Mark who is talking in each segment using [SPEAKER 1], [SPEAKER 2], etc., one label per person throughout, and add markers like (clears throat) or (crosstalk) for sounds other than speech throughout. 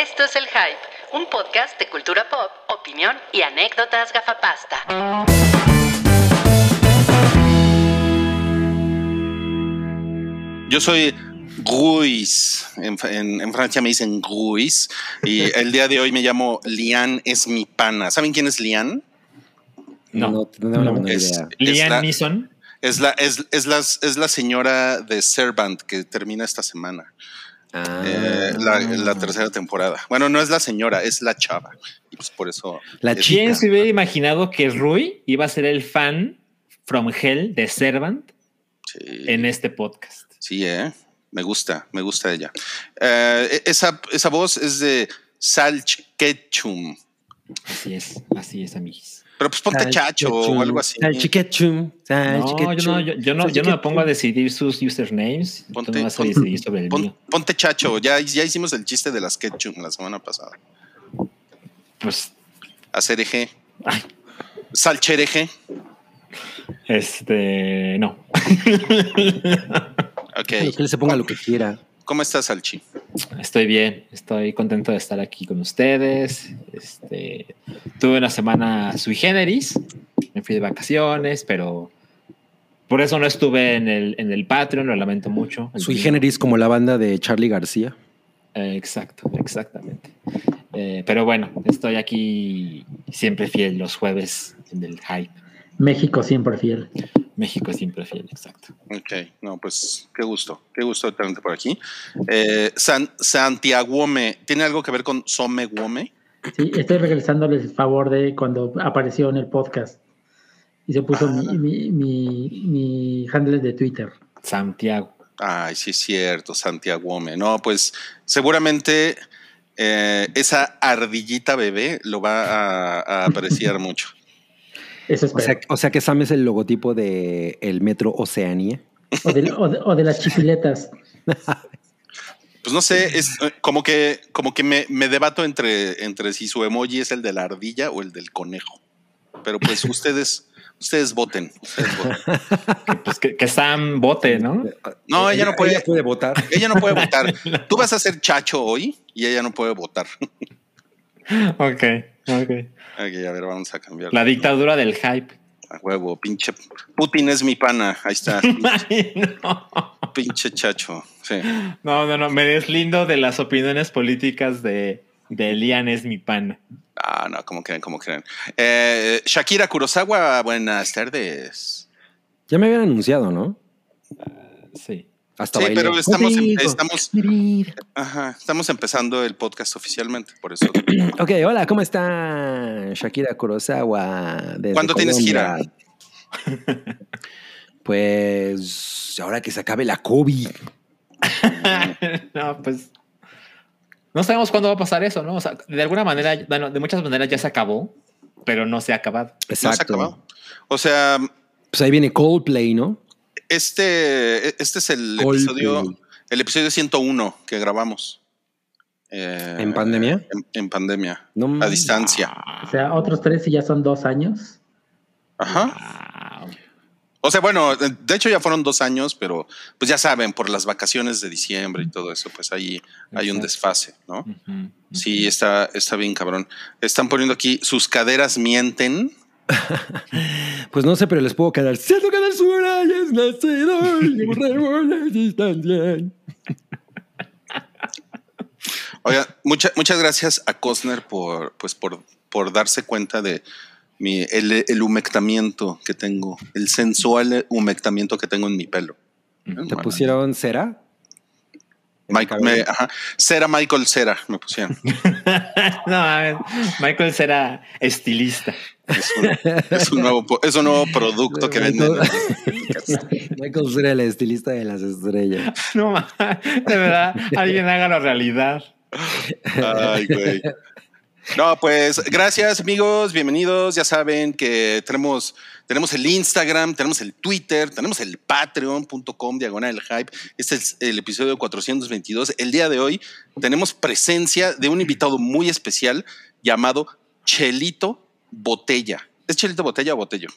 [SPEAKER 1] Esto es El Hype, un podcast de cultura pop, opinión y anécdotas gafapasta.
[SPEAKER 2] Yo soy Ruiz. En, en- en Francia me dicen Ruiz. Y el día de hoy me llamo Lian es mi pana. ¿Saben quién es Lian?
[SPEAKER 3] No,
[SPEAKER 4] No, tengo la
[SPEAKER 3] no.
[SPEAKER 4] menor
[SPEAKER 2] Es,
[SPEAKER 4] idea.
[SPEAKER 2] es
[SPEAKER 3] Liam
[SPEAKER 2] la,
[SPEAKER 3] Neeson.
[SPEAKER 2] es, la, es, es la- es la señora de Servant que termina esta semana.
[SPEAKER 4] Ah.
[SPEAKER 2] Eh, la, la tercera temporada. Bueno, no es la señora, es la chava. Y pues por eso.
[SPEAKER 4] La
[SPEAKER 2] es-.
[SPEAKER 3] ¿Quién se hubiera imaginado que Rui iba a ser el fan from Hell de Servant
[SPEAKER 2] Sí,
[SPEAKER 3] en este podcast?
[SPEAKER 2] sí, eh. Me gusta, me gusta ella. Eh, esa, esa voz es de Salch Ketchum.
[SPEAKER 3] Así es, así es, amiguis.
[SPEAKER 2] Pero pues ponte chacho o algo así.
[SPEAKER 4] Salchiquechum.
[SPEAKER 3] No, yo no, yo, yo no, yo no me pongo a decidir sus usernames.
[SPEAKER 2] Ponte-
[SPEAKER 3] no vas a decidir sobre el
[SPEAKER 2] Pon-
[SPEAKER 3] mío.
[SPEAKER 2] ponte chacho, ya, ya hicimos el chiste de las ketchum la semana pasada.
[SPEAKER 3] Pues,
[SPEAKER 2] Hacer eje.
[SPEAKER 3] ay,
[SPEAKER 2] Salchereje.
[SPEAKER 3] este, no. (laughs)
[SPEAKER 2] Ok.
[SPEAKER 4] Que él se ponga lo que quiera.
[SPEAKER 2] ¿Cómo estás, Salchi?
[SPEAKER 3] Estoy bien, estoy contento de estar aquí con ustedes. Este, tuve una semana sui generis, me fui de vacaciones, pero por eso no estuve en el, en el Patreon, lo lamento mucho.
[SPEAKER 4] Sui generis como la banda de Charlie García.
[SPEAKER 3] Eh, exacto, exactamente. Eh, pero bueno, estoy aquí siempre fiel los jueves en el hype.
[SPEAKER 5] México siempre fiel.
[SPEAKER 3] México siempre fiel, exacto.
[SPEAKER 2] Ok, no, pues qué gusto, qué gusto tenerte por aquí. Eh, San, Santiaguome, ¿tiene algo que ver con Someguome?
[SPEAKER 5] Sí, estoy regresándoles el favor de cuando apareció en el podcast. Y se puso
[SPEAKER 2] Ah.
[SPEAKER 5] mi, mi, mi, mi handle de Twitter.
[SPEAKER 3] Santiago.
[SPEAKER 2] Ay, sí es cierto, Santiaguome. No, pues seguramente eh, esa ardillita bebé lo va a, a apreciar (laughs) mucho.
[SPEAKER 5] Eso
[SPEAKER 4] O sea, o sea que Sam es el logotipo de el Metro Oceanía.
[SPEAKER 5] O de, o de- o de las chipiletas. (laughs)
[SPEAKER 2] Pues no sé, es eh, como que, como que me, me debato entre, entre si su emoji es el de la ardilla o el del conejo. Pero pues ustedes, ustedes voten. ustedes voten. (laughs)
[SPEAKER 3] Que, pues, que, que Sam vote, ¿no?
[SPEAKER 2] No, ella no puede.
[SPEAKER 4] Ella puede votar. (laughs)
[SPEAKER 2] Ella no puede votar. Tú vas a ser chacho hoy y ella no puede votar.
[SPEAKER 3] Ok, ok.
[SPEAKER 2] Ok, a ver, vamos a cambiar.
[SPEAKER 3] La dictadura del hype.
[SPEAKER 2] A huevo, pinche. Putin es mi pana. Ahí está. (laughs)
[SPEAKER 3] No.
[SPEAKER 2] pinche chacho. Sí.
[SPEAKER 3] no, no, no. Me deslindo de las opiniones políticas de, de Elian es mi pan.
[SPEAKER 2] Ah, no, como creen, como creen. Eh, Shakira Kurosawa, buenas tardes.
[SPEAKER 4] Ya me habían anunciado, ¿no?
[SPEAKER 3] Sí.
[SPEAKER 4] Hasta
[SPEAKER 2] Sí,
[SPEAKER 4] bailé.
[SPEAKER 2] pero estamos, em- estamos, ajá, estamos empezando el podcast oficialmente, por eso. (clears throat)
[SPEAKER 4] Ok, hola, ¿cómo está Shakira Kurosawa? desde
[SPEAKER 2] ¿Cuándo tienes
[SPEAKER 4] Colombia? Pues ahora que se acabe la COVID. (laughs)
[SPEAKER 3] no, pues. No sabemos cuándo va a pasar eso, ¿no? O sea, de alguna manera, bueno, de muchas maneras ya se acabó, pero no se ha acabado.
[SPEAKER 2] No se ha
[SPEAKER 4] Exacto.
[SPEAKER 2] acabado. O sea,
[SPEAKER 4] pues ahí viene Coldplay, ¿no?
[SPEAKER 2] Este, este es el episodio, el episodio 101 que grabamos. Eh,
[SPEAKER 4] ¿En pandemia?
[SPEAKER 2] En, en pandemia.
[SPEAKER 4] No
[SPEAKER 2] a distancia.
[SPEAKER 5] O sea, otros tres y ya son dos años.
[SPEAKER 2] Ajá.
[SPEAKER 3] Wow.
[SPEAKER 2] O sea, bueno, de hecho ya fueron dos años, pero pues ya saben, por las vacaciones de diciembre y todo eso, pues ahí hay un desfase, ¿no? Sí, está, está bien cabrón. Están poniendo aquí, sus caderas mienten. (laughs)
[SPEAKER 4] Pues no sé, pero les puedo quedar. Siento que del sur hay es nacedor, y distancia.
[SPEAKER 2] Oiga, mucha- muchas gracias a Cosner por, pues, por, por darse cuenta de mi, el, el humectamiento que tengo, el sensual humectamiento que tengo en mi pelo.
[SPEAKER 4] ¿Te
[SPEAKER 2] Bueno,
[SPEAKER 4] pusieron cera?
[SPEAKER 2] Michael, me- ajá, Cera Michael Cera me pusieron. (laughs)
[SPEAKER 3] no, a ver, Michael será estilista.
[SPEAKER 2] Es un, es un nuevo, es un nuevo producto que venden.
[SPEAKER 4] Michael (laughs) Cera, el estilista de las estrellas. (laughs)
[SPEAKER 3] No, de verdad, alguien hágalo realidad.
[SPEAKER 2] Ay, güey. No, pues gracias amigos, bienvenidos. Ya saben que tenemos, tenemos el Instagram, tenemos el Twitter, tenemos el patreon.com diagonal hype. Este es el episodio 422. El día de hoy tenemos presencia de un invitado muy especial llamado Chelito Botella. ¿Es Chelito Botella o Botello?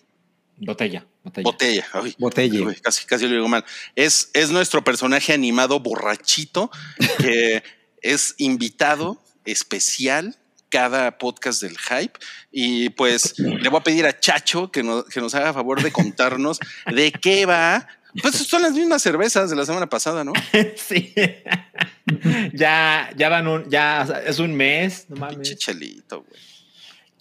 [SPEAKER 3] Botella, botella.
[SPEAKER 2] Botella. Ay,
[SPEAKER 4] Botella.
[SPEAKER 2] Casi, casi lo digo mal. Es, es nuestro personaje animado borrachito que (laughs) es invitado especial cada podcast del hype. Y pues le voy a pedir a Chacho que, no- que nos haga favor de contarnos (laughs) de qué va. Pues son las mismas cervezas de la semana pasada, ¿no? (laughs)
[SPEAKER 3] sí. ya, ya van un, ya es un mes, no mames.
[SPEAKER 2] chelito, güey.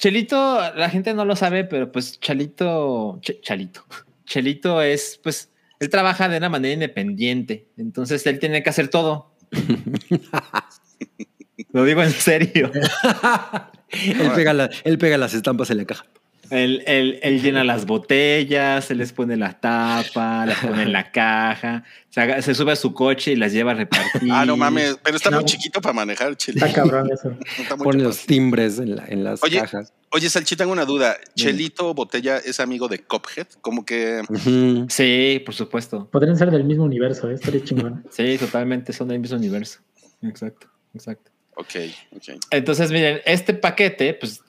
[SPEAKER 3] Chelito, la gente no lo sabe, pero pues Chalito, Ch- Chalito, (laughs) Chelito es, pues, él trabaja de una manera independiente, entonces él tiene que hacer todo. (laughs) Lo digo en serio. (laughs)
[SPEAKER 4] él, pega la- él pega las estampas en la caja.
[SPEAKER 3] Él, él- él llena las botellas, se les pone la tapa, las pone en la caja, se, haga- se sube a su coche y las lleva a repartir.
[SPEAKER 2] Ah, no mames, pero está
[SPEAKER 5] No.
[SPEAKER 2] muy chiquito para manejar el chelito.
[SPEAKER 5] Está cabrón eso. (laughs)
[SPEAKER 2] Está muy
[SPEAKER 4] Pone
[SPEAKER 2] capaz.
[SPEAKER 4] los timbres en, la- en las
[SPEAKER 2] Oye,
[SPEAKER 4] cajas.
[SPEAKER 2] Oye, Salchi, tengo una duda. ¿Chelito Botella es amigo de Cophead? Como que.
[SPEAKER 3] Sí, por supuesto.
[SPEAKER 5] Podrían ser del mismo universo, ¿eh? estaría chingón. (laughs)
[SPEAKER 3] Sí, totalmente son del mismo universo. Exacto, exacto.
[SPEAKER 2] Ok, ok.
[SPEAKER 3] Entonces, miren, este paquete, pues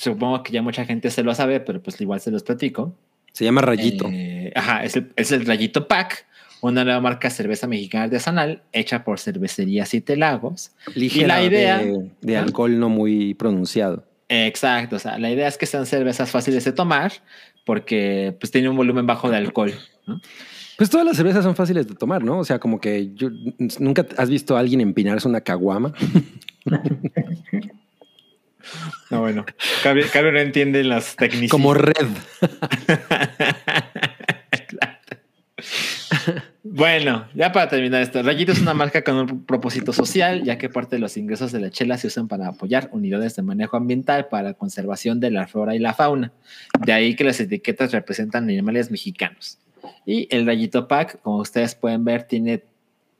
[SPEAKER 3] supongo que ya mucha gente se lo sabe, pero pues igual se los platico.
[SPEAKER 4] Se llama Rayito.
[SPEAKER 3] Eh, ajá, es el, es el Rayito Pack, una nueva marca de cerveza mexicana artesanal hecha por Cervecería Siete Lagos.
[SPEAKER 4] Ligera
[SPEAKER 3] y la idea-
[SPEAKER 4] de, de alcohol no muy pronunciado.
[SPEAKER 3] Exacto, o sea, la idea es que sean cervezas fáciles de tomar porque pues tiene un volumen bajo de alcohol. ¿no?
[SPEAKER 4] Pues todas las cervezas son fáciles de tomar, ¿no? O sea, como que yo nunca has visto a alguien empinarse una caguama. (laughs)
[SPEAKER 3] No, bueno, Cabe, Cabe no entiende las técnicas.
[SPEAKER 4] Como red. (laughs)
[SPEAKER 3] Bueno, ya para terminar esto, Rayito es una marca con un propósito social, ya que parte de los ingresos de la chela se usan para apoyar unidades de manejo ambiental para la conservación de la flora y la fauna. De ahí que las etiquetas representan animales mexicanos. Y el Rayito Pack, como ustedes pueden ver, tiene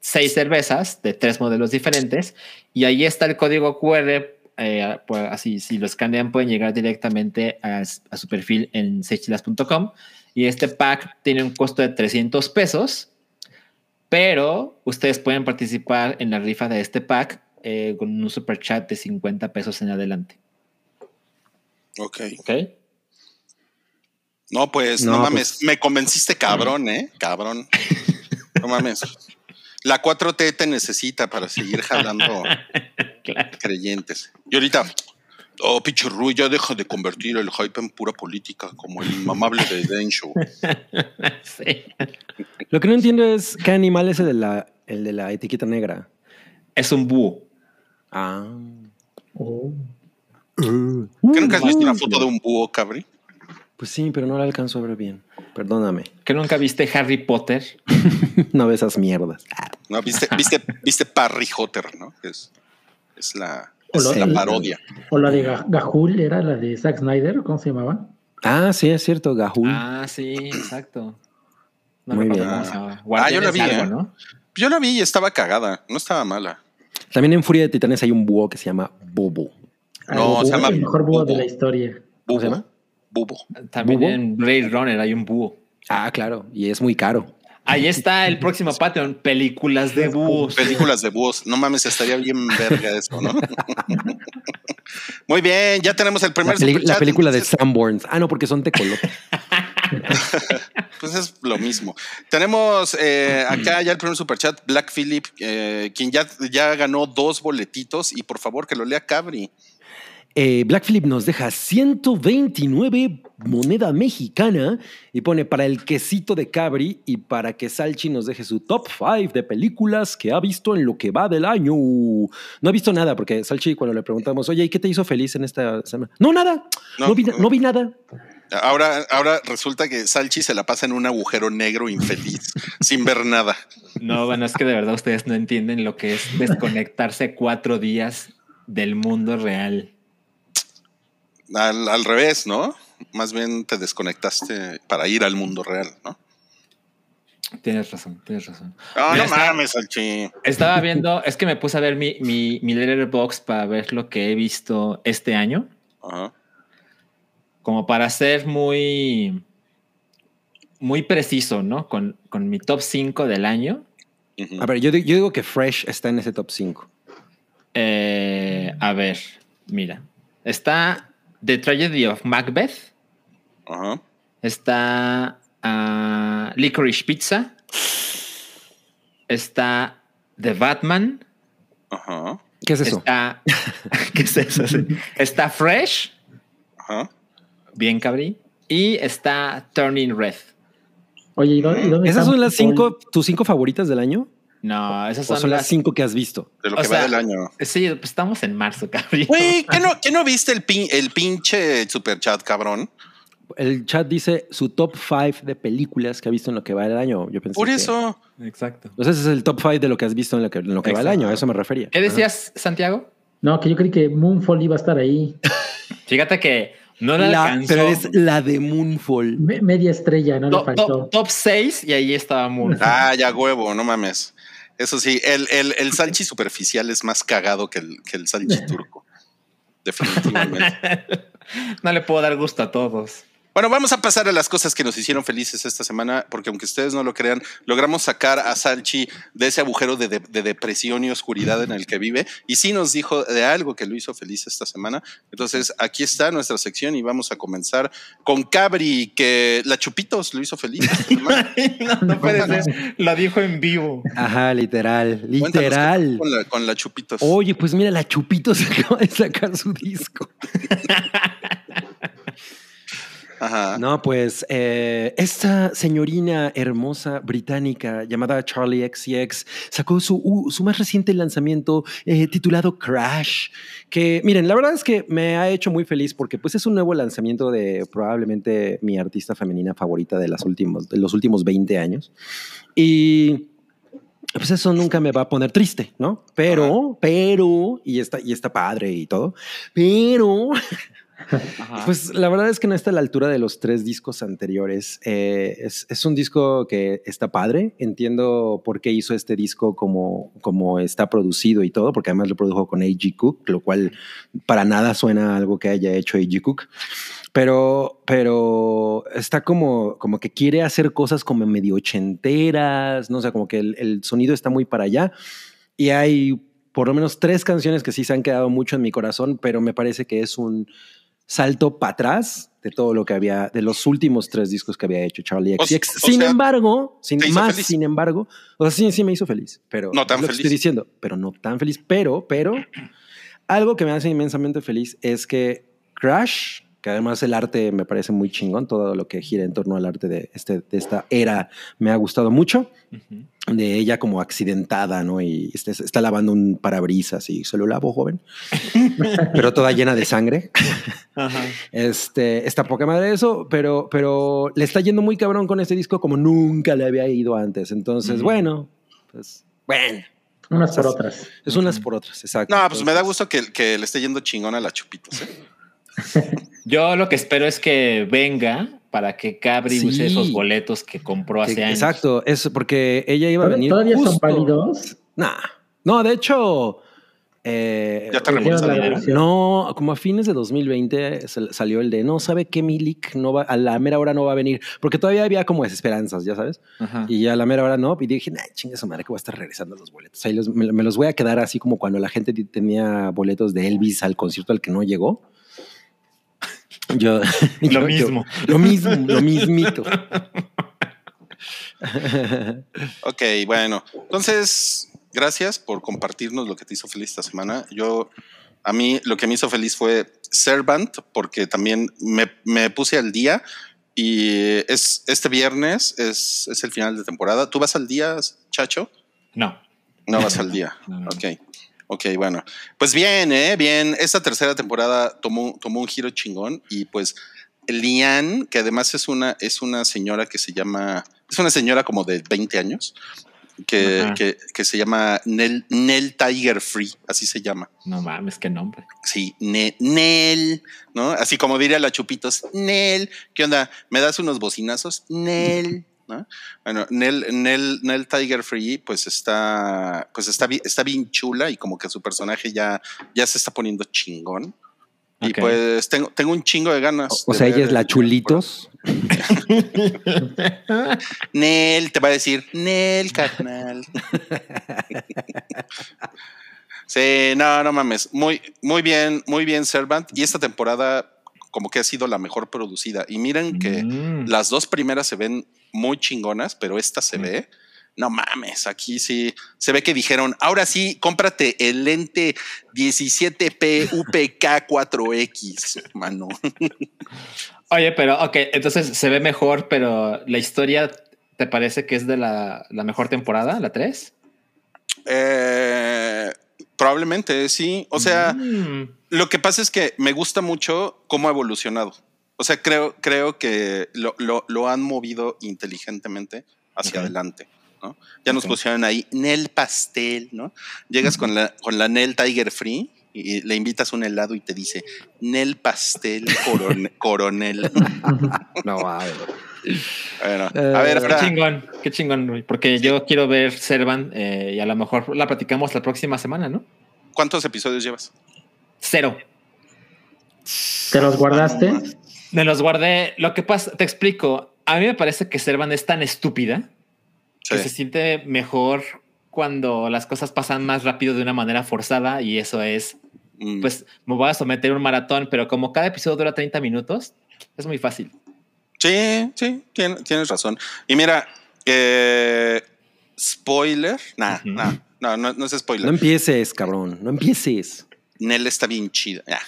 [SPEAKER 3] seis cervezas de tres modelos diferentes. Y ahí está el código QR. Eh, pues, así, si lo escanean, pueden llegar directamente a, a su perfil en seichilas.com. Y este pack tiene un costo de 300 pesos, pero ustedes pueden participar en la rifa de este pack eh, con un super chat de 50 pesos en adelante.
[SPEAKER 2] Ok.
[SPEAKER 3] ¿Ok?
[SPEAKER 2] No, pues no,
[SPEAKER 4] No,
[SPEAKER 2] mames.
[SPEAKER 4] pues-
[SPEAKER 2] Me convenciste, cabrón, ¿eh? Cabrón. No mames. La 4T te necesita para seguir jalando (laughs)
[SPEAKER 3] Claro.
[SPEAKER 2] creyentes. Y ahorita, oh, pinche Rui, ya deja de convertir el hype en pura política, como el inmamable de Densho. (laughs)
[SPEAKER 3] Sí.
[SPEAKER 4] Lo que no entiendo es qué animal es el de la, el de la etiqueta negra.
[SPEAKER 3] Es un búho.
[SPEAKER 4] Ah.
[SPEAKER 5] Oh.
[SPEAKER 2] ¿Qué nunca has visto una foto de un búho, cabri?
[SPEAKER 4] Pues sí, pero no la alcanzo a ver bien. Perdóname.
[SPEAKER 3] ¿Que nunca viste Harry Potter? (laughs)
[SPEAKER 4] no ve esas mierdas.
[SPEAKER 2] ¿No? ¿Viste, viste, viste Parry Hotter, ¿no? Es, es la, es
[SPEAKER 5] lo-
[SPEAKER 2] la
[SPEAKER 5] el-
[SPEAKER 2] parodia.
[SPEAKER 5] O la de Ga- Gahul, era la de Zack Snyder, ¿cómo se llamaba?
[SPEAKER 4] Ah, sí, es cierto, Gahul.
[SPEAKER 3] Ah, sí, exacto. No
[SPEAKER 4] Muy bien.
[SPEAKER 2] Ah, yo la vi,
[SPEAKER 3] algo,
[SPEAKER 2] ¿eh?
[SPEAKER 3] ¿no?
[SPEAKER 2] Yo la vi y estaba cagada, no estaba mala.
[SPEAKER 4] También en Furia de Titanes hay un búho que se llama Bobo.
[SPEAKER 2] No, se llama
[SPEAKER 5] El mejor búho de la historia.
[SPEAKER 4] ¿Cómo se
[SPEAKER 2] Bubo.
[SPEAKER 4] llama?
[SPEAKER 2] Bubo.
[SPEAKER 3] También
[SPEAKER 4] ¿Búho?
[SPEAKER 3] en Blade Runner hay un búho.
[SPEAKER 4] Ah, claro, y es muy caro.
[SPEAKER 3] Ahí está el próximo Patreon, películas de búhos.
[SPEAKER 2] Películas de búhos. No mames, estaría bien verga eso, ¿no? (laughs) Muy bien, ya tenemos el primer
[SPEAKER 4] La, peli- la película de Sanborns. Ah, no, porque son tecolotes.
[SPEAKER 2] Pues es lo mismo. Tenemos eh, acá ya el primer superchat, Black Phillip, eh, quien ya, ya ganó dos boletitos y por favor que lo lea Cabri.
[SPEAKER 4] Eh, Black Phillip nos deja 129 moneda mexicana y pone para el quesito de Cabri y para que Salchi nos deje su top 5 de películas que ha visto en lo que va del año. No ha visto nada porque Salchi cuando le preguntamos, oye, ¿y qué te hizo feliz en esta semana? No, nada. No,
[SPEAKER 2] No,
[SPEAKER 4] vi,
[SPEAKER 2] no.
[SPEAKER 4] no vi nada.
[SPEAKER 2] Ahora, ahora resulta que Salchi se la pasa en un agujero negro infeliz, (laughs) sin ver nada.
[SPEAKER 3] No, bueno, es que de verdad ustedes no entienden lo que es desconectarse cuatro días del mundo real.
[SPEAKER 2] Al, al revés, ¿no? Más bien te desconectaste para ir al mundo real, ¿no?
[SPEAKER 3] Tienes razón, tienes razón.
[SPEAKER 2] Ah,
[SPEAKER 3] Mira,
[SPEAKER 2] no
[SPEAKER 3] está-
[SPEAKER 2] mames, Salchi.
[SPEAKER 3] Estaba viendo, es que me puse a ver mi, mi, mi letterbox para ver lo que he visto este año,
[SPEAKER 2] Ajá.
[SPEAKER 3] como para ser muy, muy preciso, ¿no? Con, con mi top 5 del año.
[SPEAKER 4] A ver, yo, yo digo que Fresh está en ese top 5.
[SPEAKER 3] Eh, a ver, mira. Está The Tragedy of Macbeth.
[SPEAKER 2] Ajá.
[SPEAKER 3] Está ah, Licorice Pizza. Está The Batman.
[SPEAKER 2] Ajá.
[SPEAKER 4] ¿Qué es eso?
[SPEAKER 3] Está, (laughs) ¿qué es eso? Sí. Está Fresh,
[SPEAKER 2] Ajá.
[SPEAKER 3] bien cabrí, y está Turning Red.
[SPEAKER 5] Oye, ¿y dónde, y dónde
[SPEAKER 4] ¿Esas son las cinco, tus cinco favoritas del año?
[SPEAKER 3] No, esas
[SPEAKER 4] ¿O
[SPEAKER 3] son,
[SPEAKER 4] son las
[SPEAKER 3] las
[SPEAKER 4] cinco que has visto?
[SPEAKER 2] De lo
[SPEAKER 3] O
[SPEAKER 2] que
[SPEAKER 3] sea,
[SPEAKER 2] va del año.
[SPEAKER 3] Sí, pues estamos en marzo, (laughs) cabrón.
[SPEAKER 2] Güey, ¿qué no, qué no viste el, pin- el pinche superchat, cabrón?
[SPEAKER 4] El chat dice su top five de películas que ha visto en lo que va del año. Yo pensé
[SPEAKER 2] Por
[SPEAKER 4] que-
[SPEAKER 2] eso.
[SPEAKER 3] Exacto.
[SPEAKER 4] Sea, ese es el top five de lo que has visto en lo que, en lo que va del año. A eso me refería.
[SPEAKER 3] ¿Qué decías, Santiago?
[SPEAKER 5] No, que yo creí que Moonfall iba a estar ahí. (laughs)
[SPEAKER 3] Fíjate que no le
[SPEAKER 4] La-
[SPEAKER 3] alcanzó.
[SPEAKER 4] pero es la de Moonfall.
[SPEAKER 5] Me- media estrella, no le faltó.
[SPEAKER 3] top, top 6 y ahí estaba Moon.
[SPEAKER 2] Ah, ya huevo, no mames. Eso sí, el, el, el salchi superficial es más cagado que el, que el salchi (laughs) turco. Definitivamente. (laughs)
[SPEAKER 3] no le puedo dar gusto a todos.
[SPEAKER 2] Bueno, vamos a pasar a las cosas que nos hicieron felices esta semana, porque aunque ustedes no lo crean, logramos sacar a Salchi de ese agujero de, de- de depresión y oscuridad en el que vive, y sí nos dijo de algo que lo hizo feliz esta semana. Entonces, aquí está nuestra sección y vamos a comenzar con Cabri, que la Chupitos lo hizo feliz. esta (laughs) semana.
[SPEAKER 3] no, no puede ser. Lo dijo en vivo.
[SPEAKER 4] Ajá, literal. Literal.
[SPEAKER 2] Con la, con la Chupitos.
[SPEAKER 4] Oye, pues mira, la Chupitos (laughs) acaba de sacar su disco. (laughs)
[SPEAKER 2] Ajá.
[SPEAKER 4] No, pues eh, esta señorina hermosa británica llamada Charlie XCX sacó su, uh, su más reciente lanzamiento eh, titulado Crash, que miren, la verdad es que me ha hecho muy feliz porque pues es un nuevo lanzamiento de probablemente mi artista femenina favorita de, las últimos, de los últimos 20 años. Y pues eso nunca me va a poner triste, ¿no? Pero, pero, y está, y está padre y todo, pero (laughs) Pues la verdad es que no está a la altura de los tres discos anteriores. Eh, es, es un disco que está padre. Entiendo por qué hizo este disco como, como está producido y todo, porque además lo produjo con A.G. Cook, lo cual para nada suena algo que haya hecho A.G. Cook. Pero, pero está como, como que quiere hacer cosas como medio ochenteras, no sea, como que el, el sonido está muy para allá. Y hay por lo menos tres canciones que sí se han quedado mucho en mi corazón, pero me parece que es un salto para atrás de todo lo que había, de los últimos tres discos que había hecho Charlie
[SPEAKER 2] O- o
[SPEAKER 4] sin
[SPEAKER 2] sea,
[SPEAKER 4] embargo, sin
[SPEAKER 2] ¿te hizo
[SPEAKER 4] más,
[SPEAKER 2] feliz?
[SPEAKER 4] sin embargo, o sea, sí, sí me hizo feliz, pero
[SPEAKER 2] No tan
[SPEAKER 4] es lo que estoy diciendo, pero no tan feliz, pero, pero algo que me hace inmensamente feliz es que Crash, que además el arte me parece muy chingón, todo lo que gira en torno al arte de, este, de esta era me ha gustado mucho de ella como accidentada, ¿no? Y está, está lavando un parabrisas y se lo lavo, joven, (laughs) pero toda llena de sangre.
[SPEAKER 3] Ajá.
[SPEAKER 4] Este, está poca madre eso, pero, pero le está yendo muy cabrón con este disco como nunca le había ido antes. Entonces, bueno, pues, bueno,
[SPEAKER 5] Unas por otras.
[SPEAKER 4] es unas por otras, exacto.
[SPEAKER 2] No, pues me da gusto que, que le esté yendo chingón a la Chupitos. ¿eh? (laughs)
[SPEAKER 3] Yo lo que espero es que venga para que Cabri
[SPEAKER 4] Sí.
[SPEAKER 3] use esos boletos que compró hace
[SPEAKER 4] que-
[SPEAKER 3] años.
[SPEAKER 4] Exacto, es porque ella iba a
[SPEAKER 5] ¿Todavía-
[SPEAKER 4] venir.
[SPEAKER 5] ¿Todavía son válidos?
[SPEAKER 4] Nah. No, de hecho. eh,
[SPEAKER 2] Ya
[SPEAKER 5] versión?
[SPEAKER 4] No, como a fines de 2020 sal- salió el de no sabe qué Milik no va a la mera hora no va a venir porque todavía había como desesperanzas, ya sabes.
[SPEAKER 3] Ajá.
[SPEAKER 4] Y ya a la mera hora no. Y dije, nah, chinga su madre que voy a estar regresando los boletos. Ahí los- me, me los voy a quedar así como cuando la gente tenía boletos de Elvis al concierto al que no llegó. (laughs) Yo, yo-
[SPEAKER 3] mismo.
[SPEAKER 4] lo mismo, lo mismito. (laughs)
[SPEAKER 2] Ok, bueno. Entonces, gracias por compartirnos lo que te hizo feliz esta semana. Yo, a mí, lo que me hizo feliz fue Servant, porque también me, me puse al día y es este viernes, es, es el final de temporada. ¿Tú vas al día, Chacho?
[SPEAKER 3] No.
[SPEAKER 2] No vas al día. (laughs)
[SPEAKER 3] No, no.
[SPEAKER 2] Ok. Ok, bueno. Pues bien, ¿eh? Bien. Esta tercera temporada tomó, tomó un giro chingón y pues Lian, que además es una, es una señora que se llama, es una señora como de 20 años, que, que, que se llama Nell, Nell Tiger Free, así se llama.
[SPEAKER 3] No mames, qué nombre.
[SPEAKER 2] Sí, Ne- Nell, ¿no? Así como diría la Chupitos, Nell, ¿qué onda? ¿Me das unos bocinazos? Nell, ¿no? Bueno, Nell, Nell, Nell Tiger Free, pues está, pues está, está bien chula y como que su personaje ya, ya se está poniendo chingón. Y pues tengo, tengo un chingo de ganas.
[SPEAKER 4] O
[SPEAKER 2] de
[SPEAKER 4] sea, ella es la chulitos.
[SPEAKER 2] Nel, te va a decir, Nel, carnal. (laughs) sí, no, no mames. Muy, muy bien, muy bien, Servant. Y esta temporada, como que ha sido la mejor producida. Y miren que
[SPEAKER 3] Mm.
[SPEAKER 2] las dos primeras se ven muy chingonas, pero esta se
[SPEAKER 3] Mm.
[SPEAKER 2] ve. no mames, aquí sí se ve que dijeron, ahora sí, cómprate el lente 17P UPK 4X, mano.
[SPEAKER 3] Oye, pero ok, entonces se ve mejor, pero la historia te parece que es de la, la mejor temporada, la 3?
[SPEAKER 2] Eh, probablemente, sí. O sea,
[SPEAKER 3] Mm.
[SPEAKER 2] Lo que pasa es que me gusta mucho cómo ha evolucionado. O sea, creo, creo que lo, lo- lo han movido inteligentemente hacia adelante. ¿no? Ya nos pusieron ahí Nel Pastel, ¿no? Llegas con la, con la Nel Tiger Free y le invitas un helado y te dice Nel Pastel coron- (laughs) Coronel.
[SPEAKER 4] No, a ver.
[SPEAKER 2] Bueno,
[SPEAKER 4] Eh,
[SPEAKER 2] a ver,
[SPEAKER 3] Qué chingón, qué chingón, porque yo quiero ver Servan eh, y a lo mejor la platicamos la próxima semana, ¿no?
[SPEAKER 2] ¿cuántos episodios llevas?
[SPEAKER 3] Cero.
[SPEAKER 5] ¿Te los guardaste?
[SPEAKER 3] Me los guardé. Lo que pasa, te explico. A mí me parece que Servan es tan estúpida que se siente mejor cuando las cosas pasan más rápido de una manera forzada y eso es,
[SPEAKER 2] Mm.
[SPEAKER 3] pues me voy a someter a un maratón, pero como cada episodio dura 30 minutos, es muy fácil.
[SPEAKER 2] Sí, sí, tien- tienes razón. Y mira, eh, spoiler, nah,
[SPEAKER 3] Ujú.
[SPEAKER 2] nah, no, no, no es spoiler.
[SPEAKER 4] No empieces, cabrón. No empieces.
[SPEAKER 2] Nel está bien chida. Ah,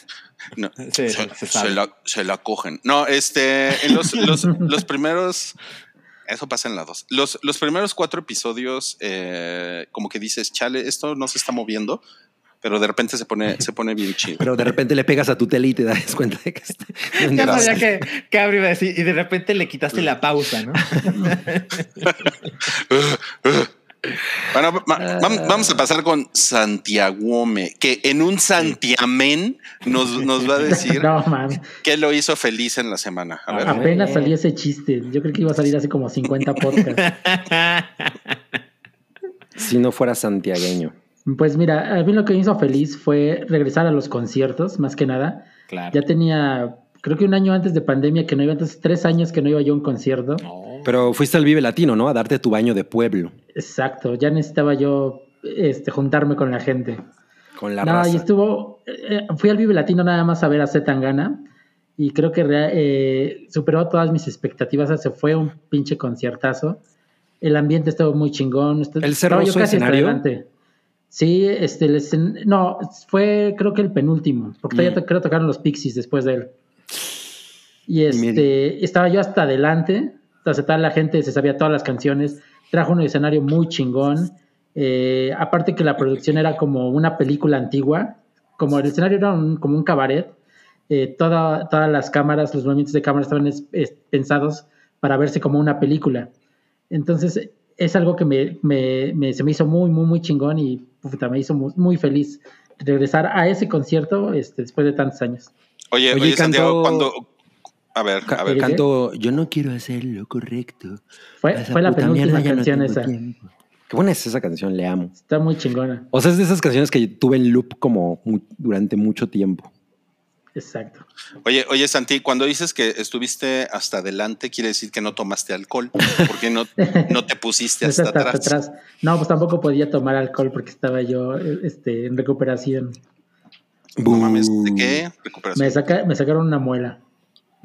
[SPEAKER 2] no, (laughs)
[SPEAKER 3] Sí,
[SPEAKER 2] se,
[SPEAKER 3] se
[SPEAKER 2] se la, se la cogen. No, este, en los, los, los primeros, eso pasa en la dos. Los, los primeros cuatro episodios, eh, como que dices, chale, esto no se está moviendo, pero de repente se pone, se pone bien chido.
[SPEAKER 4] Pero de repente le pegas a tu tele y te das cuenta de que está.
[SPEAKER 3] Ya sabía que, que Abri iba a decir, y de repente le quitaste la pausa, ¿no? (laughs) (laughs)
[SPEAKER 2] Bueno, va- vam- vamos a pasar con Santiagome, que en un santiamén nos, nos va a decir (laughs)
[SPEAKER 5] No,
[SPEAKER 2] qué lo hizo feliz en la semana. A ver.
[SPEAKER 3] Ah.
[SPEAKER 5] Apenas salió ese chiste. Yo creo que iba a salir hace como 50 podcasts. (laughs)
[SPEAKER 4] Si no fuera santiagueño.
[SPEAKER 5] Pues mira, a mí lo que me hizo feliz fue regresar a los conciertos, más que nada.
[SPEAKER 3] claro.
[SPEAKER 5] Ya tenía, creo que un año antes de pandemia que no iba, entonces tres años que no iba yo a un concierto.
[SPEAKER 3] No.
[SPEAKER 4] Pero fuiste al Vive Latino, ¿no? A darte tu baño de pueblo
[SPEAKER 5] Exacto, ya necesitaba yo este, juntarme con la gente.
[SPEAKER 4] con la
[SPEAKER 5] no,
[SPEAKER 4] raza.
[SPEAKER 5] y estuvo, eh, fui al Vive Latino nada más a ver a Z Tangana y creo que eh, superó todas mis expectativas, o se fue un pinche conciertazo. El ambiente estuvo muy chingón.
[SPEAKER 4] ¿El
[SPEAKER 5] estaba yo casi
[SPEAKER 4] escenario?
[SPEAKER 5] Sí, este, el escen- no, fue creo que el penúltimo, porque todavía
[SPEAKER 4] Mm.
[SPEAKER 5] to- creo tocaron los Pixies después de él. Y
[SPEAKER 4] Y
[SPEAKER 5] este, estaba yo hasta adelante, entonces toda la gente se sabía todas las canciones, trajo un escenario muy chingón, eh, aparte que la producción era como una película antigua, como el escenario era un- como un cabaret, eh, toda- todas las cámaras, los movimientos de cámara estaban es- es- pensados para verse como una película. Entonces es algo que me, me- me- se me hizo muy, muy, muy chingón y puta, me hizo muy, muy feliz regresar a ese concierto este, después de tantos años.
[SPEAKER 2] Oye,
[SPEAKER 4] Oye,
[SPEAKER 2] oye, Santiago, cuando. A ver, a ver.
[SPEAKER 4] Canto, yo no quiero hacer lo correcto.
[SPEAKER 5] Fue, la penúltima
[SPEAKER 4] mierda, ya no
[SPEAKER 5] canción esa.
[SPEAKER 4] tiempo. Qué buena es esa canción, le amo.
[SPEAKER 5] Está muy chingona.
[SPEAKER 4] O sea, es de esas canciones que tuve en loop como durante mucho tiempo.
[SPEAKER 5] Exacto.
[SPEAKER 2] Oye, oye, Santi, cuando dices que estuviste hasta adelante, quiere decir que no tomaste alcohol, porque no, no te pusiste (laughs) hasta
[SPEAKER 5] está
[SPEAKER 2] atrás.
[SPEAKER 5] No, pues tampoco podía tomar alcohol porque estaba yo eh, este, en recuperación.
[SPEAKER 2] No mames, ¿de qué? Recuperación.
[SPEAKER 5] Me, saca, me sacaron una muela.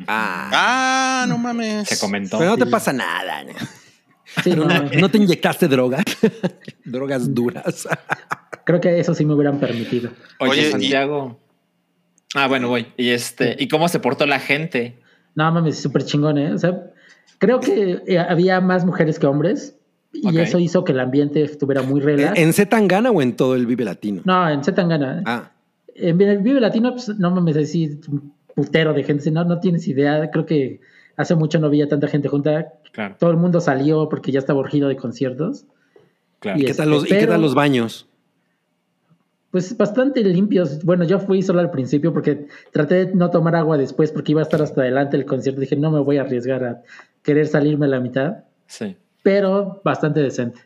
[SPEAKER 4] Ah,
[SPEAKER 2] Ah, no mames.
[SPEAKER 3] Se comentó.
[SPEAKER 4] pero no te pasa nada. ¿no?
[SPEAKER 5] Sí, no,
[SPEAKER 4] No, no te inyectaste drogas. (laughs) drogas duras.
[SPEAKER 5] creo que eso sí me hubieran permitido.
[SPEAKER 3] Oye,
[SPEAKER 2] Oye, y-
[SPEAKER 3] Santiago. Ah, bueno, voy. Y este, ¿y cómo se portó la gente?
[SPEAKER 5] No mames, súper chingón, ¿eh? O sea, creo que eh, había más mujeres que hombres y eso hizo que el ambiente estuviera muy relax.
[SPEAKER 4] ¿En Z Tangana o en todo el Vive Latino?
[SPEAKER 5] No, en Zetangana.
[SPEAKER 4] Ah,
[SPEAKER 5] En el Vive Latino, pues no mames, así putero de gente. No, no tienes idea. Creo que hace mucho no veía tanta gente junta.
[SPEAKER 3] Claro,
[SPEAKER 5] Todo el mundo salió porque ya estaba urgido de conciertos.
[SPEAKER 3] claro.
[SPEAKER 5] Y
[SPEAKER 4] ¿qué
[SPEAKER 5] este,
[SPEAKER 4] tal los, ¿y qué tal los baños?
[SPEAKER 5] Pues bastante limpios. Bueno, yo fui solo al principio porque traté de no tomar agua después porque iba a estar hasta adelante el concierto. Dije, no me voy a arriesgar a querer salirme a la mitad,
[SPEAKER 3] Sí.
[SPEAKER 5] pero bastante decente.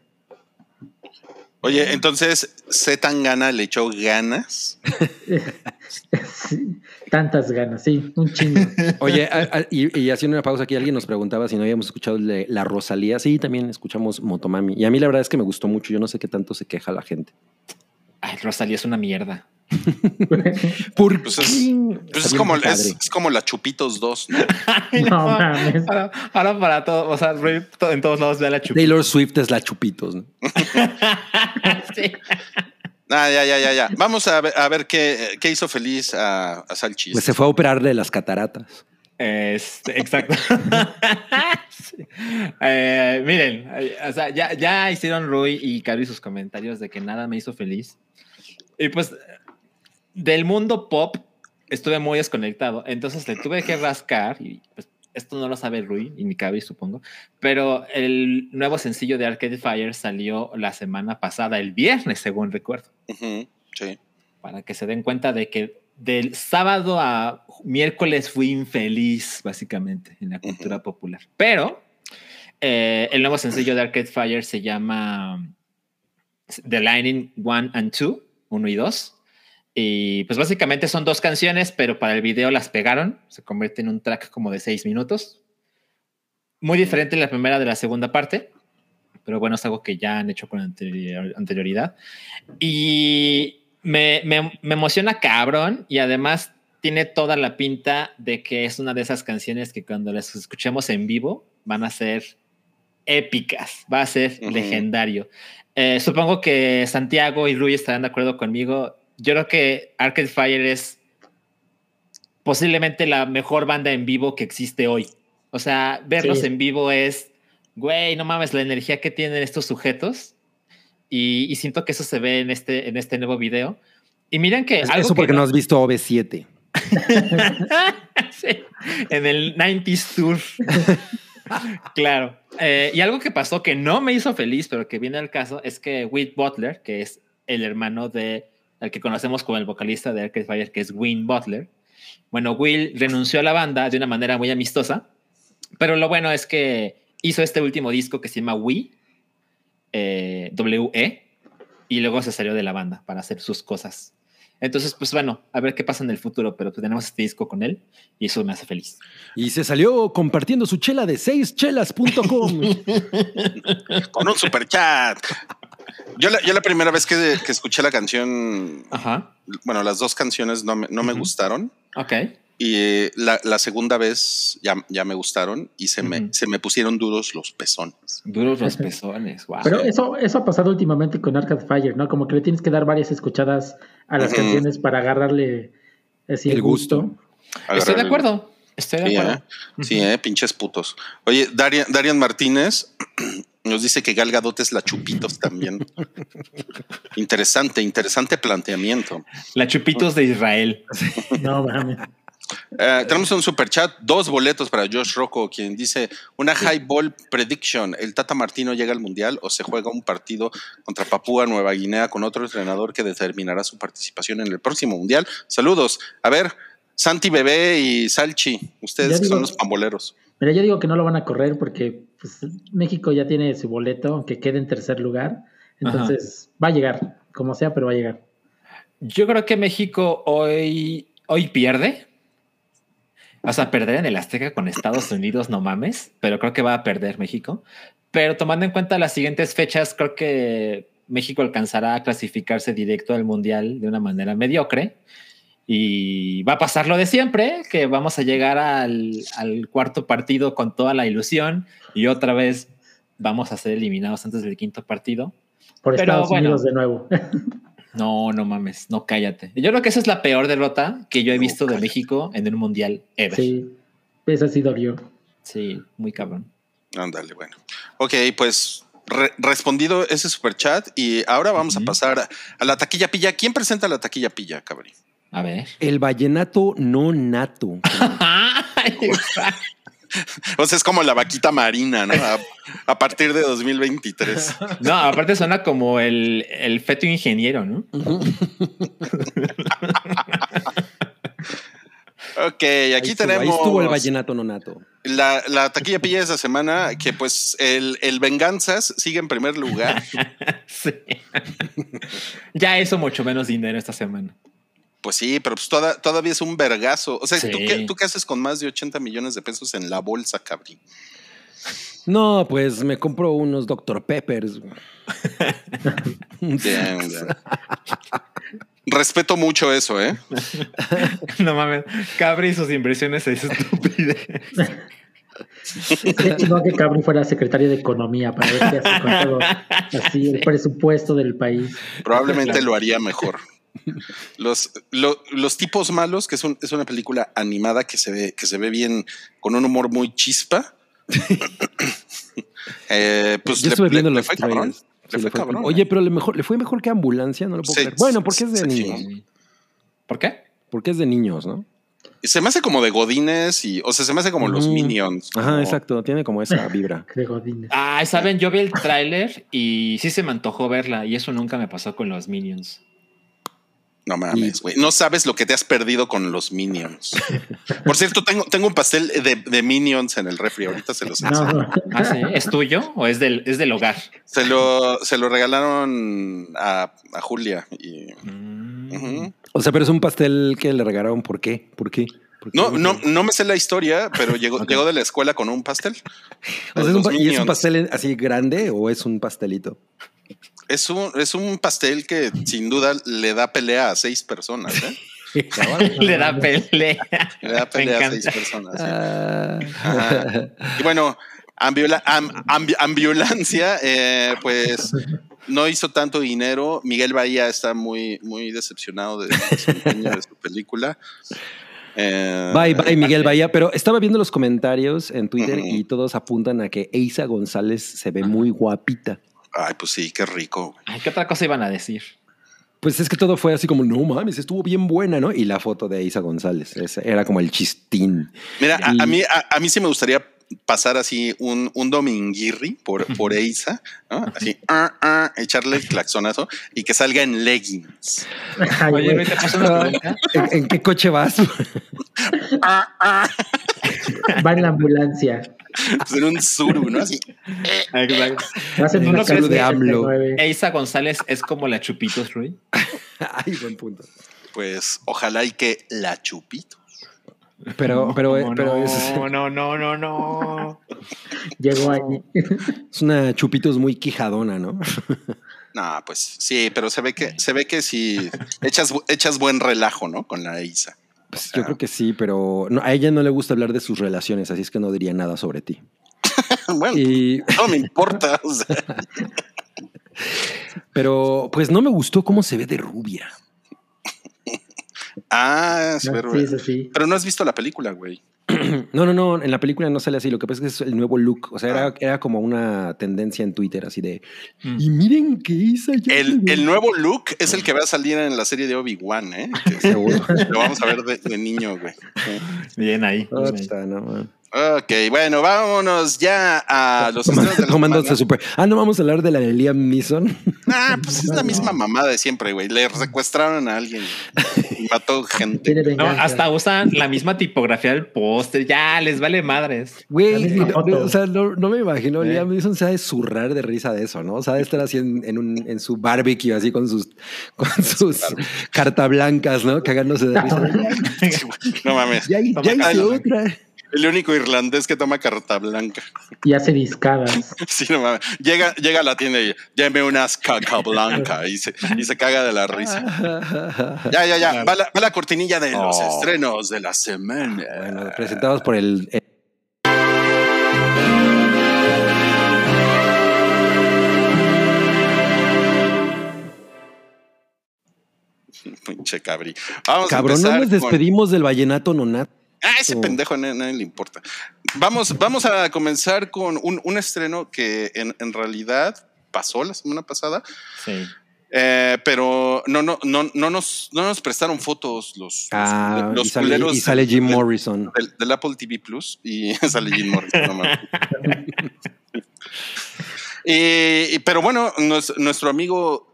[SPEAKER 2] Oye, entonces, Z Tangana le echó ganas. (laughs)
[SPEAKER 5] Sí, tantas ganas, sí, un chingo. (laughs)
[SPEAKER 4] Oye, a- a- y, y haciendo una pausa aquí, alguien nos preguntaba si no habíamos escuchado de la Rosalía. Sí, también escuchamos Motomami. Y a mí la verdad es que me gustó mucho. Yo no sé qué tanto se queja la gente.
[SPEAKER 3] Ay, Rosalía es una mierda. (laughs)
[SPEAKER 4] ¿Por
[SPEAKER 2] Pues es-? Pues es como, es, es como la Chupitos 2, ¿no? (laughs)
[SPEAKER 3] Ay,
[SPEAKER 5] No mames.
[SPEAKER 3] Ahora, ahora para todo, o sea, en todos lados ve la chupita.
[SPEAKER 4] Taylor Swift es la chupitos. ¿no?
[SPEAKER 3] Sí.
[SPEAKER 2] Ah, ya, ya, ya, ya. Vamos a ver, a ver qué, qué hizo feliz a, a Salchis.
[SPEAKER 4] Pues se fue a operar de las cataratas.
[SPEAKER 3] Este, exacto. (laughs) Sí. Eh, miren, eh, o sea, ya, ya hicieron Rui y Cari sus comentarios de que nada me hizo feliz. Y pues, del mundo pop estuve muy desconectado. Entonces le tuve que rascar y pues esto no lo sabe Rui y ni Cabi, supongo. Pero el nuevo sencillo de Arcade Fire salió la semana pasada, el viernes, según recuerdo
[SPEAKER 2] sí.
[SPEAKER 3] para que se den cuenta de que del sábado a miércoles fui infeliz, básicamente, en la cultura popular. Pero eh, el nuevo sencillo de Arcade Fire se llama The Lightning 1 and 2, 1 y 2. Y pues básicamente son dos canciones, pero para el video las pegaron. Se convierte en un track como de seis minutos. Muy diferente la primera de la segunda parte. Pero bueno, es algo que ya han hecho con anterior- anterioridad. Y me, me, me emociona cabrón y además tiene toda la pinta de que es una de esas canciones que cuando las escuchemos en vivo van a ser épicas, va a ser legendario. Eh, supongo que Santiago y Rui estarán de acuerdo conmigo. Yo creo que Arcade Fire es posiblemente la mejor banda en vivo que existe hoy. O sea, verlos
[SPEAKER 5] Sí.
[SPEAKER 3] en vivo es, güey, no mames, la energía que tienen estos sujetos. Y, y siento que eso se ve en este, en este nuevo video. Y miren que... algo
[SPEAKER 4] Eso
[SPEAKER 3] que
[SPEAKER 4] porque no has visto OV7. (laughs)
[SPEAKER 3] Sí, en el 90s Tour. (laughs) claro. Eh, y algo que pasó que no me hizo feliz, pero que viene al caso, es que Will Butler, que es el hermano de el que conocemos como el vocalista de Arcade Fire, que es Win Butler. Bueno, Will renunció a la banda de una manera muy amistosa, pero lo bueno es que hizo este último disco que se llama We, eh, W-E, y luego se salió de la banda para hacer sus cosas. Entonces, pues bueno, a ver qué pasa en el futuro, pero pues tenemos este disco con él y eso me hace feliz.
[SPEAKER 4] Y se salió compartiendo su chela de seischelas.com. (laughs)
[SPEAKER 2] Con un super chat. Yo la, yo la primera vez que, que escuché la canción,
[SPEAKER 3] Ajá.
[SPEAKER 2] bueno, las dos canciones no me, no me
[SPEAKER 3] Ujú.
[SPEAKER 2] gustaron.
[SPEAKER 3] Ok.
[SPEAKER 2] Y eh, la, la segunda vez ya, ya me gustaron y se, me,
[SPEAKER 3] Ujú.
[SPEAKER 2] se me pusieron duros los pezones.
[SPEAKER 3] Duros los pezones. Wow.
[SPEAKER 5] Pero eso, eso ha pasado últimamente con Arcade Fire, ¿no? Como que le tienes que dar varias escuchadas a las
[SPEAKER 2] Ujú.
[SPEAKER 5] canciones para agarrarle así,
[SPEAKER 4] El gusto.
[SPEAKER 3] Estoy de acuerdo. Estoy de
[SPEAKER 2] Sí,
[SPEAKER 3] acuerdo.
[SPEAKER 2] ¿eh? Sí, eh, pinches putos. Oye, Darian, Darian Martínez nos dice que Gal Gadot es la Chupitos también. interesante, interesante planteamiento.
[SPEAKER 3] La Chupitos de Israel. (laughs)
[SPEAKER 5] No, mames.
[SPEAKER 2] Eh, tenemos un super chat, dos boletos para Josh Rocco, quien dice una high ball prediction. ¿El Tata Martino llega al mundial o se juega un partido contra Papúa Nueva Guinea con otro entrenador que determinará su participación en el próximo mundial? Saludos. A ver, Santi Bebé y Salchi, ustedes
[SPEAKER 5] digo-
[SPEAKER 2] son los pamboleros.
[SPEAKER 5] Mira, yo digo que no lo van a correr porque pues, México ya tiene su boleto, aunque quede en tercer lugar. Entonces va a llegar, como sea, pero va a llegar.
[SPEAKER 3] Yo creo que México hoy, hoy pierde. O sea, perder en el Azteca con Estados Unidos, no mames, pero creo que va a perder México. Pero tomando en cuenta las siguientes fechas, creo que México alcanzará a clasificarse directo al Mundial de una manera mediocre. Y va a pasar lo de siempre, que vamos a llegar al, al cuarto partido con toda la ilusión y otra vez vamos a ser eliminados antes del quinto partido.
[SPEAKER 5] Por
[SPEAKER 3] Pero
[SPEAKER 5] Estados
[SPEAKER 3] bueno.
[SPEAKER 5] Unidos de nuevo.
[SPEAKER 3] No, no mames, no cállate. Yo creo que esa es la peor derrota que yo he
[SPEAKER 2] No,
[SPEAKER 3] visto de. México en un mundial ever. Sí,
[SPEAKER 5] sí, esa sí dolió.
[SPEAKER 3] muy cabrón.
[SPEAKER 2] Ándale, bueno. Ok, pues re- respondido ese super chat y ahora vamos a pasar a, a la taquilla pilla. ¿Quién presenta la taquilla pilla, cabrón?
[SPEAKER 3] A ver.
[SPEAKER 4] El vallenato no nato. (laughs) (laughs)
[SPEAKER 2] O sea, es como la vaquita marina, ¿no? A, a partir de 2023.
[SPEAKER 3] no, aparte suena como el, el feto ingeniero, ¿no? (laughs)
[SPEAKER 2] Ok,
[SPEAKER 4] Ahí
[SPEAKER 2] aquí
[SPEAKER 4] estuvo,
[SPEAKER 2] tenemos
[SPEAKER 4] Ahí estuvo el vallenato no nato.
[SPEAKER 2] la, la taquilla pilla de esa semana, que pues el, el Venganzas sigue en primer lugar. (laughs)
[SPEAKER 3] sí. ya hizo mucho menos dinero esta semana.
[SPEAKER 2] Pues sí, pero pues toda- todavía es un vergazo. O sea, ¿tú, qué, ¿tú qué haces con más de 80 millones de pesos en la bolsa, cabrín?
[SPEAKER 4] No, pues me compro unos Dr. Peppers. (laughs)
[SPEAKER 2] Bien, bien. Respeto mucho eso, ¿eh? (laughs)
[SPEAKER 3] no mames, Cabri y sus impresiones es estúpida.
[SPEAKER 5] Qué chingón que Cabri fuera secretario de Economía para ver qué hace con todo así el presupuesto del país.
[SPEAKER 2] Probablemente lo haría mejor. Los, lo- los tipos malos, que es, un- es una película animada que se ve, que se ve bien, con un humor muy chispa. (laughs) Eh, pues
[SPEAKER 4] Yo estuve viendo
[SPEAKER 2] le
[SPEAKER 4] los
[SPEAKER 2] fue cabrón.
[SPEAKER 4] trailers.
[SPEAKER 2] Le
[SPEAKER 4] Sí,
[SPEAKER 2] fue
[SPEAKER 4] le fue-
[SPEAKER 2] cabrón,
[SPEAKER 4] Oye, pero le, mejor, le fue mejor que Ambulancia, no lo puedo
[SPEAKER 2] Sí,
[SPEAKER 4] creer. Bueno, porque es de
[SPEAKER 2] sí,
[SPEAKER 4] niños.
[SPEAKER 2] sí.
[SPEAKER 3] ¿Por qué?
[SPEAKER 4] Porque es de niños, ¿no?
[SPEAKER 2] Y se me hace como de Godines y, o sea, se me hace como los
[SPEAKER 4] Mm.
[SPEAKER 2] Minions.
[SPEAKER 4] Ajá,
[SPEAKER 2] como-
[SPEAKER 4] exacto. Tiene como esa vibra. (laughs)
[SPEAKER 5] De Godínez.
[SPEAKER 3] Ay, saben, yo vi el tráiler y sí se me antojó verla y eso nunca me pasó con los Minions.
[SPEAKER 2] No mames, güey. No sabes lo que te has perdido con los Minions. (laughs) Por cierto, tengo, tengo un pastel de, de Minions en el refri. Ahorita se los
[SPEAKER 5] No, no. (laughs)
[SPEAKER 3] ¿Ah, sí? ¿Es tuyo o es del, es del hogar?
[SPEAKER 2] Se lo, se lo regalaron a, a Julia. Y,
[SPEAKER 3] Mm.
[SPEAKER 4] O sea, pero es un pastel que le regalaron. ¿Por qué? ¿Por qué?
[SPEAKER 2] No, no, no me sé la historia, pero llegó, (laughs) llegó de la escuela con un pastel.
[SPEAKER 4] O sea, ¿es un,
[SPEAKER 2] Los
[SPEAKER 4] pa- ¿Y es un pastel así grande o es un pastelito?
[SPEAKER 2] Es un, es un pastel que sin duda le da pelea a seis personas. ¿eh? (laughs)
[SPEAKER 3] Le da pelea.
[SPEAKER 2] Le da pelea a seis personas. sí.
[SPEAKER 4] Ah.
[SPEAKER 2] Y bueno, ambiola- am- ambi- ambulancia, eh, pues no hizo tanto dinero. Miguel Bahía está muy, muy decepcionado de, de su empeño de su película. Eh,
[SPEAKER 4] Bye, bye, Miguel Bahía. Pero estaba viendo los comentarios en Twitter y todos apuntan a que Eisa González se ve muy guapita.
[SPEAKER 2] Ay, pues sí, qué rico.
[SPEAKER 3] Ay, ¿qué otra cosa iban a decir?
[SPEAKER 4] Pues es que todo fue así como, no mames, estuvo bien buena, ¿no? Y la foto de Eisa González, ese era como el chistín.
[SPEAKER 2] Mira, a, mí, a, a mí sí me gustaría pasar así un, un dominguirri por, por Eiza, ¿no? Así, ah, ah, echarle el claxonazo y que salga en leggings.
[SPEAKER 5] Ay,
[SPEAKER 3] Oye. (laughs)
[SPEAKER 4] ¿En, en qué coche vas? (laughs)
[SPEAKER 2] Ah, ah.
[SPEAKER 5] Va en la ambulancia.
[SPEAKER 2] Pues en un suru, ¿no? Así.
[SPEAKER 3] Exacto.
[SPEAKER 5] Vas en
[SPEAKER 3] ¿No
[SPEAKER 5] una
[SPEAKER 3] lo crees
[SPEAKER 5] Cali
[SPEAKER 4] de AMLO?
[SPEAKER 5] 89.
[SPEAKER 3] Eisa González es como la Chupitos Rui. (laughs)
[SPEAKER 4] Ay, buen punto.
[SPEAKER 2] Pues ojalá y que la chupito.
[SPEAKER 4] Pero, pero,
[SPEAKER 3] No,
[SPEAKER 4] pero
[SPEAKER 3] no,
[SPEAKER 4] es,
[SPEAKER 3] no, no, no, no. (laughs)
[SPEAKER 5] Llegó ahí.
[SPEAKER 4] es (laughs) una chupitos muy quijadona, ¿no? (laughs)
[SPEAKER 2] No, pues sí, pero se ve que, se ve que si echas, echas buen relajo, ¿no? Con la Eiza.
[SPEAKER 4] Pues yo creo que sí, pero no, a ella no le gusta hablar de sus relaciones, así es que no diría nada sobre ti.
[SPEAKER 2] bueno,
[SPEAKER 4] Y,
[SPEAKER 2] no me importa. o sea,
[SPEAKER 4] pero pues no me gustó cómo se ve de rubia.
[SPEAKER 2] Ah, sí, pero,
[SPEAKER 5] Sí, sí, sí.
[SPEAKER 2] pero no has visto la película, güey. (clears throat)
[SPEAKER 4] No, no, no, en la película no sale así. Lo que pasa es que es el nuevo look. O sea, era,
[SPEAKER 2] Ah.
[SPEAKER 4] era como una tendencia en Twitter así de.
[SPEAKER 3] Mm.
[SPEAKER 4] Y miren que ya.
[SPEAKER 2] El,
[SPEAKER 4] se ve".
[SPEAKER 2] el nuevo look es el que va a salir en la serie de Obi-Wan, ¿eh? (laughs) Que
[SPEAKER 4] Seguro.
[SPEAKER 2] lo vamos a ver de, de niño, güey.
[SPEAKER 3] Bien ahí. bien ahí.
[SPEAKER 4] Puta, no, man.
[SPEAKER 2] Ok, bueno, vámonos ya a los estrenos de
[SPEAKER 4] súper. Ah, no vamos a hablar de la de Liam Neeson.
[SPEAKER 2] Ah, pues es la (laughs) misma mamada de siempre, güey. Le secuestraron a alguien y mató gente.
[SPEAKER 3] No, hasta usan la misma tipografía del póster. Ya, les vale madres.
[SPEAKER 4] Güey, no, o sea, no, no me imagino.
[SPEAKER 3] ¿Eh?
[SPEAKER 4] Liam Neeson se ha de zurrar de risa de eso, ¿no? O sea, de estar así en, en, un, en su barbecue, así con sus, con sus carta blancas, ¿no? Cagándose de risa. (laughs)
[SPEAKER 2] No mames.
[SPEAKER 4] Ya, ya hice otra.
[SPEAKER 2] El único irlandés que toma carta blanca.
[SPEAKER 5] Y hace discadas. (laughs)
[SPEAKER 2] Sí, no mames. Llega, llega a la tienda y llame unas caca blanca y se, y se caga de la risa. Ya, ya, ya. Va la, va la cortinilla de los
[SPEAKER 3] Oh.
[SPEAKER 2] estrenos de la semana.
[SPEAKER 4] Bueno, presentados por el. el-
[SPEAKER 2] Pinche cabri. Vamos
[SPEAKER 4] Cabrón,
[SPEAKER 2] a
[SPEAKER 4] no
[SPEAKER 2] empezar
[SPEAKER 4] nos
[SPEAKER 2] con-
[SPEAKER 4] despedimos del vallenato nonato.
[SPEAKER 2] Ah, ese pendejo a nadie, nadie le importa. Vamos, vamos a comenzar con un, un estreno que en, en realidad pasó la semana pasada,
[SPEAKER 3] Sí.
[SPEAKER 2] eh, pero no, no, no, no, nos, no nos prestaron fotos los,
[SPEAKER 4] Ah,
[SPEAKER 2] los
[SPEAKER 4] y, sale,
[SPEAKER 2] culeros
[SPEAKER 4] y sale Jim
[SPEAKER 2] del-
[SPEAKER 4] Morrison.
[SPEAKER 2] Del, del Apple TV Plus y (laughs) sale Jim Morrison. (laughs) Y- pero bueno, nos- nuestro amigo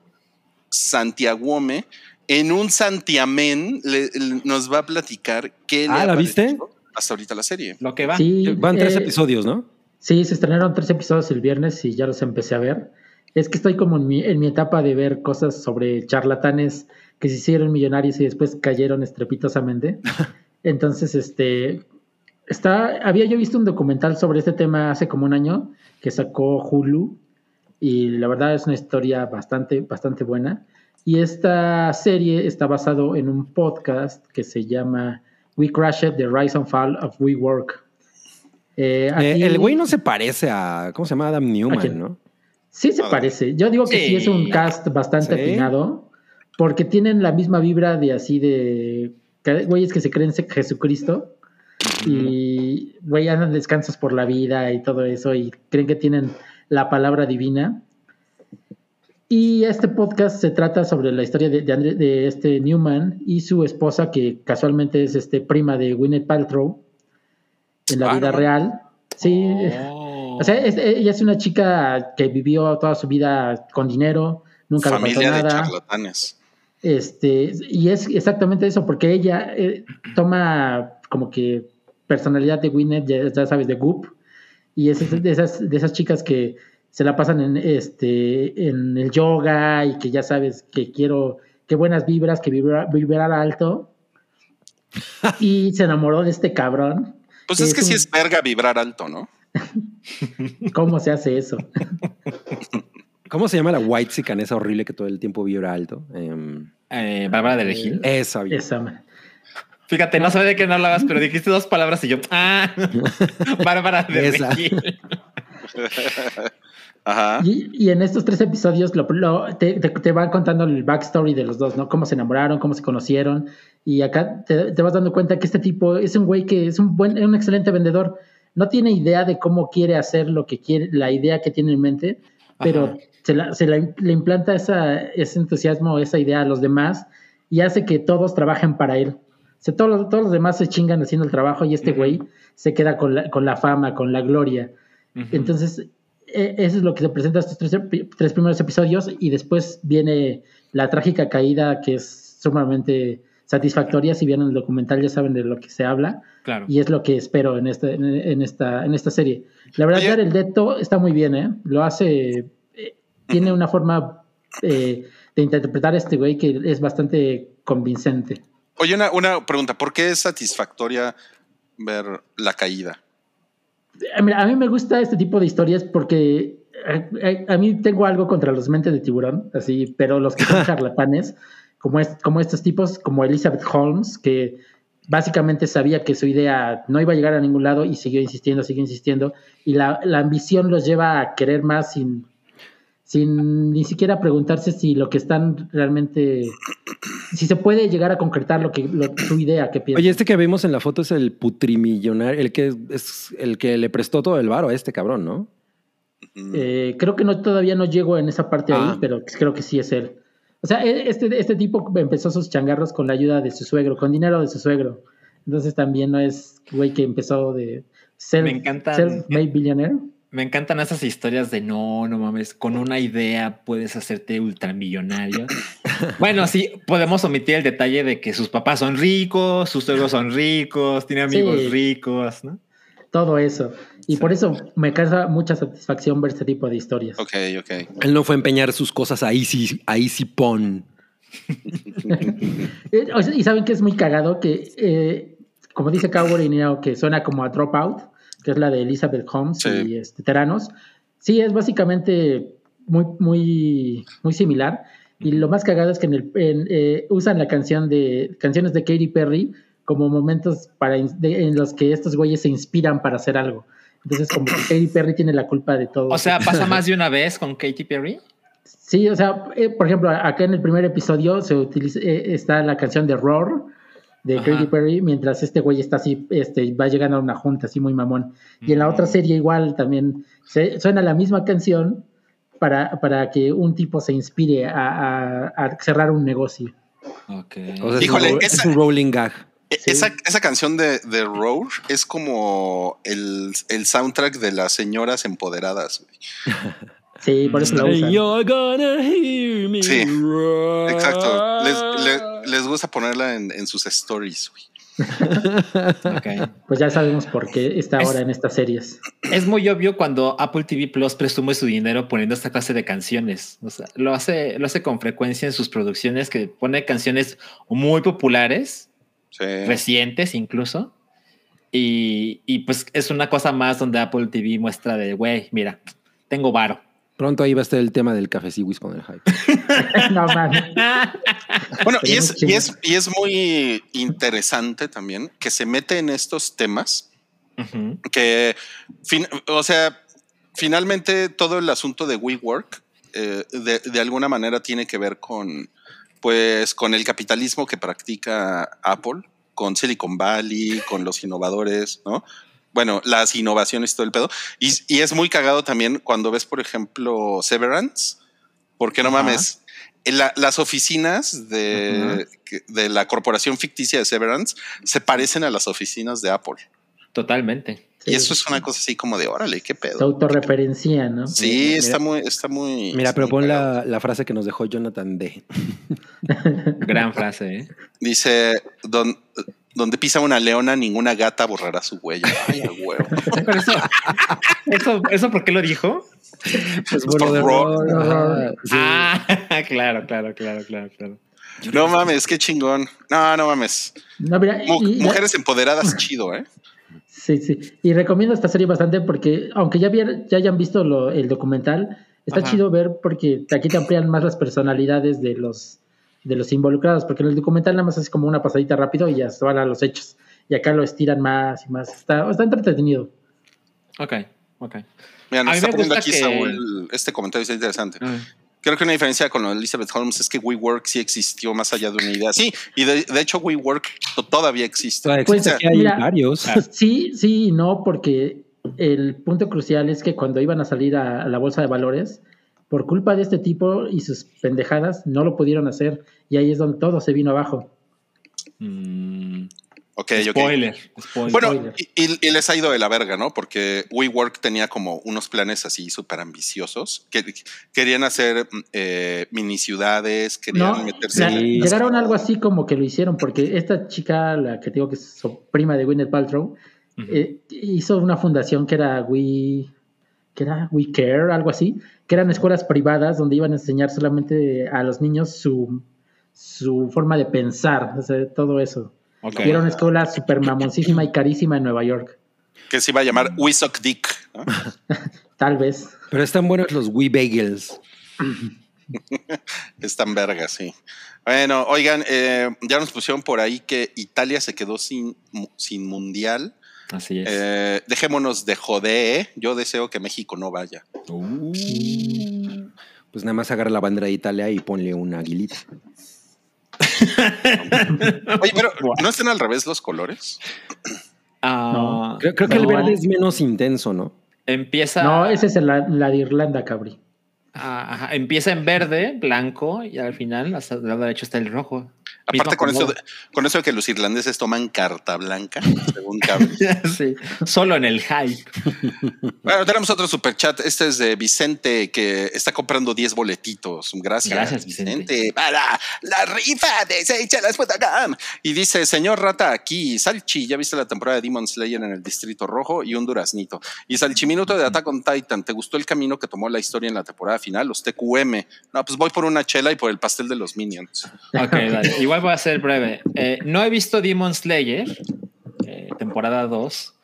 [SPEAKER 2] Santiaguome, en un santiamén, le- le- nos va a platicar qué le
[SPEAKER 4] Ah,
[SPEAKER 2] ha
[SPEAKER 4] ¿la viste?
[SPEAKER 2] hasta ahorita la serie.
[SPEAKER 3] Lo que va.
[SPEAKER 5] Sí,
[SPEAKER 4] Van tres
[SPEAKER 5] eh,
[SPEAKER 4] episodios, ¿no?
[SPEAKER 5] Sí, se estrenaron tres episodios el viernes y ya los empecé a ver. Es que estoy como en mi, en mi etapa de ver cosas sobre charlatanes que se hicieron millonarios y después cayeron estrepitosamente. (laughs) Entonces, este, está, había yo visto un documental sobre este tema hace como un año que sacó Hulu y la verdad es una historia bastante, bastante buena. Y esta serie está basado en un podcast que se llama We Crashed, The Rise and Fall of WeWork.
[SPEAKER 4] Eh,
[SPEAKER 5] aquí-
[SPEAKER 4] el güey no se parece a. ¿Cómo se llama? Adam
[SPEAKER 5] ¿A
[SPEAKER 4] Newman? ¿no?
[SPEAKER 5] Sí se parece. Yo digo que sí.
[SPEAKER 3] sí.
[SPEAKER 5] es un cast bastante
[SPEAKER 4] Sí.
[SPEAKER 5] afinado, porque tienen la misma vibra de así de güeyes que se creen ser Jesucristo y güey andan descansos por la vida y todo eso y creen que tienen la palabra divina. Y este podcast se trata sobre la historia de, de este Newman y su esposa, que casualmente es este prima de Gwyneth Paltrow en la
[SPEAKER 2] Ah,
[SPEAKER 5] vida
[SPEAKER 2] no.
[SPEAKER 5] real. Sí,
[SPEAKER 3] Oh. (laughs)
[SPEAKER 5] o sea, es- ella es una chica que vivió toda su vida con dinero, nunca le faltó
[SPEAKER 2] Familia de
[SPEAKER 5] nada.
[SPEAKER 2] charlatanes.
[SPEAKER 5] Este, y es exactamente eso, porque ella eh, toma como que personalidad de Gwyneth, ya, ya sabes, de Goop, y es de esas, de esas chicas que se la pasan en este en el yoga y que ya sabes que quiero, qué buenas vibras, que vibra- vibrar alto. Y se enamoró de este cabrón.
[SPEAKER 2] Pues es que
[SPEAKER 5] Es
[SPEAKER 2] sí
[SPEAKER 5] un-
[SPEAKER 2] es verga vibrar alto, ¿no? (laughs) (laughs)
[SPEAKER 5] ¿Cómo se hace eso? (laughs)
[SPEAKER 4] ¿Cómo se llama la white chican esa horrible que todo el tiempo vibra alto? Em,
[SPEAKER 3] Eh, Bárbara de Regil.
[SPEAKER 4] esa, vieja.
[SPEAKER 5] Esa, man.
[SPEAKER 3] Fíjate, no sabía de qué no hablabas, pero dijiste dos palabras y yo, ah, Bárbara de
[SPEAKER 4] Esa.
[SPEAKER 3] Regil. (laughs)
[SPEAKER 2] Ajá.
[SPEAKER 5] Y, y en estos tres episodios lo- lo- te, te, te van contando el backstory de los dos, ¿no? Cómo se enamoraron, cómo se conocieron. Y acá te, te vas dando cuenta que este tipo es un güey que es un buen, un excelente vendedor. No tiene idea de cómo quiere hacer lo que quiere, la idea que tiene en mente, pero
[SPEAKER 3] Ajá.
[SPEAKER 5] se, la- se la- le implanta esa, ese entusiasmo, esa idea a los demás y hace que todos trabajen para él. O sea, todos, los- todos los demás se chingan haciendo el trabajo y este güey se queda con la, con la fama, con la gloria. Entonces, e- eso es lo que se presenta estos tres, primeros episodios y después viene la trágica caída que es sumamente satisfactoria. Si bien en el documental ya saben de lo que se habla
[SPEAKER 3] claro.
[SPEAKER 5] y es lo que espero en, este, en, en esta, en esta serie. La verdad,
[SPEAKER 2] Oye.
[SPEAKER 5] Jared Leto está muy bien, ¿eh? Lo hace, eh, tiene una forma eh, de interpretar a este güey que es bastante convincente.
[SPEAKER 2] Oye, una, una pregunta. ¿Por qué es satisfactoria ver la caída?
[SPEAKER 5] A mí, me gusta este tipo de historias porque eh, a, a mí tengo algo contra los mentes de tiburón, así, pero los que son (laughs) charlatanes, como, es, como estos tipos, como Elizabeth Holmes, que básicamente sabía que su idea no iba a llegar a ningún lado y siguió insistiendo, siguió insistiendo, y la, la ambición los lleva a querer más sin, sin ni siquiera preguntarse si lo que están realmente, si se puede llegar a concretar lo que lo- su idea que piensa.
[SPEAKER 4] Oye, este que vemos en la foto es el putrimillonario, el que es el que le prestó todo el varo a este cabrón, ¿no?
[SPEAKER 2] Mm.
[SPEAKER 5] Eh, creo que no todavía no llego en esa parte
[SPEAKER 4] Ah.
[SPEAKER 5] ahí, pero creo que sí es él. O sea, e- este, este tipo empezó sus changarros con la ayuda de su suegro, con dinero de su suegro. Entonces también no es güey que empezó de self,
[SPEAKER 3] Me encantan-
[SPEAKER 5] self-made billionaire.
[SPEAKER 3] Me encantan esas historias de no, no mames, con una idea puedes hacerte ultramillonario. (laughs) bueno, sí, podemos omitir el detalle de que sus papás son ricos, sus suegros son ricos, tiene amigos
[SPEAKER 5] Sí.
[SPEAKER 3] ricos, ¿no?
[SPEAKER 5] Todo eso. Y
[SPEAKER 3] Sí.
[SPEAKER 5] por eso me causa mucha satisfacción ver este tipo de historias.
[SPEAKER 2] Ok, ok.
[SPEAKER 4] Él no fue a empeñar sus cosas a Easy, a Easy Pon. (laughs)
[SPEAKER 5] Eh, y saben que es muy cagado que, eh, como dice Cowboy Neo, que suena como a Dropout, que es la de Elizabeth Holmes
[SPEAKER 2] Sí.
[SPEAKER 5] y este, Teranos. Sí, es básicamente muy, muy, muy similar. Y lo más cagado es que en el, en, eh, usan la canción de canciones de Katy Perry como momentos para in- de- en los que estos güeyes se inspiran para hacer algo. Entonces, como que Katy Perry tiene la culpa de todo.
[SPEAKER 3] O sea, (laughs) pasa más de una vez con Katy Perry.
[SPEAKER 5] Sí, o sea, eh, por ejemplo, acá en el primer episodio se utiliza, eh, está la canción de Roar de
[SPEAKER 3] Ajá.
[SPEAKER 5] Katy Perry, mientras este güey está así, este, va llegando a una junta así muy mamón. Y en la otra serie igual también se, suena la misma canción para, para que un tipo se inspire a, a- a cerrar un negocio.
[SPEAKER 3] Ok.
[SPEAKER 4] O sea, es,
[SPEAKER 2] Híjole,
[SPEAKER 4] un, ro- es
[SPEAKER 2] esa-
[SPEAKER 4] un rolling gag.
[SPEAKER 5] Sí.
[SPEAKER 2] Esa, esa canción de, de Roar es como el, el soundtrack de las señoras empoderadas. (laughs)
[SPEAKER 5] Sí, por eso lo
[SPEAKER 4] Hey,
[SPEAKER 5] usan.
[SPEAKER 4] you're gonna hear me
[SPEAKER 2] Sí,
[SPEAKER 4] roar.
[SPEAKER 2] Exacto. Les, les gusta ponerla en, en sus stories. güey.
[SPEAKER 5] Pues ya sabemos por qué está
[SPEAKER 3] Es-
[SPEAKER 5] ahora en estas series.
[SPEAKER 3] Es muy obvio cuando Apple TV Plus presume su dinero poniendo esta clase de canciones. O sea, lo hace, lo hace con frecuencia en sus producciones, que pone canciones muy populares,
[SPEAKER 2] Sí.
[SPEAKER 3] recientes incluso. Y, y pues es una cosa más donde Apple TV muestra de, güey, mira, tengo varo.
[SPEAKER 4] Pronto ahí va a estar el tema del cafeciwis con el hype. (laughs) (laughs)
[SPEAKER 5] no.
[SPEAKER 2] Bueno, y es,
[SPEAKER 5] muy
[SPEAKER 2] y, es, y es muy interesante también que se mete en estos temas que, fin- o sea, finalmente todo el asunto de WeWork eh, de, de alguna manera tiene que ver con, pues, con el capitalismo que practica Apple, con Silicon Valley, con los innovadores, ¿no? Bueno, las innovaciones y todo el pedo. Y, y es muy cagado también cuando ves, por ejemplo, Severance, porque no mames. En la- las oficinas de, de la corporación ficticia de Severance se parecen a las oficinas de Apple.
[SPEAKER 3] Totalmente.
[SPEAKER 2] Y eso es una cosa así como de órale, qué
[SPEAKER 5] Se
[SPEAKER 2] pedo.
[SPEAKER 5] autorreferencian, ¿no?
[SPEAKER 2] Sí,
[SPEAKER 4] Mira-
[SPEAKER 2] está muy, está muy.
[SPEAKER 4] Mira, pero pon la, la frase que nos dejó Jonathan D.
[SPEAKER 3] Gran frase, ¿eh?
[SPEAKER 2] Dice: "Don- donde pisa una leona, ninguna gata borrará su huella. (laughs) Ay, a huevo.
[SPEAKER 3] Pero eso, eso, ¿eso por qué lo dijo?
[SPEAKER 4] Pues
[SPEAKER 2] por
[SPEAKER 4] de
[SPEAKER 2] rock.
[SPEAKER 4] Sí.
[SPEAKER 3] Ah, claro, claro, claro, claro, claro.
[SPEAKER 2] No mames, qué chingón. No, no mames.
[SPEAKER 5] No, mira,
[SPEAKER 2] Mu-
[SPEAKER 5] y- y-
[SPEAKER 2] mujeres empoderadas, chido, ¿eh?
[SPEAKER 5] Sí, sí. Y recomiendo esta serie bastante porque, aunque ya, vier- ya hayan visto lo- el documental, está
[SPEAKER 3] Ajá.
[SPEAKER 5] chido ver porque aquí te amplían más las personalidades de los, de los involucrados, porque en el documental nada más es como una pasadita rápido y ya se van a los hechos. Y acá lo estiran más y más. Está, está entretenido.
[SPEAKER 3] Ok, ok.
[SPEAKER 2] Mira, nos está poniendo aquí
[SPEAKER 3] que-
[SPEAKER 2] Saúl. Este comentario es interesante. Creo que una diferencia con lo de Elizabeth Holmes es que WeWork sí existió más allá de una idea. Sí, y de, de hecho WeWork to- todavía existe.
[SPEAKER 4] Todavía
[SPEAKER 5] Pues,
[SPEAKER 4] existe, aquí hay
[SPEAKER 5] mira,
[SPEAKER 4] varios. (laughs)
[SPEAKER 5] Sí, sí y no, porque el punto crucial es que cuando iban a salir a, a la bolsa de valores, por culpa de este tipo y sus pendejadas, no lo pudieron hacer. Y ahí es donde todo se vino abajo.
[SPEAKER 3] Mm,
[SPEAKER 2] Ok, ok.
[SPEAKER 3] spoiler, spoiler.
[SPEAKER 2] Bueno,
[SPEAKER 5] Spoiler.
[SPEAKER 2] y, les ha ido de la verga, ¿no? Porque WeWork tenía como unos planes así súper ambiciosos. Que querían hacer eh, mini ciudades, querían
[SPEAKER 5] No,
[SPEAKER 2] meterse
[SPEAKER 5] la-
[SPEAKER 2] en
[SPEAKER 5] llegaron a algo así como que lo hicieron, porque esta chica, la que digo que es prima de Gwyneth Paltrow, eh, hizo una fundación que era We, que era We Care, algo así, que eran escuelas privadas donde iban a enseñar solamente a los niños su, su forma de pensar, o sea, todo eso.
[SPEAKER 3] Ok.
[SPEAKER 5] Y era una escuela súper mamoncísima y carísima en Nueva York,
[SPEAKER 2] que se iba a llamar We Suck Dick. ¿no? (laughs)
[SPEAKER 5] tal vez.
[SPEAKER 4] Pero están buenos los We Bagels. (laughs)
[SPEAKER 2] Están vergas, sí. Bueno, oigan, eh, ya nos pusieron por ahí que Italia se quedó sin, sin mundial.
[SPEAKER 3] Así es.
[SPEAKER 2] Eh, dejémonos de joder. ¿eh? Yo deseo que México no vaya.
[SPEAKER 3] Uh,
[SPEAKER 4] Pues nada más agarra la bandera de Italia y ponle una aguilita. (laughs)
[SPEAKER 2] Oye, pero ¿no están al revés los colores?
[SPEAKER 3] ah,
[SPEAKER 4] Creo, creo que el
[SPEAKER 5] No.
[SPEAKER 4] verde es menos intenso, ¿no?
[SPEAKER 3] Empieza,
[SPEAKER 5] No, ese es la, la de Irlanda, cabri.
[SPEAKER 3] ah, ajá, empieza en verde, blanco, y al final, hasta el lado derecho está el rojo.
[SPEAKER 2] Aparte con eso, de, con eso de que los irlandeses toman carta blanca, según (laughs)
[SPEAKER 3] sí, solo en el hype.
[SPEAKER 2] Bueno, tenemos otro superchat. Este es de Vicente, que está comprando 10 boletitos. Gracias,
[SPEAKER 3] Gracias, Vicente.
[SPEAKER 2] Para la rifa de seychelas.com. Y dice, señor Rata, aquí, Salchi, ¿ya viste la temporada de Demon Slayer en el Distrito Rojo? Y un duraznito. Y Salchiminuto de Attack on Titan, ¿te gustó el camino que tomó la historia en la temporada final? Los TQM. No, pues voy por una chela y por el pastel de los Minions.
[SPEAKER 3] Ok, dale. Igual voy a ser breve. Eh, no he visto Demon Slayer, eh, temporada 2,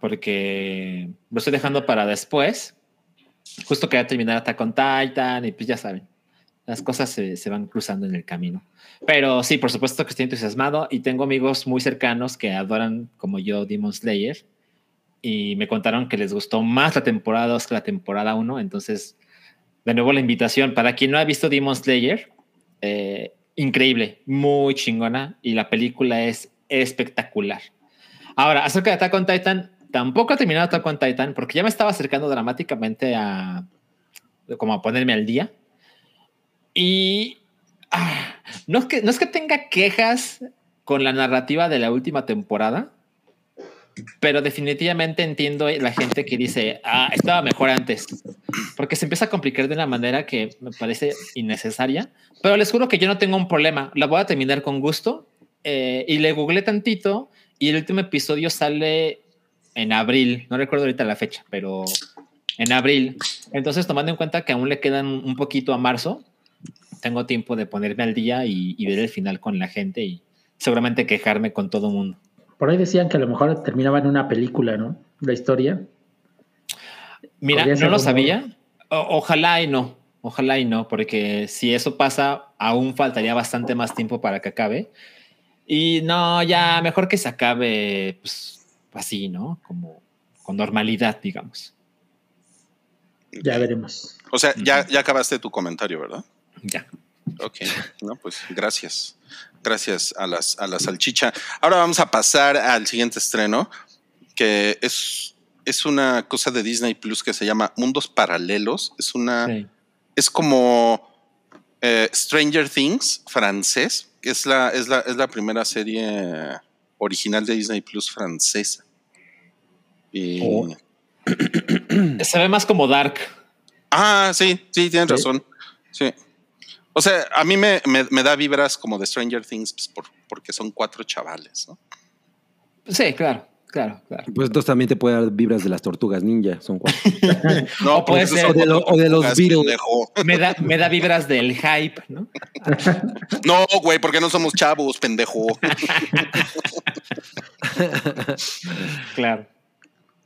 [SPEAKER 3] porque lo estoy dejando para después. Justo quería terminar Attack on Titan y pues ya saben, las cosas se, se van cruzando en el camino. Pero sí, por supuesto que estoy entusiasmado y tengo amigos muy cercanos que adoran como yo Demon Slayer y me contaron que les gustó más la temporada 2 que la temporada 1. Entonces, de nuevo la invitación para quien no ha visto Demon Slayer, eh, increíble, muy chingona y la película es espectacular. Ahora, acerca de Attack on Titan, tampoco he terminado Attack on Titan porque ya me estaba acercando dramáticamente a como a ponerme al día. Y ah, no, es que, no es que tenga quejas con la narrativa de la última temporada, pero definitivamente entiendo la gente que dice, ah, estaba mejor antes, porque se empieza a complicar de una manera que me parece innecesaria, pero les juro que yo no tengo un problema, la voy a terminar con gusto eh, y le googleé tantito y el último episodio sale en abril, no recuerdo ahorita la fecha, pero en abril. Entonces, tomando en cuenta que aún le quedan un poquito a marzo, tengo tiempo de ponerme al día y, y ver el final con la gente y seguramente quejarme con todo mundo.
[SPEAKER 5] Por ahí decían que a lo mejor terminaba en una película, ¿no? La historia.
[SPEAKER 3] Mira, no lo sabía. O- ojalá y no. Ojalá y no, porque si eso pasa, aún faltaría bastante más tiempo para que acabe. Y no, ya mejor que se acabe pues, así, ¿no? Como con normalidad, digamos.
[SPEAKER 5] Ya veremos.
[SPEAKER 2] O sea, ya, ya acabaste tu comentario, ¿verdad?
[SPEAKER 3] Ya.
[SPEAKER 2] Ok, no, pues gracias. Gracias a, las, a la salchicha. Ahora vamos a pasar al siguiente estreno, que es, es una cosa de Disney Plus que se llama Mundos Paralelos. Es una.
[SPEAKER 3] Sí.
[SPEAKER 2] Es como eh, Stranger Things francés. Es la, es, la, es la primera serie original de Disney Plus francesa. Y.
[SPEAKER 3] Oh. (clears throat) Se ve más como Dark.
[SPEAKER 2] Ah, sí, sí, tienes
[SPEAKER 5] Sí.
[SPEAKER 2] razón. Sí. O sea, a mí me, me- me da vibras como de Stranger Things pues, por- porque son cuatro chavales, ¿no?
[SPEAKER 3] Sí, claro, claro, claro.
[SPEAKER 4] Pues entonces también te puede dar vibras de las tortugas ninja. Son cuatro. (laughs)
[SPEAKER 2] No,
[SPEAKER 3] O puede ser
[SPEAKER 2] son
[SPEAKER 4] de lo- o de los Beatles. (laughs)
[SPEAKER 3] Me da, me da vibras del hype, ¿no? (laughs)
[SPEAKER 2] No, güey, porque no somos chavos, pendejo.
[SPEAKER 3] Claro.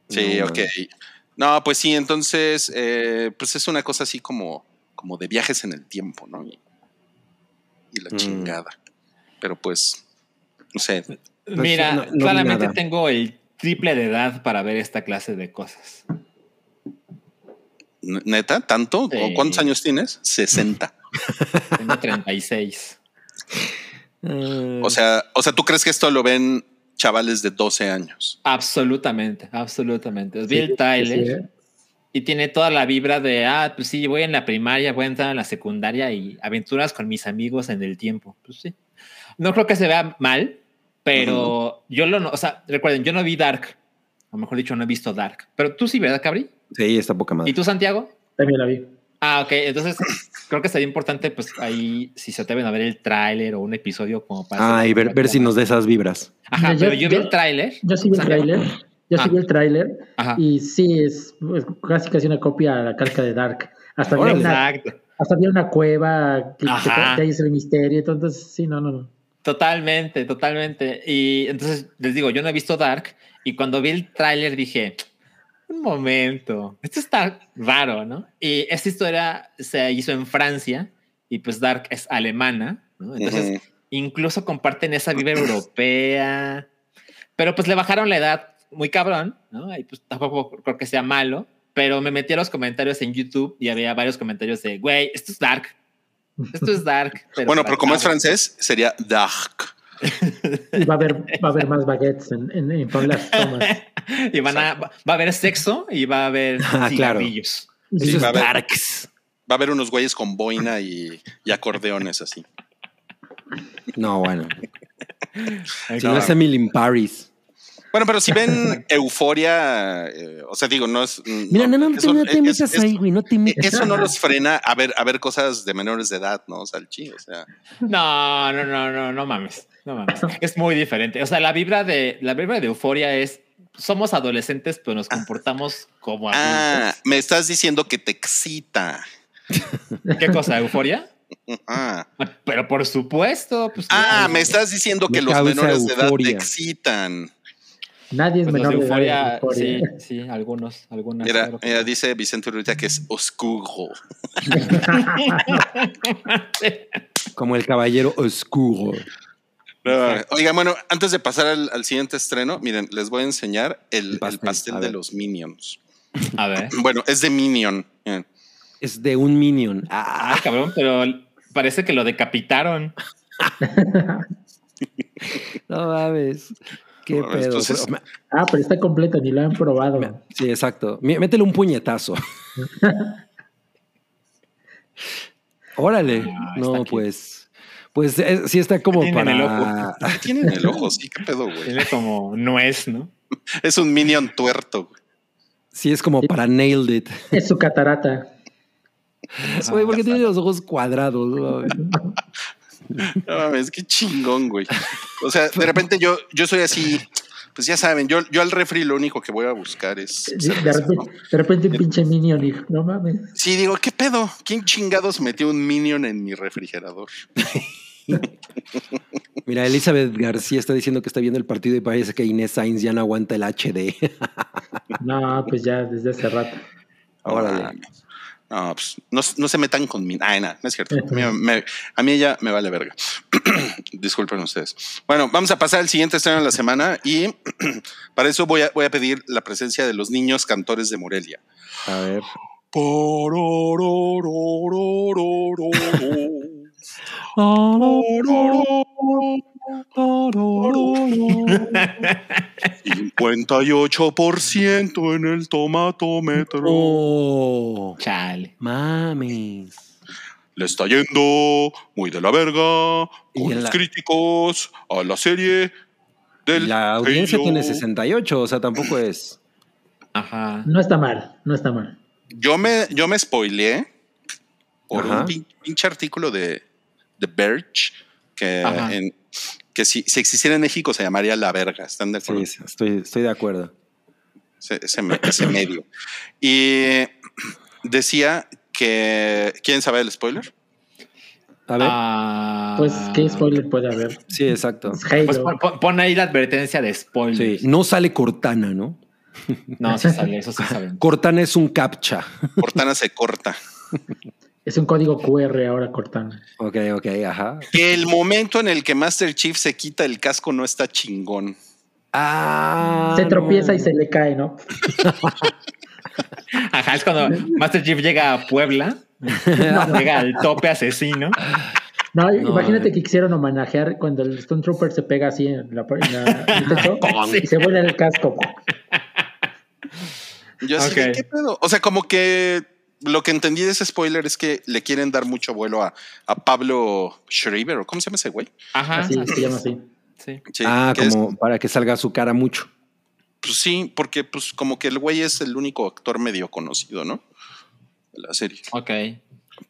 [SPEAKER 2] Sí,
[SPEAKER 4] No,
[SPEAKER 2] ok. No, pues sí, entonces, eh, pues es una cosa así como, como de viajes en el tiempo, ¿no? Y, y la
[SPEAKER 4] Mm.
[SPEAKER 2] chingada. Pero pues, no sé.
[SPEAKER 3] Mira,
[SPEAKER 4] no-
[SPEAKER 3] claramente tengo el triple de edad para ver esta clase de cosas.
[SPEAKER 2] ¿Neta? ¿Tanto?
[SPEAKER 3] Sí.
[SPEAKER 2] ¿O ¿Cuántos años tienes? 60. (laughs)
[SPEAKER 3] Tengo 36.
[SPEAKER 4] Ah,
[SPEAKER 2] O sea, o sea, ¿tú crees que esto lo ven chavales de 12 años?
[SPEAKER 3] Absolutamente, absolutamente.
[SPEAKER 5] Sí,
[SPEAKER 3] Tyler
[SPEAKER 5] sí, ¿eh?
[SPEAKER 3] Y tiene toda la vibra de, ah, pues sí, voy en la primaria, voy a entrar en la secundaria y aventuras con mis amigos en el tiempo. Pues sí. No creo que se vea mal, pero yo lo, no, o sea, recuerden, yo no vi Dark, o mejor dicho, no he visto Dark, pero tú sí, ¿verdad, Cabri?
[SPEAKER 4] sí, está poca madre.
[SPEAKER 3] ¿Y tú, Santiago?
[SPEAKER 5] También la vi.
[SPEAKER 3] Ah, ok. Entonces, creo que sería importante, pues ahí, si se atreven a ver el tráiler o un episodio como para.
[SPEAKER 4] Ah, y ver, ver si nos da esas vibras.
[SPEAKER 3] Ajá,
[SPEAKER 5] Yo-
[SPEAKER 3] pero yo vi
[SPEAKER 5] yo-
[SPEAKER 3] el tráiler.
[SPEAKER 5] Yo sí vi el tráiler. Yo
[SPEAKER 3] Ah.
[SPEAKER 5] sí vi el tráiler. Y sí, es, es casi casi una copia a la calca de Dark. Hasta había, una,
[SPEAKER 3] Exacto.
[SPEAKER 5] hasta había una cueva que, que, ahí es el misterio. Entonces, sí, no, no, no.
[SPEAKER 3] Totalmente, totalmente. Y entonces les digo, yo no he visto Dark y cuando vi el tráiler dije, un momento, esto está raro, ¿no? Y esta historia se hizo en Francia y pues Dark es alemana, ¿no? Entonces incluso comparten esa vibra europea, pero pues le bajaron la edad muy cabrón, ¿no? Y pues tampoco creo que sea malo, pero me metí a los comentarios en YouTube y había varios comentarios de, güey, esto es Dark, esto es Dark. (laughs)
[SPEAKER 2] Bueno, pero como es
[SPEAKER 3] chavos".
[SPEAKER 2] francés, sería Dark.
[SPEAKER 5] Y va a haber, va a haber más baguettes en, en, en todas las tomas. (laughs)
[SPEAKER 3] y van a, va a haber sexo y va a haber (laughs)
[SPEAKER 4] Ah, claro.
[SPEAKER 2] Sí, va a haber-
[SPEAKER 4] Darks.
[SPEAKER 2] Va a haber unos güeyes con boina y, y acordeones así.
[SPEAKER 4] No, bueno. Si no es Emily in Paris.
[SPEAKER 2] Bueno, pero si ven (laughs) Euforia, eh, o sea, digo, no es.
[SPEAKER 4] Mira, no, no, no,
[SPEAKER 2] eso-
[SPEAKER 4] te, no te metas
[SPEAKER 2] es-
[SPEAKER 4] ahí, güey. No te metas.
[SPEAKER 2] Eso no los (laughs) frena a ver, a ver cosas de menores de edad, ¿no? Salchi, o sea.
[SPEAKER 3] No, no, no, no, no mames. No mames. (laughs) Es muy diferente. O sea, la vibra de la vibra de euforia es somos adolescentes, pero nos comportamos como
[SPEAKER 2] Ah,
[SPEAKER 3] adultos.
[SPEAKER 2] me estás diciendo que te excita.
[SPEAKER 3] ¿Qué cosa? ¿Euforia?
[SPEAKER 2] Ah,
[SPEAKER 3] Pero por supuesto. Pues,
[SPEAKER 2] ah me estás diciendo que
[SPEAKER 4] Me
[SPEAKER 2] los menores de edad te excitan.
[SPEAKER 5] Nadie es
[SPEAKER 3] Pues
[SPEAKER 5] menor
[SPEAKER 3] de euforia, sí, sí, algunos, algunas.
[SPEAKER 2] Mira,
[SPEAKER 3] claro
[SPEAKER 2] dice Vicente Urrutia que es oscuro. (laughs)
[SPEAKER 4] Como el caballero oscuro.
[SPEAKER 2] No, Oiga, bueno, antes de pasar al, al siguiente estreno, miren, les voy a enseñar el, el
[SPEAKER 4] pastel,
[SPEAKER 2] de los Minions.
[SPEAKER 3] A ver. (clears throat)
[SPEAKER 2] Bueno, es de Minion. miren.
[SPEAKER 4] Es de un minion. Ah,
[SPEAKER 3] Ay, cabrón, pero parece que lo decapitaron. (laughs)
[SPEAKER 4] no mames. Qué
[SPEAKER 2] Bueno,
[SPEAKER 4] pedo.
[SPEAKER 2] entonces-
[SPEAKER 5] Ah, pero está completo, ni lo han probado.
[SPEAKER 4] Sí, exacto. Métele un puñetazo. (laughs) Órale.
[SPEAKER 3] Ah,
[SPEAKER 4] no, pues. Pues eh, sí está como
[SPEAKER 3] Tiene en
[SPEAKER 4] para.
[SPEAKER 3] el (laughs)
[SPEAKER 2] ¿Qué tiene en el ojo? Sí, qué pedo, güey.
[SPEAKER 3] Tiene como nuez, ¿no? (laughs)
[SPEAKER 2] Es un Minion tuerto, güey.
[SPEAKER 4] Sí, es como para nailed it.
[SPEAKER 5] Es su catarata.
[SPEAKER 4] Güey, porque tiene los ojos cuadrados. ¿No?
[SPEAKER 2] Mames, qué chingón, güey. O sea, de repente yo, yo soy así, pues ya saben, yo, yo al refri lo único que voy a buscar es.
[SPEAKER 5] De, repente,
[SPEAKER 2] ¿no?
[SPEAKER 5] de repente un pinche minion, hijo. No mames.
[SPEAKER 2] Sí, digo, ¿qué pedo? ¿Quién chingados metió un Minion en mi refrigerador? (laughs)
[SPEAKER 4] Mira, Elizabeth García está diciendo que está viendo el partido y parece que Inés Sainz ya no aguanta el HD.
[SPEAKER 5] No, pues ya desde hace rato.
[SPEAKER 4] Órale.
[SPEAKER 2] No, pues no, no se metan con mi. Ay, nada, no es cierto. A mí, me- a mí ella me vale verga. (clears throat) Disculpen ustedes. Bueno, vamos a pasar al siguiente estreno de la semana y (clears throat) para eso voy a, voy a pedir la presencia de los niños cantores de Morelia.
[SPEAKER 4] A ver.
[SPEAKER 2] Ciento en el tomatómetro.
[SPEAKER 4] Oh,
[SPEAKER 3] Chale.
[SPEAKER 4] mames.
[SPEAKER 2] Le está yendo muy de la verga con los
[SPEAKER 4] la-
[SPEAKER 2] críticos a la serie del
[SPEAKER 4] La audiencia
[SPEAKER 2] Halo.
[SPEAKER 4] tiene 68, o sea, tampoco es.
[SPEAKER 3] Ajá.
[SPEAKER 5] No está mal, no está mal.
[SPEAKER 2] Yo me, yo me spoileé por
[SPEAKER 4] Ajá.
[SPEAKER 2] un pin- pinche artículo de, de Verge que, en- que si, si existiera en México se llamaría La Verga. ¿Están de acuerdo?
[SPEAKER 4] Sí, estoy, estoy de acuerdo.
[SPEAKER 2] ese, ese me- ese medio. Y decía que. ¿Quieren saber el spoiler?
[SPEAKER 4] A ver.
[SPEAKER 3] Ah,
[SPEAKER 5] Pues, ¿qué spoiler puede haber?
[SPEAKER 4] Sí, exacto.
[SPEAKER 3] Pues pon, ahí la advertencia de spoilers.
[SPEAKER 4] Sí, no sale Cortana, ¿no?
[SPEAKER 3] No, sí sale, eso sí saben.
[SPEAKER 4] Cortana es un captcha.
[SPEAKER 2] Cortana se corta. (laughs)
[SPEAKER 5] Es un código QR ahora Cortana.
[SPEAKER 4] Ok, ok, ajá.
[SPEAKER 2] Que el momento en el que Master Chief se quita el casco no está chingón.
[SPEAKER 4] Ah.
[SPEAKER 5] se tropieza
[SPEAKER 4] no.
[SPEAKER 5] y se le cae, ¿no? (laughs)
[SPEAKER 3] Ajá, es cuando Master Chief llega a Puebla, (laughs) llega al tope asesino.
[SPEAKER 5] No,
[SPEAKER 4] No,
[SPEAKER 5] imagínate que quisieron homenajear cuando el Stone Trooper se pega así en, la, en, la- en el techo (laughs) y se vuela el casco.
[SPEAKER 2] Yo
[SPEAKER 3] Ok.
[SPEAKER 2] ¿qué pedo? O sea, como que lo que entendí de ese spoiler es que le quieren dar mucho vuelo a, a Pablo Schreiber, o cómo se llama ese güey.
[SPEAKER 3] Ajá.
[SPEAKER 5] Así se llama así.
[SPEAKER 3] Sí.
[SPEAKER 2] Sí,
[SPEAKER 4] ah,
[SPEAKER 2] es-
[SPEAKER 4] como para que salga su cara mucho.
[SPEAKER 2] pues sí, porque pues como que el güey es el único actor medio conocido, ¿no? De la serie.
[SPEAKER 3] Ok.
[SPEAKER 4] Pero,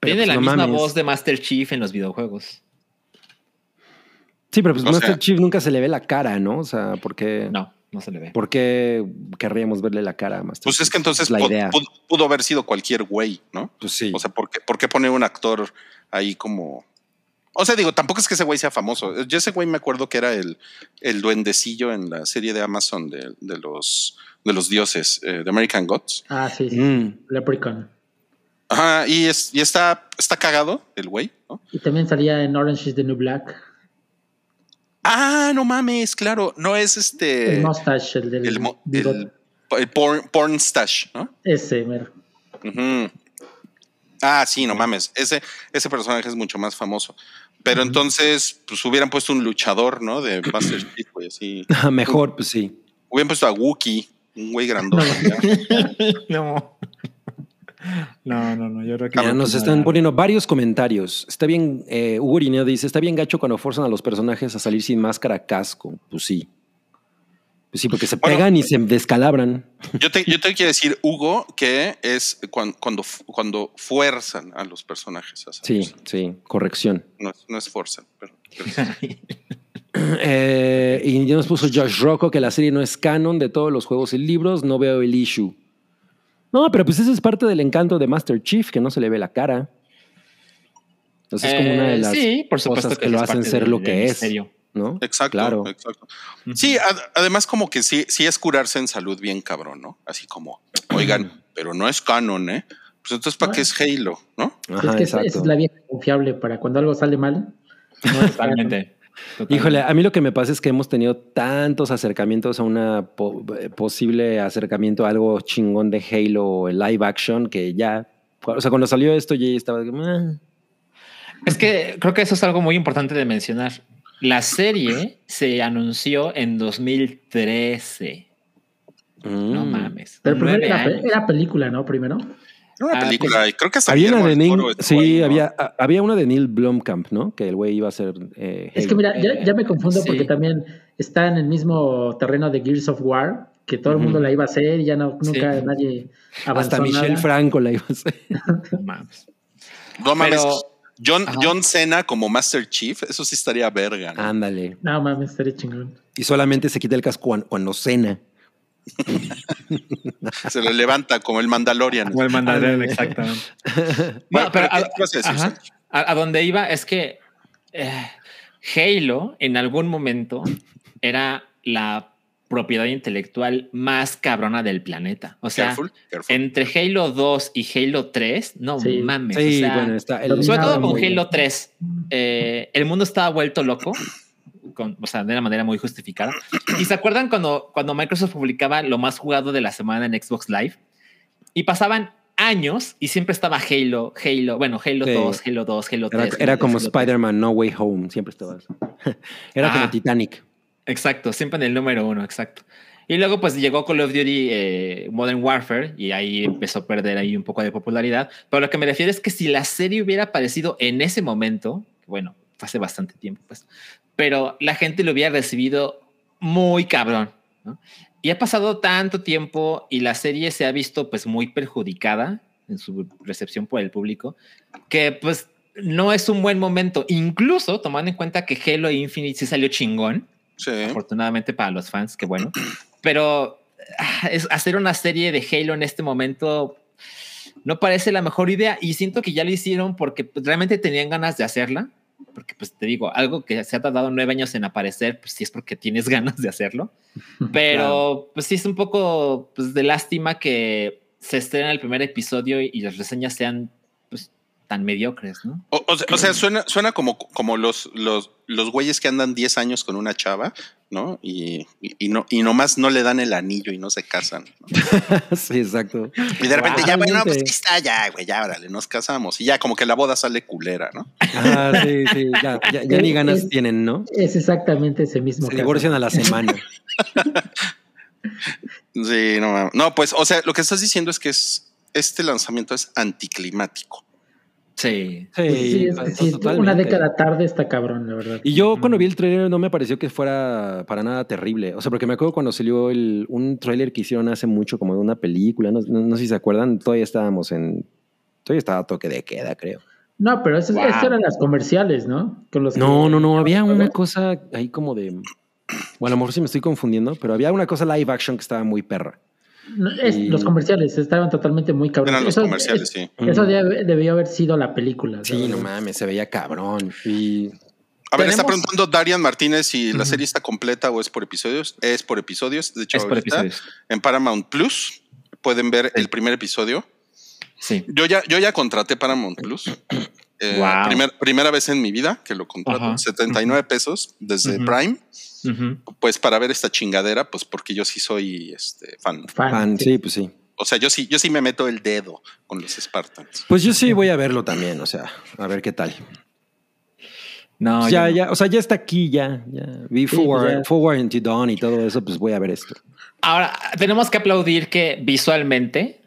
[SPEAKER 3] Tiene
[SPEAKER 4] pues,
[SPEAKER 3] la
[SPEAKER 4] no
[SPEAKER 3] misma
[SPEAKER 4] mames.
[SPEAKER 3] voz de Master Chief en los videojuegos.
[SPEAKER 4] Sí, pero pues
[SPEAKER 2] O
[SPEAKER 4] Master
[SPEAKER 2] sea-
[SPEAKER 4] Chief nunca se le ve la cara, ¿no? O sea, ¿por qué,
[SPEAKER 3] No, no se le ve.
[SPEAKER 4] ¿por qué querríamos verle la cara a Master
[SPEAKER 2] Pues es que entonces
[SPEAKER 4] la idea.
[SPEAKER 2] pudo, pudo haber sido cualquier güey, ¿no?
[SPEAKER 4] Pues sí.
[SPEAKER 2] O sea, ¿por qué, por qué poner un actor ahí como... O sea, digo, tampoco es que ese güey sea famoso. Yo ese güey me acuerdo que era el, el duendecillo en la serie de Amazon de, de los, de los dioses, eh, de American Gods.
[SPEAKER 5] Ah, sí, sí.
[SPEAKER 4] Mm.
[SPEAKER 5] Leprechaun.
[SPEAKER 2] Ajá, y, es, y está, está cagado el güey, ¿no?
[SPEAKER 5] Y también salía en Orange is the New Black.
[SPEAKER 2] Ah, no mames, claro, no es este...
[SPEAKER 5] el mustache, el del
[SPEAKER 2] el, porn, porn stash, ¿no?
[SPEAKER 5] Ese, mero.
[SPEAKER 2] Ah, sí, no mames. Ese, ese personaje es mucho más famoso. Pero entonces, pues hubieran puesto un luchador, ¿no? De Master Chief, güey, así. (laughs)
[SPEAKER 4] Mejor, pues sí.
[SPEAKER 2] Hubieran puesto a Wookiee, un güey grandote. (laughs)
[SPEAKER 3] No. No, no, no. Yo creo que.
[SPEAKER 4] Mira, nos están poniendo varios comentarios. Está bien, eh, Hugo Irineo dice, está bien gacho cuando forzan a los personajes a salir sin máscara casco. Pues sí. Pues sí, porque se
[SPEAKER 2] Bueno.
[SPEAKER 4] pegan y se descalabran.
[SPEAKER 2] Yo te, yo te quiero decir, Hugo, que es cuan- cuando, cuando, fuerzan a los personajes a
[SPEAKER 4] Sí,
[SPEAKER 2] salir.
[SPEAKER 4] sí, corrección.
[SPEAKER 2] No, es- no es forzan, pero, sí. (laughs)
[SPEAKER 4] Eh, y ya nos puso Josh Rocco que la serie no es canon de todos los juegos y libros. No veo el issue. No, pero pues eso es parte del encanto de Master Chief, que no se le ve la cara. Entonces es como una de
[SPEAKER 3] Eh,
[SPEAKER 4] las
[SPEAKER 3] sí, por supuesto
[SPEAKER 4] cosas que,
[SPEAKER 3] que
[SPEAKER 4] lo hacen ser
[SPEAKER 3] del-
[SPEAKER 4] lo que es.
[SPEAKER 3] misterio.
[SPEAKER 4] ¿no?
[SPEAKER 2] Exacto,
[SPEAKER 4] Claro.
[SPEAKER 2] exacto. Sí, ad- además como que sí, sí es curarse en salud bien cabrón, ¿no? Así como, (clears throat) oigan, pero no es canon, ¿eh? Pues entonces, ¿para qué es Halo, no?
[SPEAKER 4] Ajá,
[SPEAKER 5] es que esa- es la vieja confiable para cuando algo sale mal.
[SPEAKER 3] Totalmente. Totalmente.
[SPEAKER 4] Híjole, a mí lo que me pasa es que hemos tenido tantos acercamientos a una po- eh, posible acercamiento a algo chingón de Halo en live action que ya, o sea, cuando salió esto ya estaba como.
[SPEAKER 3] Es que creo que eso es algo muy importante de mencionar. La serie se anunció en 2013. No
[SPEAKER 4] Mm.
[SPEAKER 3] mames.
[SPEAKER 5] Pero primero era película, ¿no? Primero.
[SPEAKER 2] Era una
[SPEAKER 3] Ah,
[SPEAKER 2] película, y creo que hasta
[SPEAKER 4] Había una de Neil,
[SPEAKER 2] Toro
[SPEAKER 4] sí,
[SPEAKER 2] ¿no?
[SPEAKER 4] había, a- había una de Neil Blomkamp, ¿no? Que el güey iba a ser. eh,
[SPEAKER 5] Es que mira, ya, ya me confundo
[SPEAKER 3] Sí.
[SPEAKER 5] porque también está en el mismo terreno de Gears of War, que todo el mundo la iba a hacer y ya no, nunca
[SPEAKER 3] Sí.
[SPEAKER 5] nadie avanzó
[SPEAKER 4] Hasta Michelle
[SPEAKER 5] nada.
[SPEAKER 4] Franco la iba a hacer. (laughs)
[SPEAKER 3] No mames.
[SPEAKER 2] No mames,
[SPEAKER 3] Pero-
[SPEAKER 2] John,
[SPEAKER 3] Ajá.
[SPEAKER 2] John Cena como Master Chief, eso sí estaría verga. ¿no?
[SPEAKER 4] Ándale.
[SPEAKER 5] No mames, estaría chingón.
[SPEAKER 4] Y solamente se quita el casco cuando, cuando cena. (laughs)
[SPEAKER 2] Se lo levanta como el Mandalorian.
[SPEAKER 3] Como el Mandalorian, exactamente. (laughs)
[SPEAKER 2] Bueno,
[SPEAKER 3] No, pero
[SPEAKER 2] pero
[SPEAKER 3] a,
[SPEAKER 2] ¿qué ibas a?
[SPEAKER 3] A- a donde iba es que eh, Halo en algún momento era la propiedad intelectual más cabrona del planeta. O sea,
[SPEAKER 2] Careful, careful.
[SPEAKER 3] entre Halo 2 y Halo 3, no
[SPEAKER 5] Sí.
[SPEAKER 3] mames.
[SPEAKER 4] Sí,
[SPEAKER 3] o sea,
[SPEAKER 4] bueno, está. el-
[SPEAKER 3] sobre todo con
[SPEAKER 5] bien.
[SPEAKER 3] Halo 3, eh, el mundo estaba vuelto loco, con, o sea, de una manera muy justificada. ¿Y se acuerdan cuando, cuando Microsoft publicaba lo más jugado de la semana en Xbox Live? Y pasaban años y siempre estaba Halo, Halo, bueno, Halo
[SPEAKER 4] Sí.
[SPEAKER 3] 2, Halo 2, Halo 3.
[SPEAKER 4] Era,
[SPEAKER 3] Halo
[SPEAKER 4] era
[SPEAKER 3] 3,
[SPEAKER 4] como
[SPEAKER 3] Halo 3.
[SPEAKER 4] Spider-Man No Way Home, siempre estaba eso. (laughs) Era
[SPEAKER 3] Ah.
[SPEAKER 4] como Titanic.
[SPEAKER 3] Exacto, siempre en el número uno, exacto. Y luego pues llegó Call of Duty eh, Modern Warfare y ahí empezó a perder ahí un poco de popularidad. Pero lo que me refiero es que si la serie hubiera aparecido en ese momento, bueno, hace bastante tiempo pues, pero la gente lo hubiera recibido muy cabrón. ¿no? Y ha pasado tanto tiempo y la serie se ha visto pues muy perjudicada en su recepción por el público, que pues no es un buen momento, incluso tomando en cuenta que Halo Infinite sí salió chingón
[SPEAKER 2] Sí.
[SPEAKER 3] afortunadamente para los fans, que bueno. Pero ah, es hacer una serie de Halo en este momento no parece la mejor idea y siento que ya lo hicieron porque pues, realmente tenían ganas de hacerla. Porque, pues te digo, algo que se ha tardado nueve años en aparecer, pues sí es porque tienes (laughs) ganas de hacerlo. Pero, pues sí es un poco pues, de lástima que se estrena el primer episodio y, y las reseñas sean tan mediocres, ¿no?
[SPEAKER 2] O, o sea, o sea, (clears throat) suena, suena como, como los, los, los güeyes que andan 10 años con una chava, ¿no? Y, y, y no, y nomás no le dan el anillo y no se casan. ¿no? (laughs)
[SPEAKER 4] sí, exacto.
[SPEAKER 2] Y de repente, ya, bueno, pues está, ya, güey, ya, órale, nos casamos. Y ya, como que la boda sale culera, ¿no?
[SPEAKER 4] Ah, sí, sí, ya, ya- ya ni ganas
[SPEAKER 5] Es-
[SPEAKER 4] tienen, ¿no?
[SPEAKER 5] Es exactamente ese mismo
[SPEAKER 4] Se
[SPEAKER 5] caso.
[SPEAKER 4] divorcian a la semana. (laughs)
[SPEAKER 2] Sí, no, mames. no, pues, o sea, lo que estás diciendo es que es, este lanzamiento es anticlimático.
[SPEAKER 3] Sí.
[SPEAKER 5] Sí, sí, es-
[SPEAKER 4] pues,
[SPEAKER 5] sí,
[SPEAKER 4] totalmente.
[SPEAKER 5] una década tarde está cabrón, la verdad.
[SPEAKER 4] Y yo cuando vi el trailer no me pareció que fuera para nada terrible. O sea, porque me acuerdo cuando salió el, un trailer que hicieron hace mucho, como de una película, no, no- no sé si se acuerdan, todavía estábamos en... Todavía estaba a toque de queda, creo.
[SPEAKER 5] No, pero
[SPEAKER 3] Wow.
[SPEAKER 5] eso eran las comerciales, ¿no? Con los
[SPEAKER 4] No,
[SPEAKER 5] que-
[SPEAKER 4] no, no, había una cosa ahí como de... Bueno, a lo mejor sí me estoy confundiendo, pero había una cosa live action que estaba muy perra.
[SPEAKER 5] Es-
[SPEAKER 4] Y-
[SPEAKER 5] Los comerciales estaban totalmente muy cabrones.
[SPEAKER 2] Eran los
[SPEAKER 5] Eso-
[SPEAKER 2] comerciales,
[SPEAKER 5] es-
[SPEAKER 2] sí.
[SPEAKER 5] Eso
[SPEAKER 4] Mm.
[SPEAKER 5] debe- debió haber sido la película.
[SPEAKER 4] Sí, no mames, se veía cabrón. Y
[SPEAKER 2] A ver, está preguntando Darian Martínez si la
[SPEAKER 4] Ujú.
[SPEAKER 2] serie está completa o es por episodios. Es por episodios. De hecho,
[SPEAKER 3] Es por
[SPEAKER 2] ahorita
[SPEAKER 3] episodios.
[SPEAKER 2] en Paramount Plus pueden ver el primer episodio.
[SPEAKER 3] Sí.
[SPEAKER 2] Yo ya, yo ya contraté Paramount Plus. Eh,
[SPEAKER 3] Wow.
[SPEAKER 2] primer- primera vez en mi vida que lo contrato.
[SPEAKER 3] Ajá.
[SPEAKER 2] 79 pesos desde. Prime. Pues para ver esta chingadera, pues porque yo sí soy este, fan.
[SPEAKER 5] Fan,
[SPEAKER 4] fan,
[SPEAKER 5] sí.
[SPEAKER 4] pues sí.
[SPEAKER 2] O sea, yo sí, yo sí me meto el dedo con los Spartans.
[SPEAKER 4] Pues yo sí voy a verlo (laughs) también, o sea, a ver qué tal.
[SPEAKER 3] No,
[SPEAKER 4] ya,
[SPEAKER 3] no.
[SPEAKER 4] ya, o sea, ya está aquí, ya, ya. Vi
[SPEAKER 5] Sí,
[SPEAKER 4] Full,
[SPEAKER 5] pues.
[SPEAKER 4] Full Warranty Dawn y todo eso, pues voy a ver esto.
[SPEAKER 3] Ahora, tenemos que aplaudir que visualmente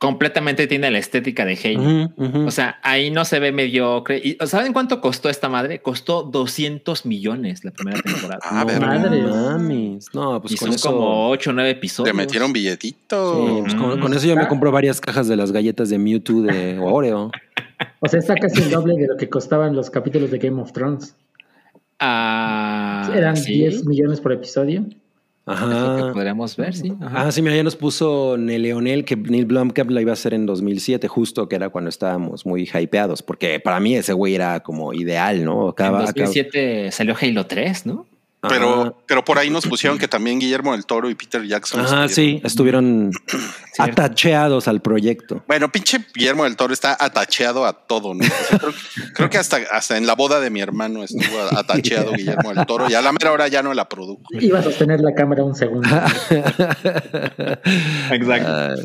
[SPEAKER 3] completamente tiene la estética de Halo. O sea, ahí no se ve mediocre. ¿Y saben cuánto costó esta madre? Costó 200 millones la primera temporada.
[SPEAKER 2] Ah,
[SPEAKER 4] no
[SPEAKER 2] ver.
[SPEAKER 5] Madre.
[SPEAKER 4] mames. No, pues
[SPEAKER 3] y
[SPEAKER 4] con
[SPEAKER 3] son
[SPEAKER 4] eso.
[SPEAKER 3] como 8 o 9 episodios.
[SPEAKER 2] Le metieron billetito.
[SPEAKER 4] Sí, pues con,
[SPEAKER 3] Mm.
[SPEAKER 4] con eso yo me
[SPEAKER 5] Ah.
[SPEAKER 4] compro varias cajas de las galletas de Mewtwo de (laughs) Oreo.
[SPEAKER 5] O sea, está casi el doble de lo que costaban los capítulos de Game of Thrones.
[SPEAKER 3] Ah,
[SPEAKER 5] Eran
[SPEAKER 3] sí.
[SPEAKER 5] 10 millones por episodio.
[SPEAKER 3] Es lo que
[SPEAKER 4] Ajá.
[SPEAKER 3] podríamos ver, sí. Ajá.
[SPEAKER 4] Ah, sí, mira, ya nos puso Leonel que Neil Blomkamp la iba a hacer en 2007, justo que era cuando estábamos muy hypeados, porque para mí ese güey era como ideal, ¿no?
[SPEAKER 3] en
[SPEAKER 4] Acaba, acaba-
[SPEAKER 3] 2007 salió Halo 3, ¿no?
[SPEAKER 2] Pero, pero por ahí nos pusieron que también Guillermo del Toro y Peter Jackson.
[SPEAKER 4] Ajá, sí,
[SPEAKER 2] estuvieron- (clears throat)
[SPEAKER 4] atacheados al proyecto.
[SPEAKER 2] Bueno, pinche Guillermo del Toro está atacheado a todo, ¿no? O sea, creo, creo que hasta, hasta en la boda de mi hermano estuvo atacheado Guillermo del Toro y a la mera hora ya no la produjo.
[SPEAKER 5] Iba a sostener la cámara un segundo. (laughs)
[SPEAKER 3] Exacto.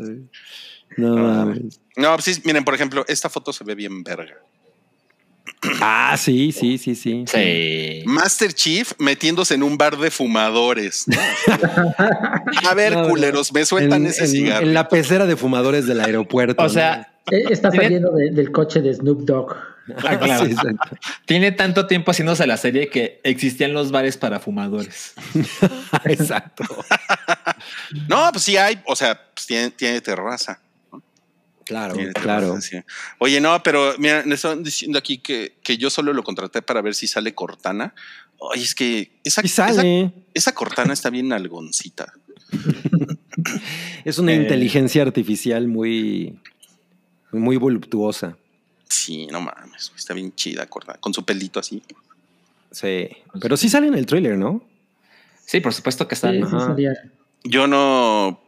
[SPEAKER 4] No.
[SPEAKER 2] No, pues sí, miren, por ejemplo, esta foto se ve bien verga.
[SPEAKER 4] Ah, sí, sí, sí, sí.
[SPEAKER 3] Sí.
[SPEAKER 2] Master Chief metiéndose en un bar de fumadores. ¿no? A ver, (laughs)
[SPEAKER 4] No,
[SPEAKER 2] culeros, me sueltan
[SPEAKER 4] En,
[SPEAKER 2] ese
[SPEAKER 4] en-
[SPEAKER 2] cigarro.
[SPEAKER 4] en la pecera de fumadores del aeropuerto.
[SPEAKER 3] O sea,
[SPEAKER 5] Eh, Está saliendo de- del coche de Snoop Dogg.
[SPEAKER 4] ¿no?
[SPEAKER 3] ah, claro.
[SPEAKER 4] Sí, exacto.
[SPEAKER 3] tiene tanto tiempo haciéndose la serie que existían los bares para fumadores. (laughs)
[SPEAKER 4] exacto. (laughs)
[SPEAKER 2] No, pues sí hay, o sea, pues tiene, tiene terraza.
[SPEAKER 4] Claro, claro.
[SPEAKER 2] Oye, no, pero mira, me están diciendo aquí que, que yo solo lo contraté para ver si sale Cortana. Oye, es que esa,
[SPEAKER 4] Y sale.
[SPEAKER 2] esa, esa Cortana está bien algoncita. (laughs)
[SPEAKER 4] Es una
[SPEAKER 3] Eh.
[SPEAKER 4] inteligencia artificial muy, muy voluptuosa.
[SPEAKER 2] Sí, no mames, está bien chida Cortana, con su pelito así.
[SPEAKER 4] Sí. Pero sí sale en el tráiler, ¿no?
[SPEAKER 3] Sí, por supuesto que están.
[SPEAKER 5] Sí, sí.
[SPEAKER 2] Yo no.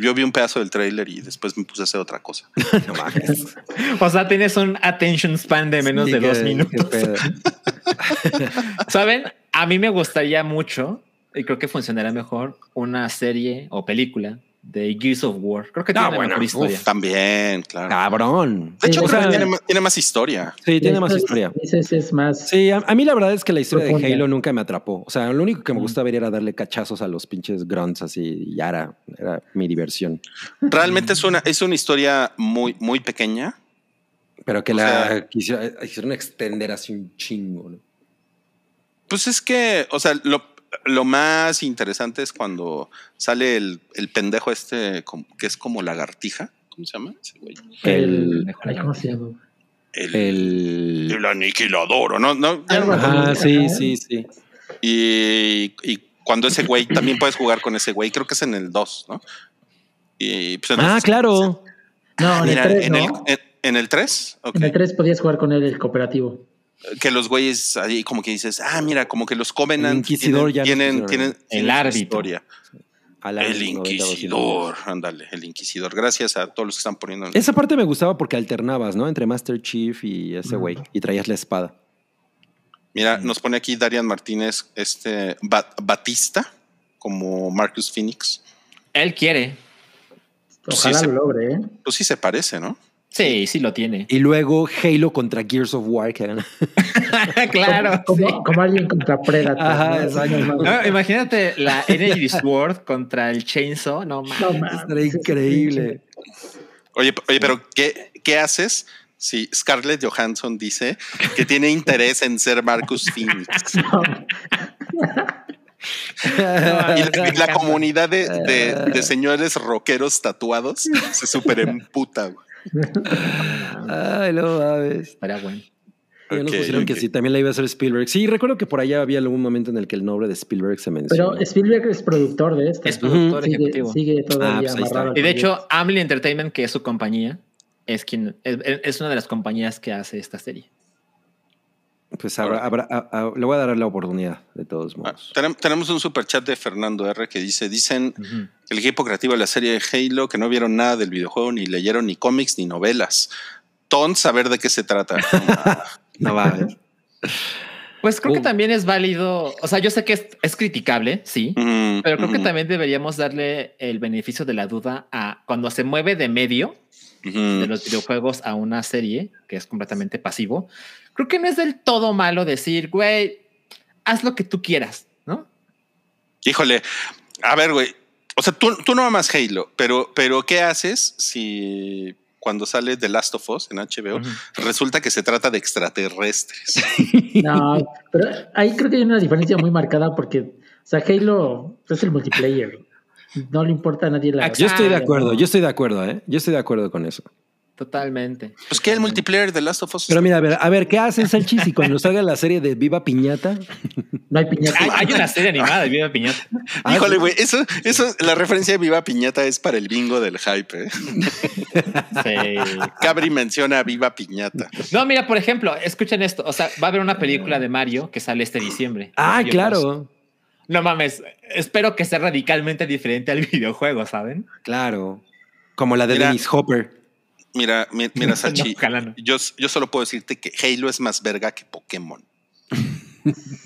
[SPEAKER 2] Yo vi un pedazo del tráiler y después me puse a hacer otra cosa. (laughs)
[SPEAKER 4] No mames.
[SPEAKER 3] O sea, tienes un attention span de menos
[SPEAKER 4] Sí,
[SPEAKER 3] de dos minutos. (laughs) ¿Saben? A mí me gustaría mucho, y creo que funcionará mejor, una serie o película de Gears of War. Creo que
[SPEAKER 4] Ah,
[SPEAKER 3] tiene
[SPEAKER 4] bueno,
[SPEAKER 3] mejor historia.
[SPEAKER 2] También, claro.
[SPEAKER 4] Cabrón.
[SPEAKER 2] de hecho,
[SPEAKER 4] O
[SPEAKER 2] creo
[SPEAKER 4] sea,
[SPEAKER 2] tiene, más historia.
[SPEAKER 4] sí, tiene más historia.
[SPEAKER 5] Dices, es más.
[SPEAKER 4] Sí, a, a mí la verdad es que la historia de. Halo nunca me atrapó. O sea, lo único que me gusta ver era darle cachazos a los pinches grunts así y ya era, mi diversión.
[SPEAKER 2] Realmente es una, es una historia muy, muy pequeña.
[SPEAKER 4] Pero que
[SPEAKER 2] O
[SPEAKER 4] la
[SPEAKER 2] sea-
[SPEAKER 4] quisieron extender así un chingo. ¿no?
[SPEAKER 2] Pues es que, o sea, lo, lo más interesante es cuando sale el, el pendejo este que es como lagartija. ¿Cómo se llama ese güey?
[SPEAKER 4] El,
[SPEAKER 5] ¿Cómo se llama?
[SPEAKER 2] El,
[SPEAKER 4] el,
[SPEAKER 2] el aniquilador, ¿o ¿no? no ya no
[SPEAKER 5] Algo
[SPEAKER 2] me acuerdo.
[SPEAKER 4] Ajá, sí, sí, sí.
[SPEAKER 2] Y, y cuando ese güey, también puedes jugar con ese güey, creo que es en el 2, ¿no? Y, pues,
[SPEAKER 4] Ah,
[SPEAKER 2] entonces-
[SPEAKER 4] claro.
[SPEAKER 5] No, en
[SPEAKER 2] Mira,
[SPEAKER 5] el 3,
[SPEAKER 2] en, el,
[SPEAKER 5] ¿no?
[SPEAKER 2] en, en el 3, ok.
[SPEAKER 5] En el 3 podías jugar con él el cooperativo.
[SPEAKER 2] Que los güeyes ahí como que dices, ah, mira, como que los Covenant
[SPEAKER 4] El Inquisidor ya
[SPEAKER 2] tienen,
[SPEAKER 4] no
[SPEAKER 2] tienen,
[SPEAKER 3] El árbitro.
[SPEAKER 2] El
[SPEAKER 4] 90,
[SPEAKER 2] Inquisidor, ándale, el Inquisidor. Gracias a todos los que están poniendo. en-
[SPEAKER 4] Esa parte me gustaba porque alternabas, ¿no? Entre Master Chief y ese güey. Y traías la espada.
[SPEAKER 2] Mira, nos pone aquí Darian Martínez, este Ba- Batista, como Marcus Phoenix.
[SPEAKER 3] Él quiere.
[SPEAKER 2] Pues
[SPEAKER 5] Ojalá
[SPEAKER 2] sí,
[SPEAKER 5] lo
[SPEAKER 2] se-
[SPEAKER 5] logre, ¿eh?
[SPEAKER 2] Pues sí se parece, ¿no?
[SPEAKER 3] Sí, sí lo tiene.
[SPEAKER 4] Y luego Halo contra Gears of War, que eran. (laughs)
[SPEAKER 3] claro.
[SPEAKER 5] Como,
[SPEAKER 3] sí.
[SPEAKER 5] como alguien contra Predator.
[SPEAKER 4] Ajá,
[SPEAKER 5] ¿no?
[SPEAKER 4] exacto.
[SPEAKER 5] No,
[SPEAKER 3] No, imagínate la Energy Sword contra el Chainsaw. No mames.
[SPEAKER 5] no
[SPEAKER 4] increíble.
[SPEAKER 2] Oye, oye, pero ¿qué, qué haces si Scarlett Johansson dice que tiene interés en ser Marcus (laughs) Phoenix? Y la, y la comunidad de, de- de señores rockeros tatuados se super emputa.
[SPEAKER 4] Ay, no mames.
[SPEAKER 3] Estaría bueno.
[SPEAKER 4] Ya nos
[SPEAKER 2] Ok,
[SPEAKER 4] pusieron que
[SPEAKER 2] ok.
[SPEAKER 4] sí, también la iba a hacer Spielberg. Sí, recuerdo que por allá había algún momento en el que el nombre de Spielberg se mencionó.
[SPEAKER 5] Pero Spielberg es productor de esto.
[SPEAKER 3] Es productor
[SPEAKER 5] sigue,
[SPEAKER 3] ejecutivo.
[SPEAKER 5] sigue todavía
[SPEAKER 4] Ah, pues
[SPEAKER 3] Y de
[SPEAKER 5] proyecto.
[SPEAKER 3] hecho, Amblin Entertainment, que es su compañía, es quien es, es una de las compañías que hace esta serie.
[SPEAKER 4] Pues habrá, habrá- a- a- le voy a dar la oportunidad, de todos
[SPEAKER 2] Ah,
[SPEAKER 4] modos.
[SPEAKER 2] tenem- tenemos un super chat de Fernando R que dice: Dicen el equipo creativo de la serie de Halo que no vieron nada del videojuego, ni leyeron ni cómics ni novelas. Ton saber de qué se trata. (laughs)
[SPEAKER 4] No mames.
[SPEAKER 3] Pues creo que
[SPEAKER 4] Uh.
[SPEAKER 3] también es válido. O sea, yo sé que es, es criticable, sí,
[SPEAKER 2] Mm,
[SPEAKER 3] pero creo que también deberíamos darle el beneficio de la duda a cuando se mueve de medio
[SPEAKER 2] mm.
[SPEAKER 3] de los videojuegos a una serie que es completamente pasivo. Creo que no es del todo malo decir, güey, haz lo que tú quieras, ¿no?
[SPEAKER 2] Híjole, a ver, güey. O sea, tú, tú no amas Halo, pero, pero ¿qué haces si cuando sale The Last of Us en HBO resulta que se trata de extraterrestres? (laughs)
[SPEAKER 5] No, pero ahí creo que hay una diferencia muy marcada porque, o sea, Halo es el multiplayer. No le importa a nadie la.
[SPEAKER 4] Yo estoy de acuerdo, yo estoy de acuerdo, ¿eh? Yo estoy de acuerdo con eso.
[SPEAKER 3] Totalmente.
[SPEAKER 2] Pues que el multiplayer de Last of Us.
[SPEAKER 4] Pero mira, a ver, a ver, ¿qué hacen Salchi si cuando salga la serie de Viva Piñata?
[SPEAKER 5] No hay piñata.
[SPEAKER 3] Hay, hay una serie animada de Viva Piñata.
[SPEAKER 4] Ah,
[SPEAKER 2] Híjole, güey, eso, eso, la referencia de Viva Piñata es para el bingo del hype. ¿eh?
[SPEAKER 3] Sí.
[SPEAKER 2] Cabri menciona a Viva Piñata.
[SPEAKER 3] No, mira, por ejemplo, escuchen esto. O sea, va a haber una película de Mario que sale este diciembre.
[SPEAKER 4] Ah,
[SPEAKER 3] Mario
[SPEAKER 4] claro,
[SPEAKER 3] No mames, espero que sea radicalmente diferente al (laughs) videojuego, ¿saben?
[SPEAKER 4] claro. Como la de
[SPEAKER 2] Mira.
[SPEAKER 4] Dennis Hopper.
[SPEAKER 2] Mira, mi- mira, (laughs) Sachi.
[SPEAKER 3] No, ojalá no.
[SPEAKER 2] yo, yo solo puedo decirte que Halo es más verga que Pokémon. (laughs)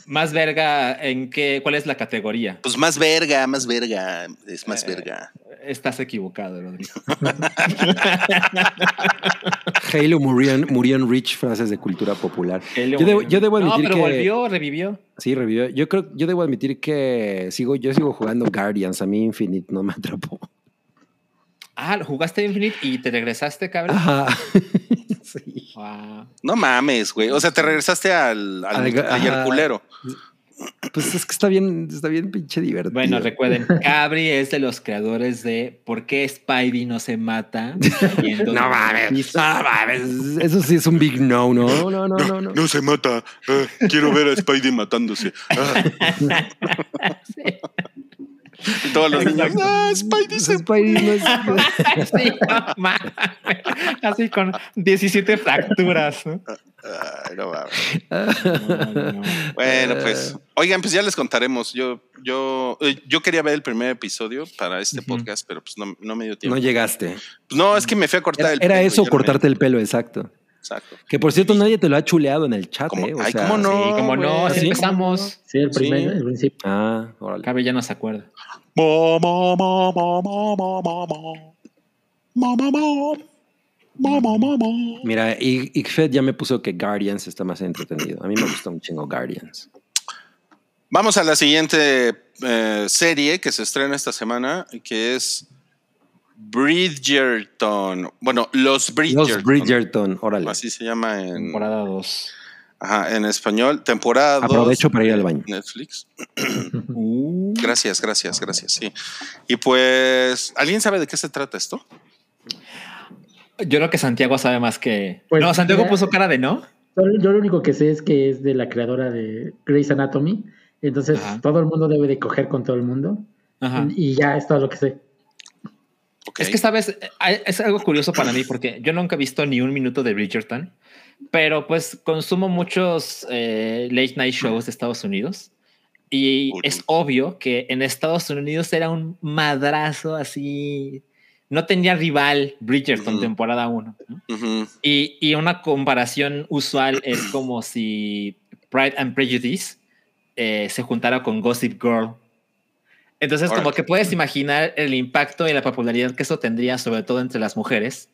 [SPEAKER 3] Más verga en qué, ¿cuál es la categoría?
[SPEAKER 2] Pues más verga, más verga, es más
[SPEAKER 3] Eh,
[SPEAKER 2] verga.
[SPEAKER 3] Estás equivocado, Rodrigo. (laughs)
[SPEAKER 4] Halo murió en, murió en rich frases de cultura popular.
[SPEAKER 3] Halo
[SPEAKER 4] Yo debo, yo debo
[SPEAKER 3] No,
[SPEAKER 4] admitir
[SPEAKER 3] pero
[SPEAKER 4] que
[SPEAKER 3] volvió, revivió.
[SPEAKER 4] sí revivió. Yo creo, yo debo admitir que sigo, yo sigo jugando Guardians. A mí Infinite no me atrapó.
[SPEAKER 3] Ah, jugaste Infinite y te regresaste, cabrón.
[SPEAKER 4] Ajá. (laughs) sí.
[SPEAKER 3] Wow.
[SPEAKER 2] No mames, güey. O sea, te regresaste al, al culero.
[SPEAKER 4] Pues es que está bien, está bien pinche divertido.
[SPEAKER 3] Bueno, recuerden, Cabri es de los creadores de ¿Por qué Spidey no se mata? (laughs)
[SPEAKER 4] No mames, no mames. Eso sí es un big no, no, no, no, no. no.
[SPEAKER 2] se mata. Ah, quiero ver a Spidey matándose. Ah. (laughs) Y todos los niños. Ah, Spidey se
[SPEAKER 4] Spidey no es- (laughs)
[SPEAKER 3] Sí, no mames. Así con 17 fracturas. ¿no?
[SPEAKER 2] Ay, no.
[SPEAKER 3] No, no. (laughs)
[SPEAKER 2] Bueno, pues, oigan, pues ya les contaremos. Yo, yo, eh, yo quería ver el primer episodio para este podcast, pero pues no, no me dio
[SPEAKER 4] No
[SPEAKER 2] tiempo.
[SPEAKER 4] llegaste.
[SPEAKER 2] Pues no, es que me fui a cortar
[SPEAKER 4] Era,
[SPEAKER 2] el
[SPEAKER 4] era
[SPEAKER 2] pelo,
[SPEAKER 4] eso,
[SPEAKER 2] ya no
[SPEAKER 4] cortarte
[SPEAKER 2] me-
[SPEAKER 4] el pelo, exacto.
[SPEAKER 2] Exacto.
[SPEAKER 4] Que por cierto, nadie te lo ha chuleado en el chat,
[SPEAKER 2] ¿Cómo?
[SPEAKER 4] ¿eh? O
[SPEAKER 2] Ay,
[SPEAKER 4] sea,
[SPEAKER 2] ¿cómo no?
[SPEAKER 3] Sí, como no, así
[SPEAKER 4] ¿Sí?
[SPEAKER 3] empezamos.
[SPEAKER 5] Sí, el primer,
[SPEAKER 2] Sí.
[SPEAKER 5] el principio.
[SPEAKER 4] Ah, órale.
[SPEAKER 3] Cabe ya no se acuerda.
[SPEAKER 2] Mo, mo, mo, mo, mo, mo, mo, mo. Mo, mo, mo. Mo, mo, mo, mo.
[SPEAKER 4] Mira, Igfed ya me puso que Guardians está más entretenido. A mí me gustó un chingo Guardians.
[SPEAKER 2] Vamos a la siguiente eh, serie que se estrena esta semana, que es Bridgerton. Bueno, Los Bridgerton.
[SPEAKER 4] Los Bridgerton, órale.
[SPEAKER 2] Así se llama en,
[SPEAKER 3] Temporada 2.
[SPEAKER 2] ajá, en español. Temporada 2.
[SPEAKER 4] Aprovecho para ir al baño.
[SPEAKER 2] Netflix. (coughs)
[SPEAKER 3] Uh,
[SPEAKER 2] Gracias, gracias, gracias. Sí. Y pues, ¿alguien sabe de qué se trata esto?
[SPEAKER 3] yo creo que Santiago sabe más que.
[SPEAKER 5] Pues,
[SPEAKER 3] no, Santiago
[SPEAKER 5] ya-
[SPEAKER 3] puso cara de no.
[SPEAKER 5] Yo lo único que sé es que es de la creadora de Grey's Anatomy. Entonces
[SPEAKER 3] Ajá.
[SPEAKER 5] todo el mundo debe de coger con todo el mundo.
[SPEAKER 3] Ajá.
[SPEAKER 5] Y ya es todo lo que sé.
[SPEAKER 3] Es que, sabes, es algo curioso para mí porque yo nunca he visto ni un minuto de Bridgerton, pero pues consumo muchos eh, late night shows de Estados Unidos y
[SPEAKER 2] Uy.
[SPEAKER 3] es obvio que en Estados Unidos era un madrazo así. No tenía rival Bridgerton temporada 1.
[SPEAKER 2] Ujú.
[SPEAKER 3] Y, y una comparación usual es como si Pride and Prejudice eh, se juntara con Gossip Girl. Entonces, como que puedes imaginar el impacto y la popularidad que eso tendría, sobre todo entre las mujeres.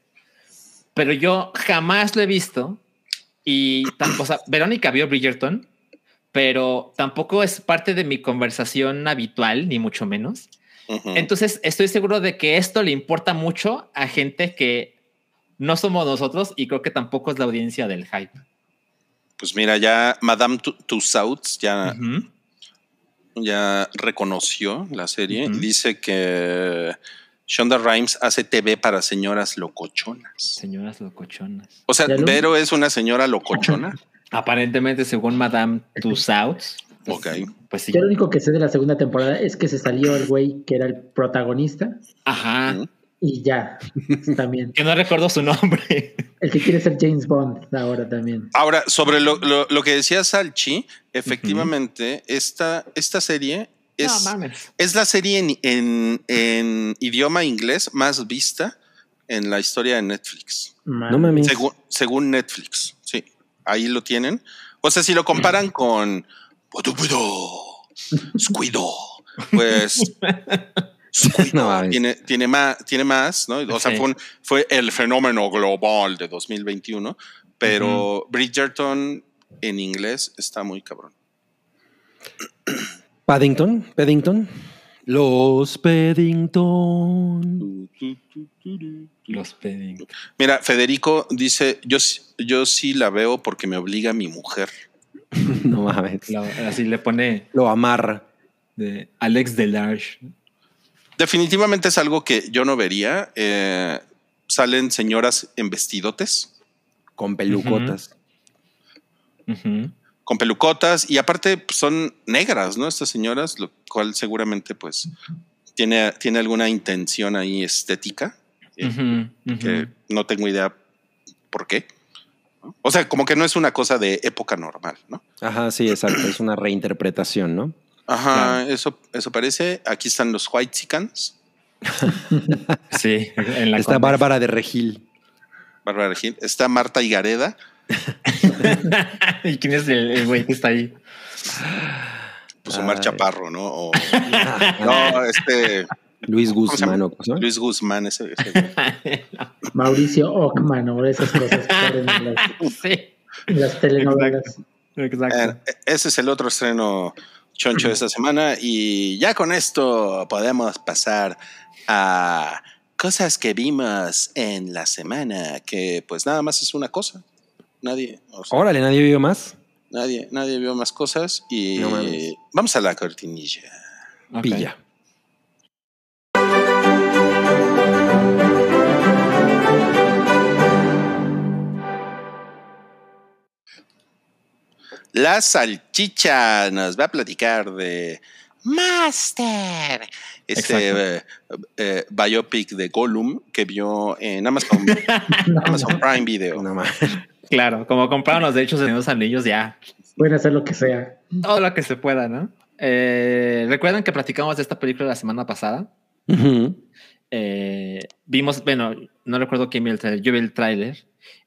[SPEAKER 3] Pero yo jamás lo he visto. Y tampoco, o sea, Verónica vio Bridgerton, pero tampoco es parte de mi conversación habitual, ni mucho menos. Entonces, estoy seguro de que esto le importa mucho a gente que no somos nosotros y creo que tampoco es la audiencia del hype.
[SPEAKER 2] Pues mira, ya Madame Tu- Tussauds ya. Ya reconoció la serie. Dice que Shonda Rhimes hace TV para señoras locochonas.
[SPEAKER 3] Señoras locochonas.
[SPEAKER 2] O sea, Vero es una señora locochona. (laughs)
[SPEAKER 3] Aparentemente, según Madame Tussauds. pues,
[SPEAKER 2] Ok.
[SPEAKER 3] Pues sí.
[SPEAKER 5] Yo lo único que sé de la segunda temporada es que se salió el güey que era el protagonista
[SPEAKER 3] Ajá.
[SPEAKER 5] Y ya, también.
[SPEAKER 3] Que no recuerdo su nombre.
[SPEAKER 5] El que quiere ser James Bond ahora también.
[SPEAKER 2] Ahora, sobre lo, lo- lo que decía Salchi, efectivamente, esta, esta serie es,
[SPEAKER 3] no
[SPEAKER 2] es la serie en, en- en idioma inglés más vista en la historia de Netflix.
[SPEAKER 4] No mames.
[SPEAKER 2] Según, según Netflix, sí. Ahí lo tienen. O sea, si lo comparan con Squido, pues Squido (laughs) (laughs)
[SPEAKER 4] No
[SPEAKER 2] tiene, tiene, más, tiene más, ¿no? O sea,
[SPEAKER 3] Sí.
[SPEAKER 2] fue, un- fue el fenómeno global de 2021, pero Bridgerton en inglés está muy cabrón. (clears throat)
[SPEAKER 4] Paddington, Paddington. Los Paddington.
[SPEAKER 3] Los peding.
[SPEAKER 2] Mira, Federico dice, yo, sí- yo sí la veo porque me obliga mi mujer. (laughs)
[SPEAKER 4] No mames.
[SPEAKER 3] Así le pone
[SPEAKER 4] Lo amarra.
[SPEAKER 3] de Alex Delarge.
[SPEAKER 2] Definitivamente es algo que yo no vería. Eh, salen señoras en vestidotes,
[SPEAKER 4] Con pelucotas.
[SPEAKER 2] Con pelucotas y aparte pues, son negras, ¿no? Estas señoras, lo cual seguramente pues tiene, tiene alguna intención ahí estética eh, que no tengo idea por qué. O sea, como que no es una cosa de época normal, ¿no?
[SPEAKER 4] Ajá, sí, exacto. Es una reinterpretación, ¿no?
[SPEAKER 2] Ajá, eso, eso parece. Aquí están los White Chickens, (laughs)
[SPEAKER 3] Sí, en la
[SPEAKER 4] Está. Bárbara de Regil.
[SPEAKER 2] Bárbara Regil. Está Marta Higareda. (laughs)
[SPEAKER 3] ¿Y quién es el güey que está ahí?
[SPEAKER 2] Pues Omar
[SPEAKER 4] Ay.
[SPEAKER 2] Chaparro, ¿no? O- (laughs) no, este
[SPEAKER 4] Luis? Guzmán, ¿o cómo se llama?
[SPEAKER 2] Luis Guzmán, ese, ese-
[SPEAKER 5] Mauricio Ockman o esas cosas que en las,
[SPEAKER 3] sí,
[SPEAKER 5] en las telenovelas.
[SPEAKER 3] exacto.
[SPEAKER 2] Eh, ese es el otro estreno choncho de (clears throat) esta semana. Y ya con esto podemos pasar a cosas que vimos en la semana, que pues nada más es una cosa. Nadie, o sea,
[SPEAKER 4] Órale, nadie vio más.
[SPEAKER 2] nadie, nadie vio más cosas. Y
[SPEAKER 4] No
[SPEAKER 2] vamos a la cortinilla.
[SPEAKER 4] Pilla.
[SPEAKER 2] La salchicha nos va a platicar de Master. Este eh, eh, biopic de Gollum que vio en Amazon, (laughs) Amazon Prime Video.
[SPEAKER 4] No más.
[SPEAKER 3] Claro, como compraron los derechos de los anillos, ya
[SPEAKER 5] Pueden hacer lo que sea.
[SPEAKER 3] todo lo que se pueda, ¿no? Eh, ¿Recuerdan que platicamos de esta película la semana pasada? Eh, vimos, bueno, no recuerdo quién vio el trailer, yo vi el tráiler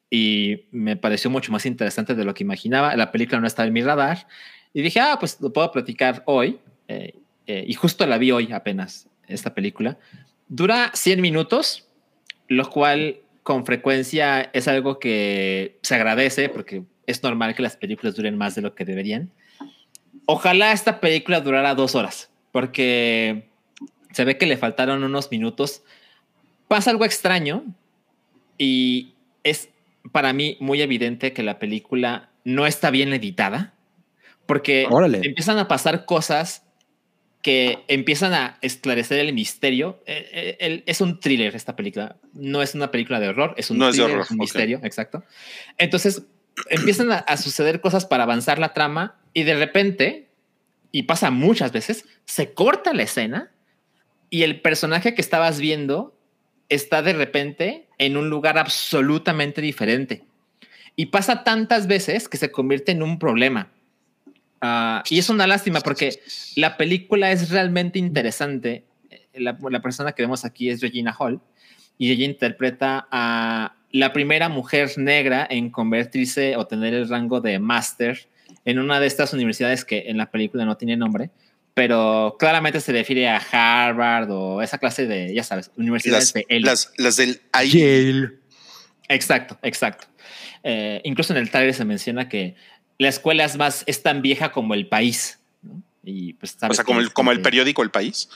[SPEAKER 3] y me pareció mucho más interesante de lo que imaginaba. La película no estaba en mi radar y dije, ah, pues lo puedo platicar hoy. Eh, eh, y justo la vi hoy apenas, esta película. Dura 100 minutos, lo cual con frecuencia es algo que se agradece porque es normal que las películas duren más de lo que deberían. Ojalá esta película durara dos horas, porque se ve que le faltaron unos minutos. Pasa algo extraño y es para mí muy evidente que la película no está bien editada, porque
[SPEAKER 4] Órale.
[SPEAKER 3] empiezan a pasar cosas que empiezan a esclarecer el misterio. Eh, el- es un thriller esta película, no es una película de horror, es un
[SPEAKER 2] No es de
[SPEAKER 3] thriller,
[SPEAKER 2] horror,
[SPEAKER 3] es un
[SPEAKER 2] ok.
[SPEAKER 3] misterio, exacto. Entonces empiezan a, a suceder cosas para avanzar la trama y de repente, y pasa muchas veces, se corta la escena y el personaje que estabas viendo está de repente en un lugar absolutamente diferente. Y pasa tantas veces que se convierte en un problema. Ah, y es una lástima porque la película es realmente interesante. Eh, La, la persona que vemos aquí es Regina Hall y ella interpreta a la primera mujer negra en convertirse o tener el rango de máster en una de estas universidades que en la película no tiene nombre, pero claramente se refiere a Harvard o esa clase de, ya sabes, universidades
[SPEAKER 2] Las,
[SPEAKER 3] de élite.
[SPEAKER 2] las, las del.
[SPEAKER 4] Yale.
[SPEAKER 3] Exacto, exacto. Eh, incluso en el trailer se menciona que la escuela es más, es tan vieja como el país. ¿no? Y pues,
[SPEAKER 2] O sea, como el, como el
[SPEAKER 3] que-
[SPEAKER 2] periódico El País.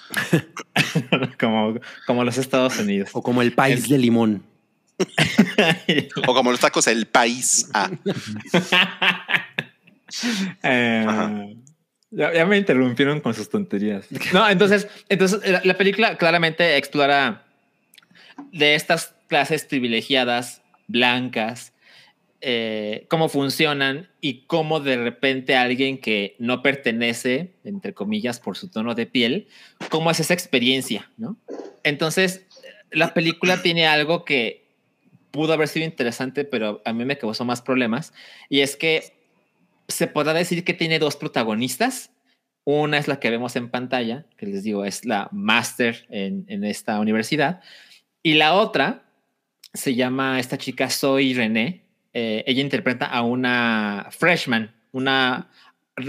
[SPEAKER 2] (laughs)
[SPEAKER 3] como, como los Estados Unidos.
[SPEAKER 4] O como el país de limón. (laughs)
[SPEAKER 2] O como los tacos El País. Ah, (laughs)
[SPEAKER 3] Eh,
[SPEAKER 2] Ajá.
[SPEAKER 3] Ya, me interrumpieron con sus tonterías. No, entonces, entonces la, la película claramente explora de estas clases privilegiadas, blancas, eh, cómo funcionan y cómo de repente alguien que no pertenece, entre comillas, por su tono de piel, cómo es esa experiencia, ¿no? Entonces, la película tiene algo que pudo haber sido interesante, pero a mí me causó más problemas, y es que se podrá decir que tiene dos protagonistas. Una es la que vemos en pantalla, que les digo es la máster en, esta universidad, y la otra se llama esta chica Zoe René. Eh, ella interpreta a una freshman, una,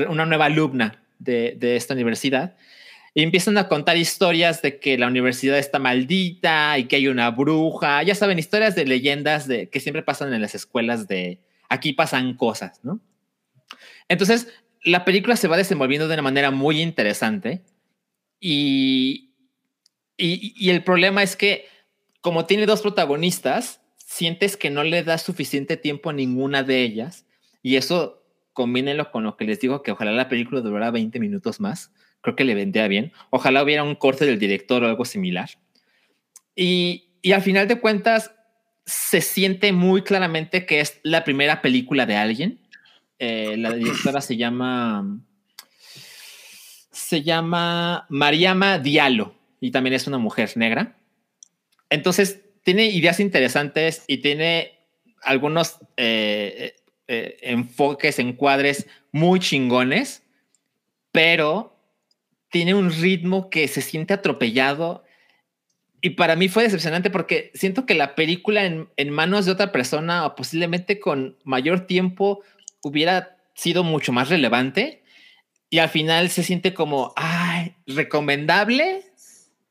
[SPEAKER 3] una nueva alumna de, de esta universidad. Y empiezan a contar historias de que la universidad está maldita y que hay una bruja. Ya saben, historias de leyendas de, que siempre pasan en las escuelas de aquí pasan cosas, ¿no? Entonces, la película se va desenvolviendo de una manera muy interesante y, y, el problema es que como tiene dos protagonistas, sientes que no le das suficiente tiempo a ninguna de ellas y eso combínenlo con lo que les digo que ojalá la película durara 20 minutos más. Creo que le vendría bien. Ojalá hubiera un corte del director o algo similar. Y, y al final de cuentas, se siente muy claramente que es la primera película de alguien. Eh, la directora se llama. Se llama Mariama Diallo y también es una mujer negra. Entonces, tiene ideas interesantes y tiene algunos eh, eh, enfoques, encuadres muy chingones, pero tiene un ritmo que se siente atropellado. Y para mí fue decepcionante porque siento que la película en, en manos de otra persona o posiblemente con mayor tiempo hubiera sido mucho más relevante. Y al final se siente como, ay, recomendable,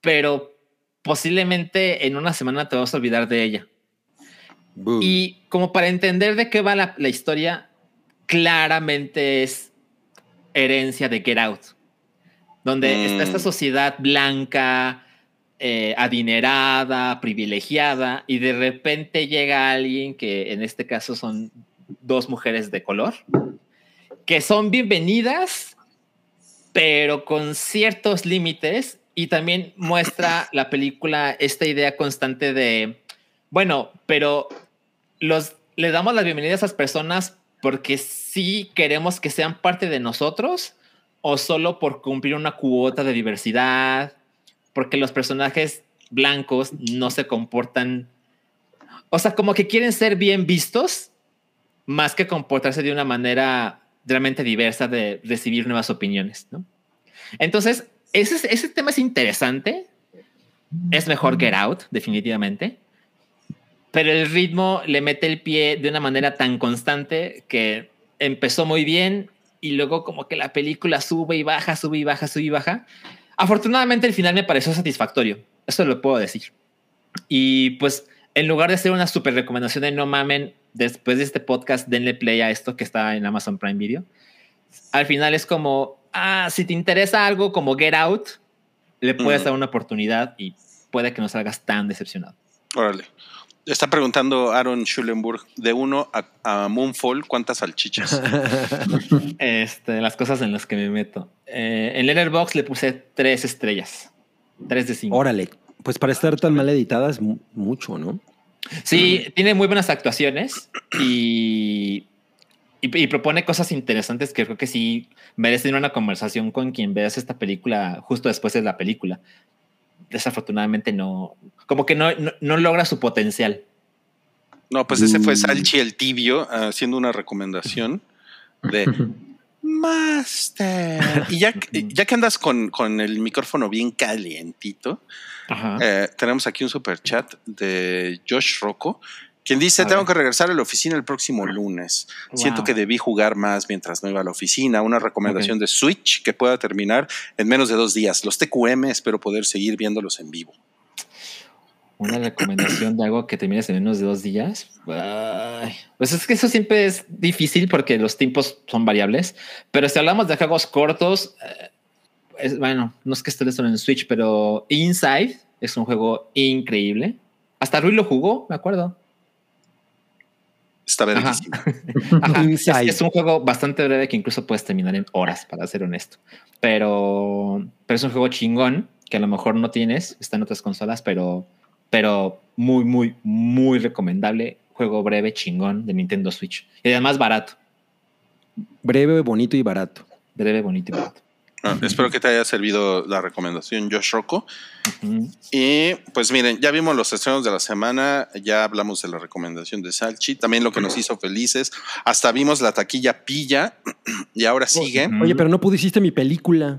[SPEAKER 3] pero posiblemente en una semana te vas a olvidar de ella. Y como para entender de qué va la, la historia, claramente es herencia de Get Out, donde
[SPEAKER 2] Mm.
[SPEAKER 3] está esta sociedad blanca, eh, adinerada, privilegiada, y de repente llega alguien que en este caso son dos mujeres de color, que son bienvenidas, pero con ciertos límites, y también muestra la película esta idea constante de, bueno, pero los, le damos la bienvenida a esas personas porque sí queremos que sean parte de nosotros o solo por cumplir una cuota de diversidad, porque los personajes blancos no se comportan, o sea, como que quieren ser bien vistos, más que comportarse de una manera realmente diversa de recibir nuevas opiniones, ¿no? Entonces, ese, ese tema es interesante. Es mejor Get Out, definitivamente. Pero el ritmo le mete el pie de una manera tan constante que empezó muy bien y luego como que la película sube y baja, sube y baja, sube y baja. Afortunadamente el final me pareció satisfactorio. Eso lo puedo decir. Y pues en lugar de hacer una super recomendación de no mamen, después de este podcast denle play a esto que está en Amazon Prime Video. Al final es como, ah, si te interesa algo como Get Out, le puedes dar una oportunidad y puede que no salgas tan decepcionado.
[SPEAKER 2] Órale. Está preguntando Aaron Schulenburg, de uno a, Moonfall, ¿cuántas salchichas? (laughs)
[SPEAKER 3] este, las cosas en las que me meto. Eh, en Letterboxd le puse tres estrellas. Tres de cinco.
[SPEAKER 4] Órale. Pues para estar tan mal editada es mucho, ¿no?
[SPEAKER 3] Sí, tiene muy buenas actuaciones y, y, propone cosas interesantes que creo que sí merecen una conversación con quien veas esta película justo después de la película desafortunadamente no, como que no, no, logra su potencial.
[SPEAKER 2] No, pues ese fue mm. Salchi el tibio haciendo una recomendación de (laughs) Master. (laughs) Y ya, ya que andas con, con el micrófono bien calientito, eh, tenemos aquí un super chat de Josh Rocco quien dice, tengo que regresar a la oficina el próximo lunes. Siento que debí jugar más mientras no iba a la oficina. Una recomendación de Switch que pueda terminar en menos de dos días. Los TQM espero poder seguir viéndolos en vivo.
[SPEAKER 3] Una recomendación de algo que termines en menos de dos días. Pues es que eso siempre es difícil porque los tiempos son variables. Pero si hablamos de juegos cortos, eh, es, bueno, no es que esté solo en Switch, pero Inside es un juego increíble. Hasta Rui lo jugó, me acuerdo.
[SPEAKER 2] Está (laughs)
[SPEAKER 3] Es, un juego bastante breve que incluso puedes terminar en horas, para ser honesto. Pero, pero es un juego chingón que a lo mejor no tienes, está en otras consolas, pero, pero muy, muy, muy recomendable. Juego breve, chingón de Nintendo Switch. Y además barato.
[SPEAKER 4] Breve, bonito y barato.
[SPEAKER 3] Breve, bonito y barato.
[SPEAKER 2] Ah, espero que te haya servido la recomendación, Josh Rocco. Y pues miren, ya vimos los estrenos de la semana, ya hablamos de la recomendación de Salchi, también lo que nos hizo felices, hasta vimos la taquilla pilla (clears throat) y ahora sigue.
[SPEAKER 4] Oye, pero no pudiste mi película.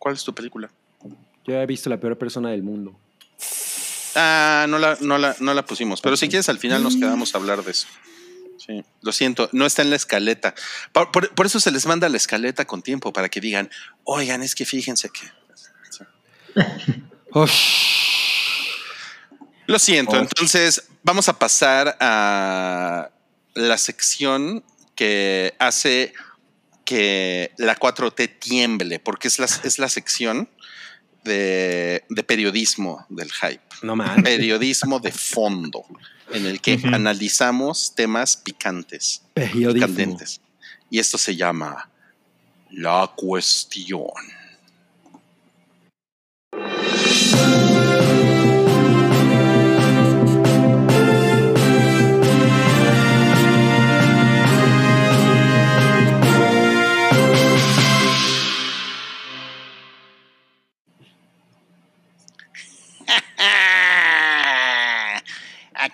[SPEAKER 2] ¿Cuál es tu película?
[SPEAKER 4] Yo he visto la peor persona del mundo.
[SPEAKER 2] Ah, no la, no la, no la pusimos, pero si quieres al final nos quedamos a hablar de eso. Sí, lo siento, no está en la escaleta. Por, eso se les manda la escaleta con tiempo, para que digan, oigan, es que fíjense que... (laughs) Lo siento, entonces vamos a pasar a la sección que hace que la 4T tiemble, porque es la, es la sección de, periodismo del hype.
[SPEAKER 4] No
[SPEAKER 2] Periodismo de fondo en el que analizamos temas picantes, candentes. Y esto se llama la cuestión.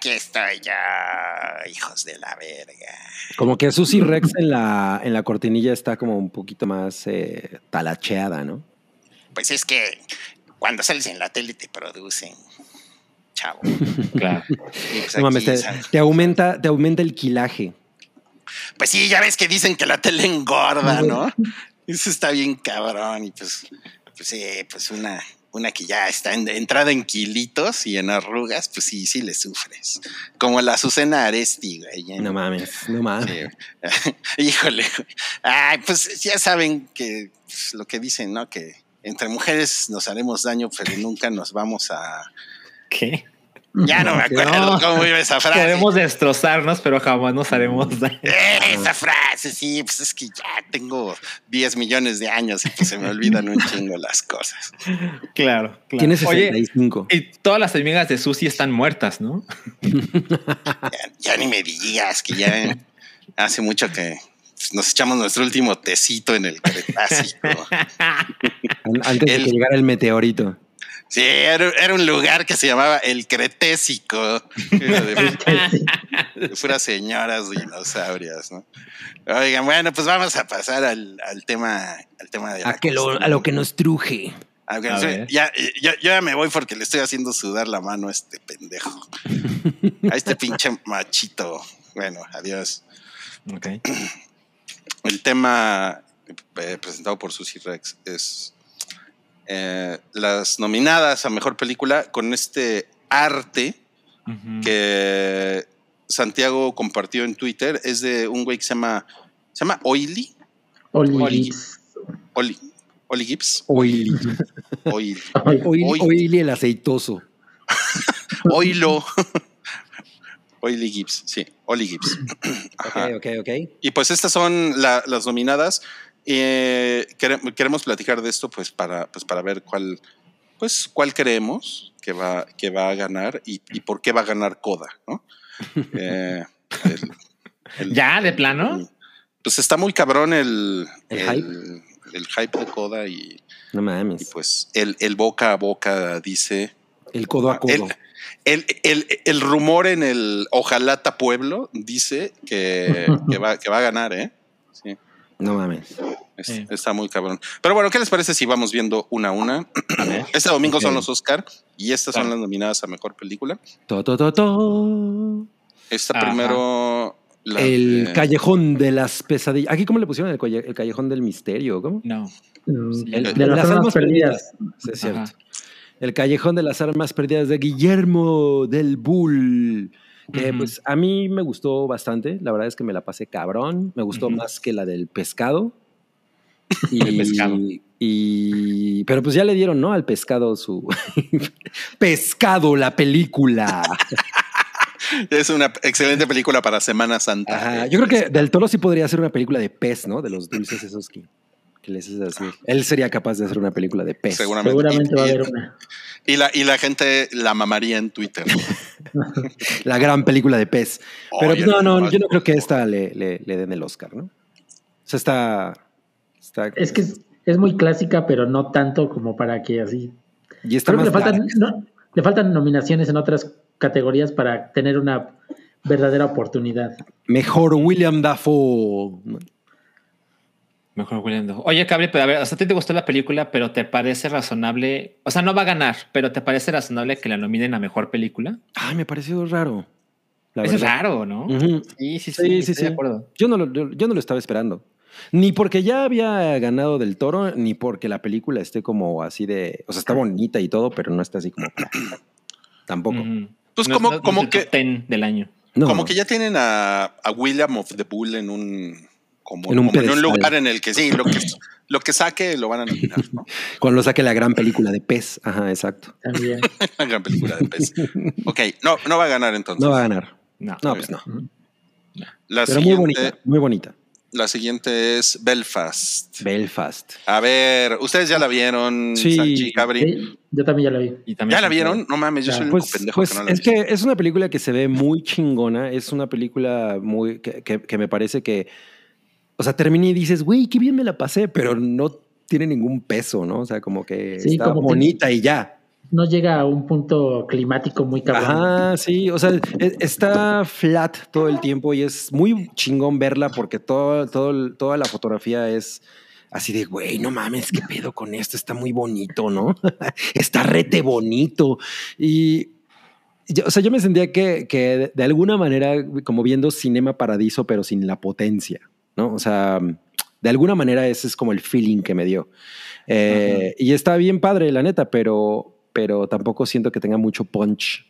[SPEAKER 2] Aquí estoy yo, hijos de la verga.
[SPEAKER 4] Como que Susy Rex en la, en la cortinilla está como un poquito más eh, talacheada, ¿no?
[SPEAKER 2] Pues es que cuando sales en la tele te producen, chavo. (laughs)
[SPEAKER 3] Claro.
[SPEAKER 4] Pues te, aumenta, te aumenta el quilaje.
[SPEAKER 2] Pues sí, ya ves que dicen que la tele engorda, ¿no? Eso está bien cabrón. Y pues, pues sí, pues una, una que ya está entrada en kilitos y en arrugas, pues sí, sí le sufres. Como la Azucena Aresti, güey.
[SPEAKER 4] No mames, no mames. (laughs)
[SPEAKER 2] Híjole. Ay, pues ya saben que pues, lo que dicen, ¿no? Que entre mujeres nos haremos daño, pero nunca nos vamos a...
[SPEAKER 3] ¿Qué?
[SPEAKER 2] Ya (laughs) no me acuerdo cómo iba esa frase.
[SPEAKER 3] Queremos destrozarnos, pero jamás nos haremos daño.
[SPEAKER 2] Esa frase, sí, pues es que ya tengo 10 millones de años y que se me olvidan un chingo las cosas. (laughs)
[SPEAKER 3] Claro, claro.
[SPEAKER 4] Tienes 65.
[SPEAKER 3] y todas las amigas de Susi están muertas, ¿no? (laughs)
[SPEAKER 2] Ya, ni me digas que ya hace mucho que nos echamos nuestro último tecito en el Cretácico.
[SPEAKER 4] An- Antes de que llegara el meteorito.
[SPEAKER 2] Sí, era, era un lugar que se llamaba el Cretésico. (laughs) De, puras señoras dinosaurias, ¿no? Oigan, bueno, pues vamos a pasar al, al tema, al tema de
[SPEAKER 4] A, que lo, a lo que nos truje.
[SPEAKER 3] A
[SPEAKER 2] sí,
[SPEAKER 3] ver.
[SPEAKER 2] ya, ya, yo ya me voy porque le estoy haciendo sudar la mano a este pendejo. (laughs) A este pinche machito. Bueno, adiós.
[SPEAKER 3] Ok.
[SPEAKER 2] El tema eh, presentado por Susy Rex es eh, las nominadas a mejor película con este arte que Santiago compartió en Twitter. Es de un güey que se llama, se llama Oily.
[SPEAKER 5] Oli, Gibbs.
[SPEAKER 4] Oily.
[SPEAKER 2] Oily.
[SPEAKER 5] Ay,
[SPEAKER 4] Oily,
[SPEAKER 2] Oily.
[SPEAKER 4] Oily el aceitoso. (laughs)
[SPEAKER 2] Oilo. Oily Gibbs, sí, Oli Gibbs. (clears throat) Ajá.
[SPEAKER 4] Ok, ok, ok.
[SPEAKER 2] Y pues estas son la- las nominadas. Eh, quere- queremos platicar de esto pues para, pues para ver cuál, pues, cuál creemos que va, que va a ganar y, y por qué va a ganar Coda, ¿no? (laughs) Eh, el- el-
[SPEAKER 3] ¿Ya? ¿De plano?
[SPEAKER 2] Pues está muy cabrón el,
[SPEAKER 4] ¿El
[SPEAKER 2] el, el hype de Coda y,
[SPEAKER 4] No
[SPEAKER 2] y
[SPEAKER 4] mames.
[SPEAKER 2] pues el, el boca a boca dice...
[SPEAKER 4] El codo a codo.
[SPEAKER 2] El, el, el, el rumor en el Ojalata Pueblo dice que, que, va, que va a ganar, ¿eh? Sí,
[SPEAKER 4] No mames.
[SPEAKER 2] es-
[SPEAKER 3] Sí.
[SPEAKER 2] está muy cabrón. Pero bueno, ¿qué les parece si vamos viendo una a una?
[SPEAKER 3] A ver.
[SPEAKER 2] Este domingo son los Oscar y estas son las nominadas a Mejor Película.
[SPEAKER 4] To, to, to, to.
[SPEAKER 2] Esta
[SPEAKER 3] Ajá.
[SPEAKER 2] primero... la
[SPEAKER 4] El
[SPEAKER 2] de-
[SPEAKER 4] callejón de las pesadillas. Aquí, ¿cómo le pusieron el, el callejón del misterio? ¿Cómo?
[SPEAKER 3] No. Sí,
[SPEAKER 5] de
[SPEAKER 2] el-
[SPEAKER 5] las almas perdidas.
[SPEAKER 4] Sí, es cierto.
[SPEAKER 3] Ajá.
[SPEAKER 4] El callejón de las armas perdidas de Guillermo del Bull. Que
[SPEAKER 3] Ujú.
[SPEAKER 4] pues a mí me gustó bastante. La verdad es que me la pasé cabrón. Me gustó más que la del pescado. Y, (laughs)
[SPEAKER 3] El pescado.
[SPEAKER 4] y- pero pues ya le dieron, ¿no? Al pescado su (laughs) pescado, la película. (laughs)
[SPEAKER 2] Es una excelente película para Semana Santa.
[SPEAKER 4] Ajá.
[SPEAKER 2] Eh,
[SPEAKER 4] Yo creo que Del Toro sí podría hacer una película de pez, ¿no? De los dulces esos que, que les haces así. Él sería capaz de hacer una película de pez.
[SPEAKER 2] Seguramente.
[SPEAKER 5] Seguramente
[SPEAKER 2] Y-
[SPEAKER 5] va a haber una.
[SPEAKER 2] Y la, y la gente la mamaría en Twitter. (laughs)
[SPEAKER 4] La gran película de pez. Pero
[SPEAKER 2] Oye,
[SPEAKER 4] pues, no, no, yo no creo que esta le, le- le den el Oscar, ¿no? O sea, está. está
[SPEAKER 5] Es que es, es muy clásica, pero no tanto como para que así.
[SPEAKER 4] y está
[SPEAKER 5] Creo que
[SPEAKER 4] más
[SPEAKER 5] le faltan, no, le faltan nominaciones en otras categorías para tener una verdadera oportunidad.
[SPEAKER 4] Mejor William Dafoe.
[SPEAKER 3] Mejor William Dafoe. Oye, Cabri, pero a ver, o sea, a ti te gustó la película, pero ¿te parece razonable? O sea, no va a ganar, pero ¿te parece razonable que la nominen a mejor película?
[SPEAKER 4] Ay, me pareció raro. La
[SPEAKER 3] Eso es
[SPEAKER 4] verdad.
[SPEAKER 3] raro, ¿no? Sí, sí, sí,
[SPEAKER 4] Sí, sí,
[SPEAKER 3] estoy
[SPEAKER 4] sí.
[SPEAKER 3] de acuerdo.
[SPEAKER 4] Yo no, lo, yo, yo no lo estaba esperando. Ni porque ya había ganado del toro, ni porque la película esté como así de. O sea, está bonita y todo, pero no está así como. (clears throat) Tampoco.
[SPEAKER 3] Ujú.
[SPEAKER 2] Pues
[SPEAKER 3] No-
[SPEAKER 2] como-
[SPEAKER 3] no- no
[SPEAKER 2] como
[SPEAKER 3] es el
[SPEAKER 2] que-
[SPEAKER 3] top 10 del año.
[SPEAKER 4] No.
[SPEAKER 2] Como que ya tienen a, a William of the Bull en un como,
[SPEAKER 4] En un
[SPEAKER 2] como en un
[SPEAKER 4] pedestal.
[SPEAKER 2] lugar en el que sí, lo que, lo que saque lo van a nominar. ¿no? (laughs)
[SPEAKER 4] Cuando saque la gran película de pez. Ajá, exacto.
[SPEAKER 5] También. (laughs)
[SPEAKER 2] Una gran película de pez. Ok, no, no va a ganar entonces.
[SPEAKER 4] No va a ganar.
[SPEAKER 3] No.
[SPEAKER 4] No, pues no.
[SPEAKER 2] La
[SPEAKER 4] Pero muy bonita, muy bonita.
[SPEAKER 2] La siguiente es Belfast.
[SPEAKER 4] Belfast.
[SPEAKER 2] A ver, ustedes ya la vieron,
[SPEAKER 4] Sí.
[SPEAKER 2] Sanchi, Cabri.
[SPEAKER 5] Sí, yo también ya la vi.
[SPEAKER 3] Y también
[SPEAKER 2] ¿Ya la vieron? No mames, yo
[SPEAKER 5] Ya.
[SPEAKER 2] soy el
[SPEAKER 4] Pues,
[SPEAKER 2] pendejo
[SPEAKER 4] pues
[SPEAKER 2] que no la
[SPEAKER 4] es que es una película que se ve muy chingona. Es una película muy que, que- que me parece que, o sea, termina y dices, güey, qué bien me la pasé, pero no tiene ningún peso, ¿no? O sea, como que
[SPEAKER 5] Sí,
[SPEAKER 4] está
[SPEAKER 5] como que-
[SPEAKER 4] bonita y ya.
[SPEAKER 5] No llega a un punto climático muy cabrón.
[SPEAKER 4] Ajá, sí, o sea, e- está flat todo el tiempo y es muy chingón verla porque todo, todo, toda la fotografía es así de, güey, no mames, qué pedo con esto, está muy bonito, ¿no? (laughs) está rete bonito. Y, yo, o sea, yo me sentía que, que de alguna manera como viendo Cinema Paradiso, pero sin la potencia, ¿no? O sea, de alguna manera ese es como el feeling que me dio. Eh, y está bien padre, la neta, pero, pero tampoco siento que tenga mucho punch.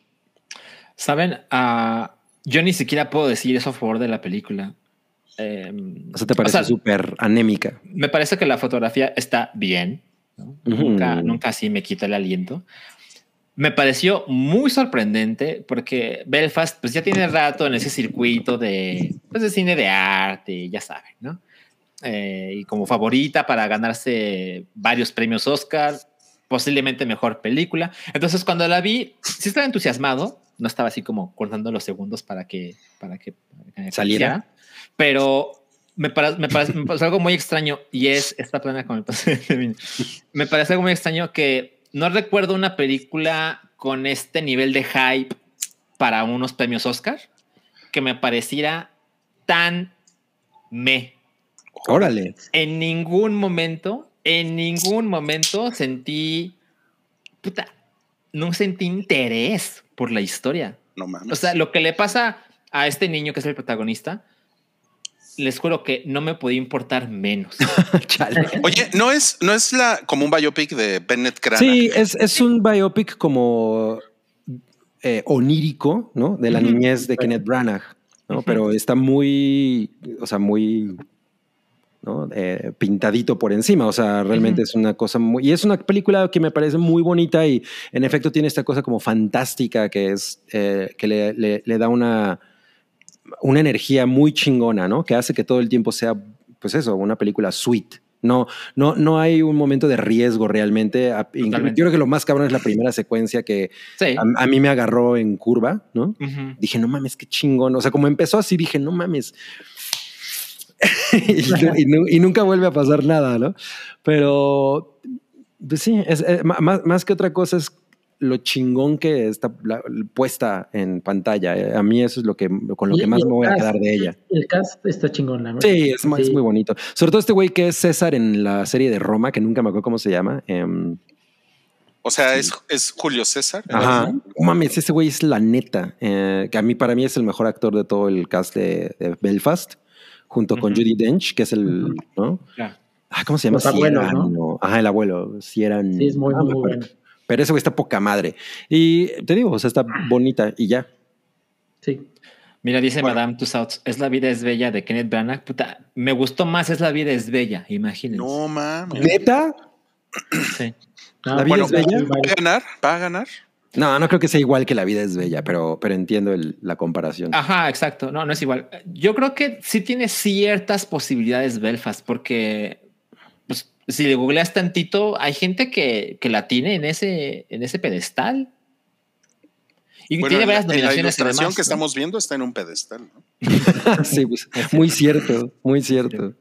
[SPEAKER 3] Saben, Ah, yo ni siquiera puedo decir eso a favor de la película. Eh,
[SPEAKER 4] O sea, te parece
[SPEAKER 3] sea,
[SPEAKER 4] súper anémica.
[SPEAKER 3] me parece que la fotografía está bien. Nunca, nunca así me quita el aliento. Me pareció muy sorprendente porque Belfast pues ya tiene rato en ese circuito de, pues, de cine de arte, ya saben, ¿no? Eh, y como favorita para ganarse varios premios Oscar, posiblemente mejor película. Entonces cuando la vi, sí estaba entusiasmado, no estaba así como cortando los segundos para que, para que, para que
[SPEAKER 4] Saliera.
[SPEAKER 3] pero me, para- me parece, me algo muy extraño y es esta plana con el (laughs) pase de. Me parece algo muy extraño que no recuerdo una película con este nivel de hype para unos premios Oscar que me pareciera tan me.
[SPEAKER 4] Órale.
[SPEAKER 3] En ningún momento, en ningún momento sentí, puta, no sentí interés por la historia.
[SPEAKER 2] No mames.
[SPEAKER 3] O sea, lo que le pasa a este niño que es el protagonista, les juro que no me podía importar menos. (laughs)
[SPEAKER 4] Chale.
[SPEAKER 2] Oye, ¿no es, no es la como un biopic de Bennett Crana?
[SPEAKER 4] Sí, es, es un biopic como eh, onírico, ¿no? De la niñez de Kenneth Branagh, ¿no? Pero está muy, o sea, muy ¿no? Eh, pintadito por encima. O sea, realmente es una cosa muy. Y es una película que me parece muy bonita y en efecto tiene esta cosa como fantástica que es eh, que le, le- le da una, una energía muy chingona, ¿no? Que hace que todo el tiempo sea, pues eso, una película sweet. No, no, no hay un momento de riesgo realmente.
[SPEAKER 3] Totalmente.
[SPEAKER 4] Yo creo que lo más cabrón es la primera secuencia que
[SPEAKER 3] Sí.
[SPEAKER 4] a, a mí me agarró en curva, ¿no?
[SPEAKER 3] Ujú.
[SPEAKER 4] Dije, no mames, qué chingón. O sea, como empezó así, dije, no mames. (laughs) y, y nu- y nunca vuelve a pasar nada, ¿no? Pero, pues sí, es, ma- más, más que otra cosa es lo chingón que está la- puesta en pantalla. Eh, A mí eso es lo que, con lo
[SPEAKER 5] Y-
[SPEAKER 4] que más me voy a quedar de ella.
[SPEAKER 5] El cast está chingón, la verdad.
[SPEAKER 4] Sí, es, muy bonito. Sobre todo este güey que es César en la serie de Roma, que nunca me acuerdo cómo se llama. Em,
[SPEAKER 2] O sea, es, es Julio César.
[SPEAKER 4] Ajá. No mames, ese güey es la neta. eh, que a mí, para mí, es el mejor actor de todo el cast de, de Belfast, junto con. Judy Dench, que es el, ¿no? Ah, ¿Cómo se llama?
[SPEAKER 5] Los abuelos,
[SPEAKER 4] Cieran,
[SPEAKER 5] ¿no?
[SPEAKER 4] Ajá, el abuelo. Cieran.
[SPEAKER 5] Sí, es muy,
[SPEAKER 4] Ah,
[SPEAKER 5] muy bueno.
[SPEAKER 4] Pero ese güey está poca madre. Y te digo, o sea, está bonita y ya.
[SPEAKER 5] Sí.
[SPEAKER 3] Mira, dice
[SPEAKER 2] Bueno.
[SPEAKER 3] Madame Tussauds, es la vida es bella de Kenneth Branagh. Puta, me gustó más es la vida es bella, imagínense.
[SPEAKER 2] No mames.
[SPEAKER 4] ¿Neta?
[SPEAKER 3] Sí.
[SPEAKER 5] No,
[SPEAKER 4] La vida
[SPEAKER 2] Bueno,
[SPEAKER 4] es bella.
[SPEAKER 2] ¿va a ganar? ¿Va a ganar?
[SPEAKER 4] No, no creo que sea igual que la vida es bella, pero, pero entiendo el- la comparación.
[SPEAKER 3] Ajá, exacto. No, no es igual. Yo creo que sí tiene ciertas posibilidades Belfast, porque si le googleas tantito, hay gente que, que la tiene en ese, en ese pedestal. Y
[SPEAKER 2] Bueno,
[SPEAKER 3] tiene varias
[SPEAKER 2] en la
[SPEAKER 3] nominaciones.
[SPEAKER 2] ilustración
[SPEAKER 3] además,
[SPEAKER 2] que
[SPEAKER 3] ¿no?
[SPEAKER 2] estamos viendo está en un pedestal. ¿no? (laughs)
[SPEAKER 4] sí, pues, muy cierto, muy cierto.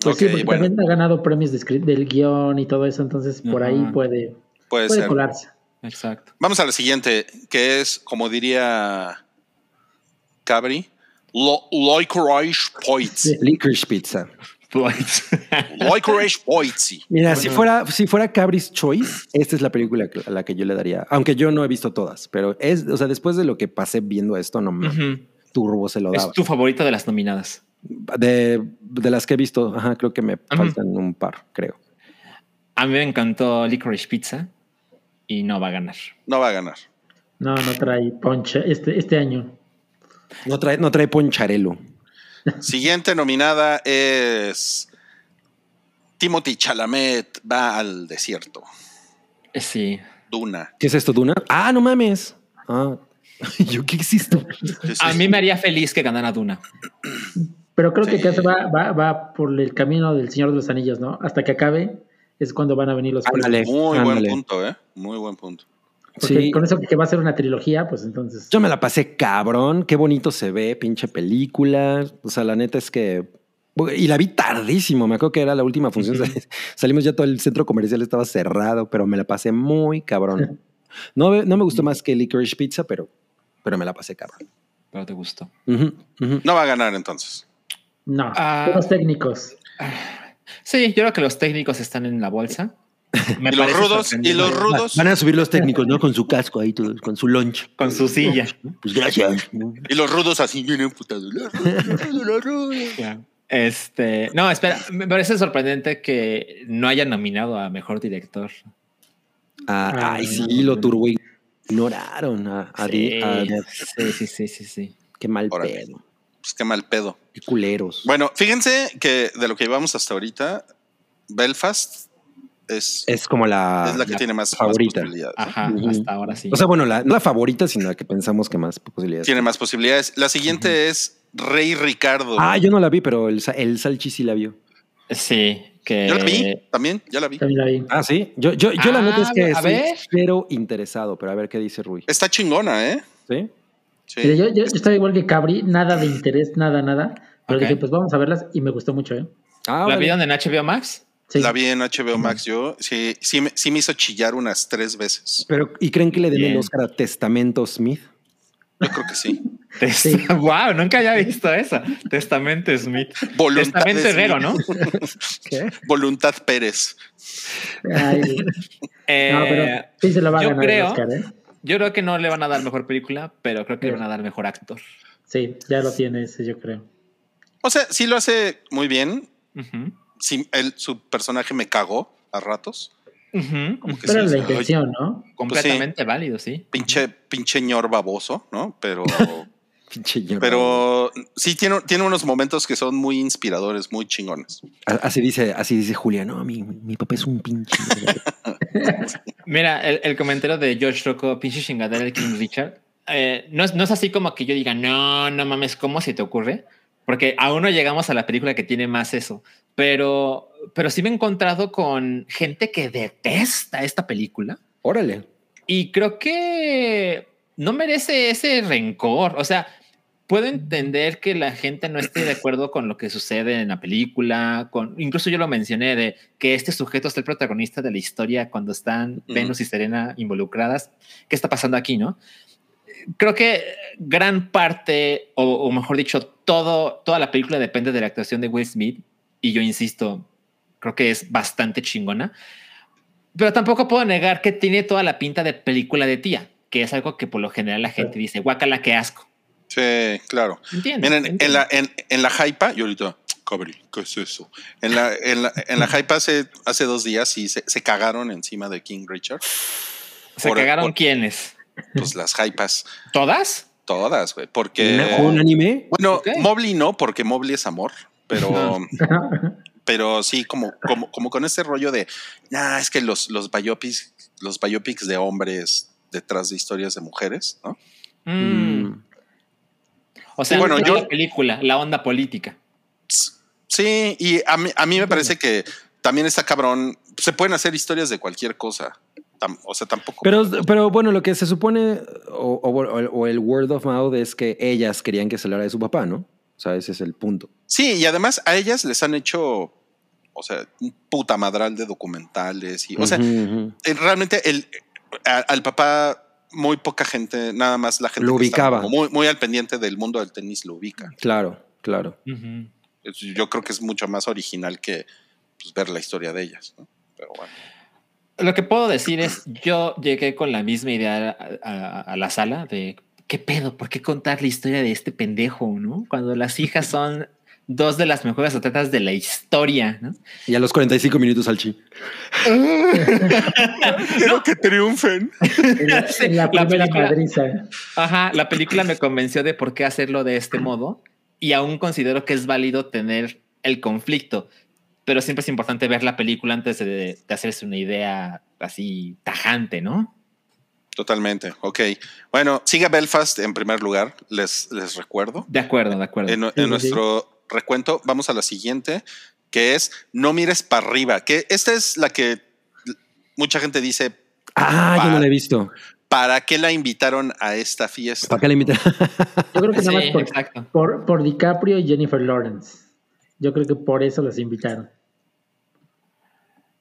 [SPEAKER 5] Pues sí, porque
[SPEAKER 2] bueno,
[SPEAKER 5] también ha ganado premios de del guion y todo eso, entonces por ahí puede,
[SPEAKER 2] puede
[SPEAKER 5] colarse.
[SPEAKER 3] Exacto.
[SPEAKER 2] Vamos a la siguiente, que es, como diría Cabri, lo, Licorice.
[SPEAKER 5] Sí.
[SPEAKER 4] Licorice Pizza.
[SPEAKER 2] Licorice (laughs) Poits.
[SPEAKER 4] Mira, si fuera, si fuera Cabris Choice, esta es la película a la que yo le daría. Aunque yo no he visto todas, pero es, o sea, después de lo que pasé viendo esto, no mames,
[SPEAKER 3] Ujú.
[SPEAKER 4] Turbo se lo
[SPEAKER 3] Es
[SPEAKER 4] daba.
[SPEAKER 3] tu favorita de las nominadas.
[SPEAKER 4] De, de las que he visto, ajá, creo que me faltan un par, creo.
[SPEAKER 3] A mí me encantó Licorice Pizza y no va a ganar.
[SPEAKER 2] No va a ganar.
[SPEAKER 5] No, no trae ponche este, este año.
[SPEAKER 4] No trae, no trae poncharelo.
[SPEAKER 2] Siguiente nominada es Timothy Chalamet va al desierto.
[SPEAKER 3] Eh, Sí.
[SPEAKER 2] Duna.
[SPEAKER 4] ¿Qué es esto, Duna? Ah, no mames. Ah, (laughs) yo qué existo.
[SPEAKER 3] A mí me haría feliz que ganara Duna.
[SPEAKER 5] Pero creo que
[SPEAKER 2] Sí.
[SPEAKER 5] casi va, va, va por el camino del Señor de los Anillos, ¿no? Hasta que acabe es cuando van a venir los.
[SPEAKER 4] Ándale,
[SPEAKER 2] Muy
[SPEAKER 4] ándale.
[SPEAKER 2] buen punto, ¿eh? Muy buen punto.
[SPEAKER 5] Porque
[SPEAKER 4] Sí.
[SPEAKER 5] con eso que va a ser una trilogía, pues entonces.
[SPEAKER 4] Yo me la pasé cabrón, qué bonito se ve, pinche película. O sea, la neta es que. Y la vi tardísimo, me acuerdo que era la última función. (laughs) Salimos ya todo el centro comercial estaba cerrado, pero me la pasé muy cabrón. (laughs) No, no me gustó más que Licorice Pizza, pero, pero me la pasé cabrón.
[SPEAKER 3] Pero te gustó.
[SPEAKER 2] No va a ganar entonces.
[SPEAKER 5] No,
[SPEAKER 3] Ah.
[SPEAKER 5] los técnicos.
[SPEAKER 3] Sí, yo creo que los técnicos están en la bolsa. Me
[SPEAKER 2] Y los rudos, y los rudos,
[SPEAKER 4] Van a subir los técnicos, ¿no? Con su casco ahí, todos, con su lunch.
[SPEAKER 3] Con su silla.
[SPEAKER 4] Pues gracias.
[SPEAKER 2] y los rudos así los rudos.
[SPEAKER 3] Este, no, espera, me parece sorprendente que no haya nominado a mejor director.
[SPEAKER 4] Ah, ay, sí, lo turbo ignoraron a, a,
[SPEAKER 3] Sí,
[SPEAKER 4] a-
[SPEAKER 3] sí, sí, sí, sí, sí.
[SPEAKER 4] Qué mal
[SPEAKER 2] Órale.
[SPEAKER 4] pedo.
[SPEAKER 2] Pues qué mal pedo.
[SPEAKER 4] Qué culeros.
[SPEAKER 2] Bueno, fíjense que de lo que llevamos hasta ahorita, Belfast es,
[SPEAKER 4] es como la,
[SPEAKER 2] es la que tiene más, más
[SPEAKER 4] favorita.
[SPEAKER 3] Ajá, hasta ahora sí.
[SPEAKER 4] O sea, bueno, la, no la favorita, sino la que pensamos que más posibilidades.
[SPEAKER 2] Tiene más posibilidades. La siguiente es Rey Ricardo.
[SPEAKER 4] Ah, yo no la vi, pero el, el Salchi sí la vio.
[SPEAKER 3] sí, que.
[SPEAKER 2] Yo la vi también, ya la vi.
[SPEAKER 5] También la vi.
[SPEAKER 4] Ah, sí. Yo, yo, yo la
[SPEAKER 3] Ah,
[SPEAKER 4] neta es que
[SPEAKER 3] a
[SPEAKER 4] estoy
[SPEAKER 3] ver.
[SPEAKER 4] cero interesado, pero a ver qué dice Rui.
[SPEAKER 2] Está chingona, ¿eh?
[SPEAKER 4] ¿Sí?
[SPEAKER 2] Sí.
[SPEAKER 5] Yo, yo, estaba igual que Cabri, nada de interés, nada, nada. Pero dije, pues vamos a verlas y me gustó mucho, ¿eh?
[SPEAKER 4] Ah,
[SPEAKER 3] ¿La
[SPEAKER 4] órale.
[SPEAKER 3] vieron en HBO Max?
[SPEAKER 5] Sí.
[SPEAKER 2] La vi en HBO Max yo. Sí, sí, me, sí me hizo chillar unas tres veces.
[SPEAKER 4] Pero, ¿Y creen que le den el. Oscar a Testamento Smith?
[SPEAKER 2] Yo creo que sí. (laughs)
[SPEAKER 5] Sí. (laughs)
[SPEAKER 3] wow, nunca había visto eso. Testamento Smith.
[SPEAKER 2] Voluntad
[SPEAKER 3] Testamento Herrero, ¿no? (laughs)
[SPEAKER 4] ¿Qué?
[SPEAKER 2] Voluntad Pérez.
[SPEAKER 5] Ay,
[SPEAKER 3] Eh,
[SPEAKER 5] no, pero sí se lo va a
[SPEAKER 3] yo
[SPEAKER 5] ganar el
[SPEAKER 3] creo-
[SPEAKER 5] Oscar, ¿eh?
[SPEAKER 3] Yo creo que no le van a dar mejor película, pero creo que le van a dar mejor actor.
[SPEAKER 5] Sí, ya lo tiene ese, yo creo.
[SPEAKER 2] O sea, sí lo hace muy bien. Sí, él, su personaje me cagó a ratos.
[SPEAKER 3] Ujú.
[SPEAKER 2] Como que
[SPEAKER 5] Pero
[SPEAKER 2] sí,
[SPEAKER 5] la intención, ¿no?
[SPEAKER 3] Completamente válido, sí.
[SPEAKER 2] pinche, pinche ñor baboso, ¿no? Pero, (laughs) pero sí tiene, tiene unos momentos que son muy inspiradores, muy chingones.
[SPEAKER 4] Así dice, así dice Julia. No, mi, mi papá es un pinche. ñordo". (laughs)
[SPEAKER 3] Mira, el, el comentario de George Rocco, pinche chingadera de King Richard, eh, no, es, no es así como que yo diga, no, no mames, ¿cómo se te ocurre? Porque aún no llegamos a la película que tiene más eso. Pero, pero sí me he encontrado con gente que detesta esta película
[SPEAKER 4] Órale.
[SPEAKER 3] y creo que no merece ese rencor. O sea, puedo entender que la gente no esté de acuerdo con lo que sucede en la película. Con, incluso yo lo mencioné de que este sujeto es el protagonista de la historia cuando están. Venus y Serena involucradas. ¿Qué está pasando aquí, no? Creo que gran parte, o, o mejor dicho, todo, toda la película depende de la actuación de Will Smith. Y yo insisto, creo que es bastante chingona. Pero tampoco puedo negar que tiene toda la pinta de película de tía, que es algo que por lo general la gente dice, guácala, qué asco.
[SPEAKER 2] Sí, claro.
[SPEAKER 3] ¿Entiendes?
[SPEAKER 2] Miren, en la, en, en la hypa, yo ahorita, Cabri, ¿qué es eso? En la, en la, en la hypa hace, hace dos días y se, se cagaron encima de King Richard.
[SPEAKER 3] ¿Se
[SPEAKER 2] por-
[SPEAKER 3] cagaron
[SPEAKER 2] por-
[SPEAKER 3] quiénes?
[SPEAKER 2] Pues las hypas,
[SPEAKER 3] ¿Todas?
[SPEAKER 2] todas, güey. Porque.
[SPEAKER 4] ¿Una- ¿Un anime?
[SPEAKER 2] Bueno,
[SPEAKER 3] Ok.
[SPEAKER 2] Mobley no, porque Mobley es amor, pero, (laughs) pero sí, como, como, como con ese rollo de, nah, es que los, los biopics, los biopics de hombres detrás de historias de mujeres, ¿no?
[SPEAKER 3] Mm. O sea,
[SPEAKER 2] Bueno,
[SPEAKER 3] no
[SPEAKER 2] yo-
[SPEAKER 3] la película, la onda política.
[SPEAKER 2] Sí, y a mí, a mí me parece que también está cabrón. Se pueden hacer historias de cualquier cosa. O sea, tampoco.
[SPEAKER 4] Pero, pero bueno, lo que se supone, o, o- o el word of mouth es que ellas querían que se hablara de su papá, ¿no? O sea, ese es el punto.
[SPEAKER 2] Sí, y además a ellas les han hecho, o sea, un puta madral de documentales. Y, o sea, eh, realmente el, a- al papá, muy poca gente, nada más la gente
[SPEAKER 4] Lo
[SPEAKER 2] que
[SPEAKER 4] ubicaba.
[SPEAKER 2] muy, muy al pendiente del mundo del tenis lo ubica.
[SPEAKER 4] Claro, claro.
[SPEAKER 2] Yo creo que es mucho más original que pues, ver la historia de ellas. ¿no? Pero bueno.
[SPEAKER 3] Lo que puedo decir es, yo llegué con la misma idea a, a- a la sala de, ¿qué pedo? ¿Por qué contar la historia de este pendejo, no? Cuando las hijas son dos de las mejores atletas de la historia, ¿no?
[SPEAKER 4] Y a los 45 minutos al chi.
[SPEAKER 2] Quiero (laughs) que triunfen.
[SPEAKER 5] En la,
[SPEAKER 3] Sí,
[SPEAKER 5] en la
[SPEAKER 3] la
[SPEAKER 5] primera
[SPEAKER 3] película-
[SPEAKER 5] madriza.
[SPEAKER 3] Ajá, la película me convenció de por qué hacerlo de este modo y aún considero que es válido tener el conflicto, pero siempre es importante ver la película antes de, de hacerse una idea así tajante, ¿no?
[SPEAKER 2] Totalmente. Ok. Bueno, siga Belfast en primer lugar, les, les recuerdo.
[SPEAKER 3] De acuerdo, de acuerdo.
[SPEAKER 2] En, en
[SPEAKER 5] Sí, sí,
[SPEAKER 2] nuestro recuento, vamos a la siguiente, que es No mires para arriba. Que esta es la que mucha gente dice,
[SPEAKER 4] Ah, yo no la he visto.
[SPEAKER 2] ¿para qué la invitaron a esta fiesta?
[SPEAKER 4] ¿Para qué la invitan? (laughs)
[SPEAKER 5] Yo creo que
[SPEAKER 3] Sí,
[SPEAKER 5] nada más por,
[SPEAKER 3] exacto.
[SPEAKER 5] por, por DiCaprio y Jennifer Lawrence. Yo creo que por eso las invitaron.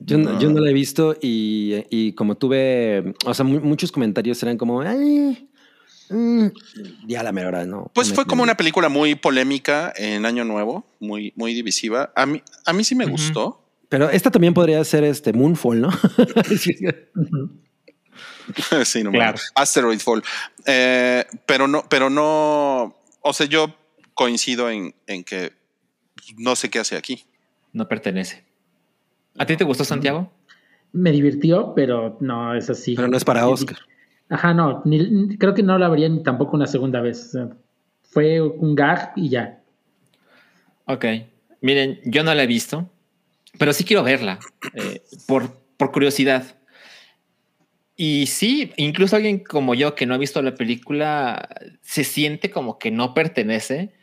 [SPEAKER 4] Yo, no- yo no la he visto y, y como tuve, o sea, mu- muchos comentarios eran como, ay, mm, ya la mera hora, ¿no?
[SPEAKER 2] Pues
[SPEAKER 4] Me-
[SPEAKER 2] fue como
[SPEAKER 4] me-
[SPEAKER 2] una película muy polémica en Año Nuevo, muy, muy divisiva. A mí, a mí sí me gustó.
[SPEAKER 4] Pero esta también podría ser este Moonfall, ¿no? (laughs)
[SPEAKER 2] Sí, no
[SPEAKER 3] Claro.
[SPEAKER 2] Asteroid Fall. Eh, pero no, pero no. O sea, yo coincido en, en que no sé qué hace aquí.
[SPEAKER 3] No pertenece. ¿A ti te gustó Santiago?
[SPEAKER 5] Me divirtió, pero no es así.
[SPEAKER 4] Pero no es para Oscar.
[SPEAKER 5] Ajá, no. ni- creo que no la vería ni tampoco una segunda vez. O sea, fue un gag y ya.
[SPEAKER 3] Ok. Miren, yo no la he visto, pero sí quiero verla eh, por, por curiosidad. Y sí, incluso alguien como yo que no ha visto la película se siente como que no pertenece,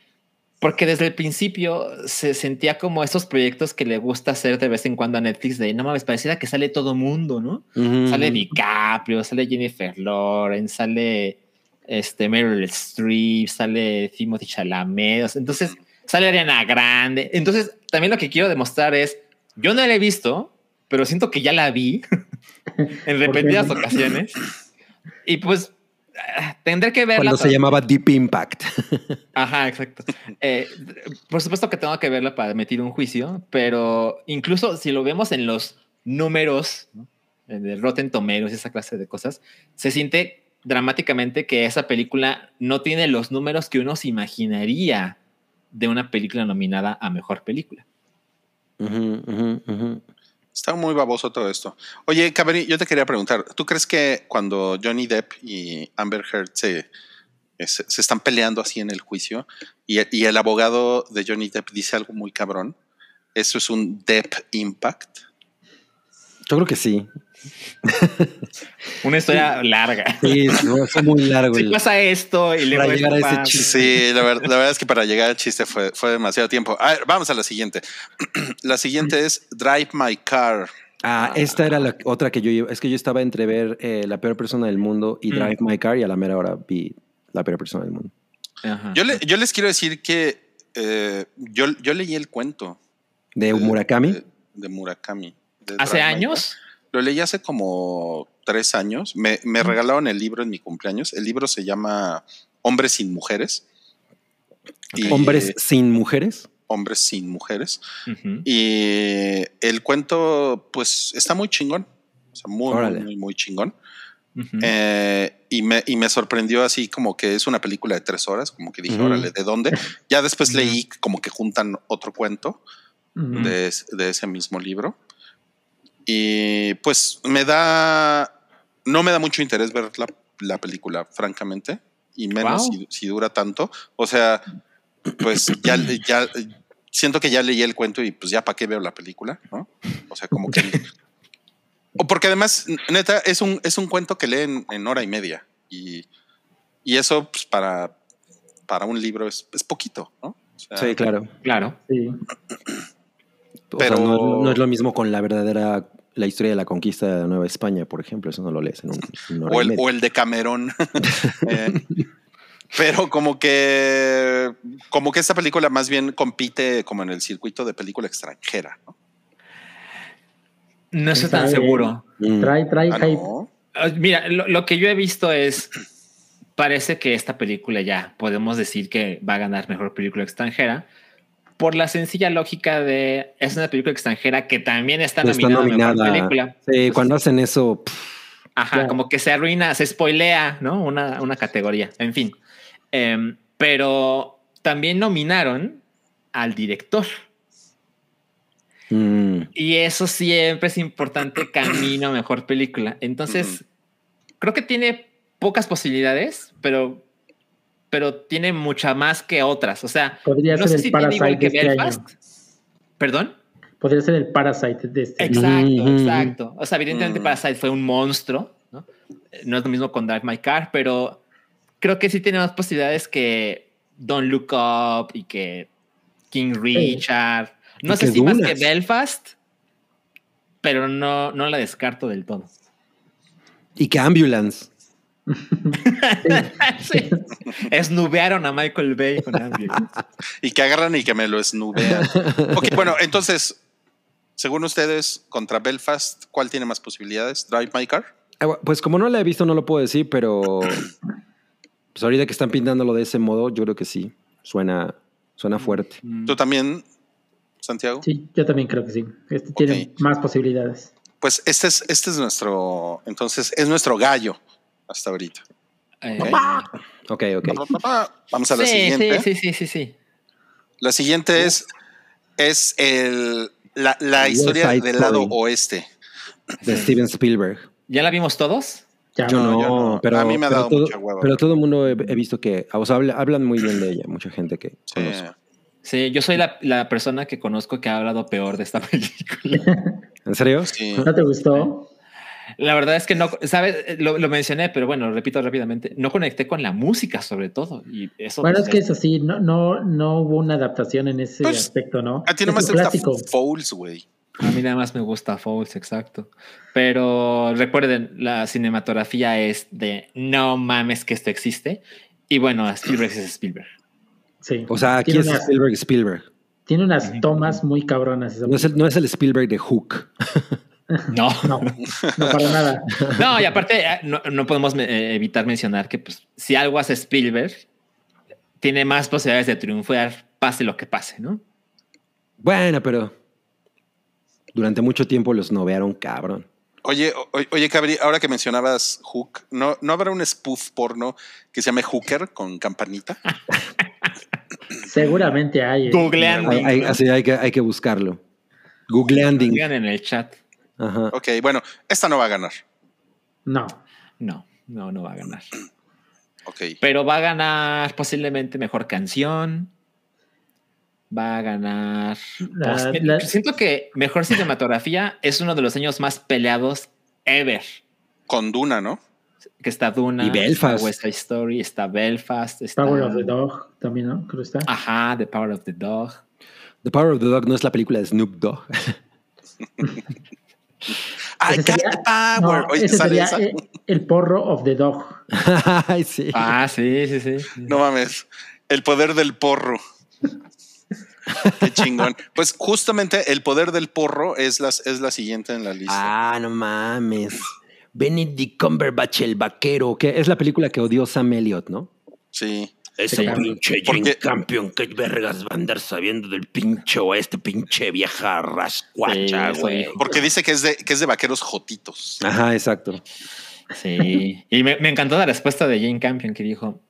[SPEAKER 3] porque desde el principio se sentía como esos proyectos que le gusta hacer de vez en cuando a Netflix de no mames, pareciera que sale todo mundo, ¿no?
[SPEAKER 4] Ujú.
[SPEAKER 3] Sale DiCaprio, sale Jennifer Lawrence, sale este Meryl Streep, sale Timothy Chalamet. Entonces, sale Ariana Grande. Entonces, también lo que quiero demostrar es, yo no la he visto, pero siento que ya la vi (laughs) en (laughs) repetidas ocasiones. Y pues tendré que verla.
[SPEAKER 4] Cuando se llamaba Deep Impact. (laughs)
[SPEAKER 3] Ajá, exacto. Eh, por supuesto que tengo que verla para emitir un juicio, pero incluso si lo vemos en los números ¿no? de Rotten Tomatoes y esa clase de cosas, se siente dramáticamente que esa película no tiene los números que uno se imaginaría de una película nominada a mejor película.
[SPEAKER 4] Ujú, ujú, ujú.
[SPEAKER 2] Está muy baboso todo esto. Oye, Cabri, yo te quería preguntar, ¿tú crees que cuando Johnny Depp y Amber Heard se, se, se están peleando así en el juicio y, y el abogado de Johnny Depp dice algo muy cabrón, eso es un Depp Impact?
[SPEAKER 4] Yo creo que sí. (laughs)
[SPEAKER 3] Una historia larga.
[SPEAKER 4] Sí, es muy largo.
[SPEAKER 3] Si pasa esto y
[SPEAKER 4] Para llegar a ese chiste.
[SPEAKER 2] Sí, la, ver- la verdad es que para llegar al chiste fue, fue demasiado tiempo. A ver, vamos a la siguiente. (clears throat) La siguiente es Drive My Car.
[SPEAKER 4] Ah, esta era la otra que yo iba- Es que yo estaba entre ver eh, La peor persona del mundo y
[SPEAKER 3] Mm.
[SPEAKER 4] Drive My Car y a la mera hora vi La peor persona del mundo.
[SPEAKER 3] Ajá.
[SPEAKER 2] Yo, le- yo les quiero decir que eh, yo, yo leí el cuento
[SPEAKER 4] De Murakami.
[SPEAKER 2] de, de Murakami. de
[SPEAKER 3] ¿Hace años?
[SPEAKER 2] Lo leí hace como tres años. Me, me regalaron el libro en mi cumpleaños. El libro se llama Hombres sin Mujeres. Y-
[SPEAKER 4] Hombres sin mujeres.
[SPEAKER 2] Hombres sin Mujeres. Y el cuento, pues, está muy chingón. O sea, muy,
[SPEAKER 4] Órale.
[SPEAKER 2] muy, muy chingón. Eh, y, me, y me sorprendió así como que es una película de tres horas, como que dije, órale, ¿de dónde? Ya después leí como que juntan otro cuento de, de ese mismo libro. Y pues me da, no me da mucho interés ver la, la película, francamente, y menos
[SPEAKER 3] Wow.
[SPEAKER 2] si, si dura tanto. O sea, pues ya, ya siento que ya leí el cuento y pues ya para qué veo la película, ¿no? O sea, como que... (laughs) o porque además, neta, es un, es un cuento que leen en hora y media. Y, y eso, pues para, para un libro es, es poquito, ¿no? O sea,
[SPEAKER 4] Sí, claro.
[SPEAKER 3] Claro.
[SPEAKER 5] Sí.
[SPEAKER 4] O
[SPEAKER 2] Pero-
[SPEAKER 4] sea, no, no es lo mismo con la verdadera, la historia de la conquista de Nueva España, por ejemplo. Eso no lo lees en un, en
[SPEAKER 2] o el,
[SPEAKER 4] media.
[SPEAKER 2] o el de Camerón. (laughs) Eh, pero como que como que esta película más bien compite como en el circuito de película extranjera. ¿no?
[SPEAKER 3] No estoy tan seguro.
[SPEAKER 4] Mm.
[SPEAKER 5] Trae, trae
[SPEAKER 2] Ah,
[SPEAKER 5] hype.
[SPEAKER 2] no.
[SPEAKER 3] Ah, Mira, lo, lo que yo he visto es. Parece que esta película ya podemos decir que va a ganar mejor película extranjera por la sencilla lógica de es una película extranjera que también está
[SPEAKER 4] Está
[SPEAKER 3] nominada, a
[SPEAKER 4] nominada.
[SPEAKER 3] película.
[SPEAKER 4] Sí,
[SPEAKER 3] Entonces,
[SPEAKER 4] cuando hacen eso, pff,
[SPEAKER 3] Ajá, como que se arruina, se spoilea, ¿no? Una, una categoría, en fin. Em, pero también nominaron al director.
[SPEAKER 4] mm,
[SPEAKER 3] Y eso siempre es importante camino a mejor película. Entonces, creo que tiene pocas posibilidades, pero, pero tiene mucha más que otras. O sea,
[SPEAKER 5] Podría
[SPEAKER 3] no
[SPEAKER 5] ser
[SPEAKER 3] sé
[SPEAKER 5] el
[SPEAKER 3] si tiene
[SPEAKER 5] Parasite
[SPEAKER 3] igual que
[SPEAKER 5] este
[SPEAKER 3] Belfast.
[SPEAKER 5] año.
[SPEAKER 3] ¿Perdón?
[SPEAKER 5] Podría ser el Parasite de este.
[SPEAKER 3] Exacto, exacto. O sea, evidentemente
[SPEAKER 2] Mm.
[SPEAKER 3] Parasite fue un monstruo, ¿no? No es lo mismo con Drive My Car, pero creo que sí tiene más posibilidades que Don't Look Up y que King Richard. No
[SPEAKER 4] Y
[SPEAKER 3] sé si más que Belfast, pero no, no la descarto del todo.
[SPEAKER 4] y que Ambulance. (laughs)
[SPEAKER 3] Sí. Esnubearon a Michael Bay con.
[SPEAKER 2] Y que agarran y que me lo esnubean. ok, bueno, entonces, según ustedes, contra Belfast, ¿cuál tiene más posibilidades? ¿Drive My Car?
[SPEAKER 4] Ah, Pues como no la he visto, no lo puedo decir, pero pues ahorita que están pintándolo de ese modo, yo creo que sí. Suena, suena fuerte.
[SPEAKER 2] ¿Tú también, Santiago?
[SPEAKER 5] Sí, yo también creo que sí. Este tiene más posibilidades.
[SPEAKER 2] Pues este es, este es nuestro, entonces, es nuestro gallo hasta ahorita.
[SPEAKER 3] Eh,
[SPEAKER 4] Ok, ok.
[SPEAKER 2] Vamos a la
[SPEAKER 3] sí,
[SPEAKER 2] siguiente.
[SPEAKER 3] sí, sí, sí, sí, sí.
[SPEAKER 2] La siguiente es, es el, la, la historia del lado
[SPEAKER 4] Story.
[SPEAKER 2] oeste.
[SPEAKER 4] De Steven Spielberg.
[SPEAKER 3] ¿Ya la vimos todos?
[SPEAKER 5] Ya,
[SPEAKER 4] Yo no,
[SPEAKER 2] yo no.
[SPEAKER 4] pero
[SPEAKER 2] A mí me ha dado
[SPEAKER 4] todo,
[SPEAKER 2] mucha hueva.
[SPEAKER 4] Pero todo el mundo he, he visto que, o sea, habla- hablan muy bien de ella, mucha gente que
[SPEAKER 2] Sí.
[SPEAKER 4] conoce.
[SPEAKER 3] Sí, yo soy la, la persona que conozco que ha hablado peor de esta (laughs) película.
[SPEAKER 4] ¿En serio?
[SPEAKER 2] Sí.
[SPEAKER 5] ¿No te gustó?
[SPEAKER 3] La verdad es que no, ¿sabes? Lo, lo mencioné, pero bueno, lo repito rápidamente. No conecté con la música, sobre todo. Y eso
[SPEAKER 5] Bueno, es que es así, no, no, no hubo una adaptación en ese
[SPEAKER 2] Pues,
[SPEAKER 5] aspecto, ¿no?
[SPEAKER 2] A ti
[SPEAKER 5] Es
[SPEAKER 2] nomás te gusta. Fouls, güey.
[SPEAKER 3] a mí nada más me gusta Fouls, exacto. Pero recuerden, la cinematografía es de no mames que esto existe. Y bueno, Spielberg es Spielberg.
[SPEAKER 5] Sí.
[SPEAKER 4] O sea, aquí es Spielberg, Spielberg.
[SPEAKER 5] tiene unas tomas muy cabronas.
[SPEAKER 4] No es, el, no es el Spielberg de Hook. (laughs)
[SPEAKER 3] No. (laughs)
[SPEAKER 5] No, no para nada.
[SPEAKER 3] No, y aparte eh, no, no podemos eh, evitar mencionar que pues, si algo hace Spielberg, tiene más posibilidades de triunfar, pase lo que pase, ¿no?
[SPEAKER 4] Bueno, pero durante mucho tiempo los novearon cabrón.
[SPEAKER 2] Oye, o- oye, Cabri, ahora que mencionabas Hook, ¿no, ¿no habrá un spoof porno que se llame Hooker con campanita? (laughs)
[SPEAKER 5] Seguramente hay. eh.
[SPEAKER 3] Googleando.
[SPEAKER 4] Hay, hay- así hay que, hay que buscarlo. Googleanding.
[SPEAKER 3] Digan en el chat.
[SPEAKER 4] Ajá.
[SPEAKER 2] Ok, bueno, esta no va a ganar.
[SPEAKER 5] No.
[SPEAKER 3] No, no, no va a ganar. (clears throat)
[SPEAKER 2] Ok.
[SPEAKER 3] Pero va a ganar posiblemente mejor canción. Va a ganar.
[SPEAKER 5] La- la-
[SPEAKER 3] Siento que mejor cinematografía es uno de los años más peleados ever.
[SPEAKER 2] Con Duna, ¿no?
[SPEAKER 3] Que está Duna,
[SPEAKER 4] Y Belfast.
[SPEAKER 3] está West Side Story, está Belfast, está
[SPEAKER 5] Power of the Dog también, ¿no? Creo que está.
[SPEAKER 3] Ajá, The Power of the Dog.
[SPEAKER 4] The Power of the Dog no es la película de Snoop Dogg. (laughs)
[SPEAKER 2] ¡Ay,
[SPEAKER 5] Ese sería-
[SPEAKER 2] cat power!
[SPEAKER 5] no,
[SPEAKER 2] Oye,
[SPEAKER 5] ese
[SPEAKER 2] ¿sale
[SPEAKER 5] sería
[SPEAKER 2] esa?
[SPEAKER 5] el, el porro of the dog. (laughs)
[SPEAKER 4] Ay, sí.
[SPEAKER 3] Ah, sí, sí, sí.
[SPEAKER 2] No mames. El poder del porro. Qué chingón. (laughs) Pues justamente el poder del porro es, las, es la siguiente en la lista.
[SPEAKER 4] Ah, no mames. Benedict Cumberbatch, el vaquero, que es la película que odió Sam Elliott, ¿no?
[SPEAKER 2] Sí.
[SPEAKER 4] Ese
[SPEAKER 3] Sí.
[SPEAKER 4] pinche
[SPEAKER 2] Porque-
[SPEAKER 4] Jane Campion, qué vergas va a andar sabiendo del pinche oeste, pinche vieja rascuacha,
[SPEAKER 3] Sí,
[SPEAKER 4] güey.
[SPEAKER 3] sí.
[SPEAKER 2] Porque dice que es de, que es de vaqueros jotitos.
[SPEAKER 4] Ajá, exacto.
[SPEAKER 3] Sí. Y me, me encantó la respuesta de Jane Campion que dijo: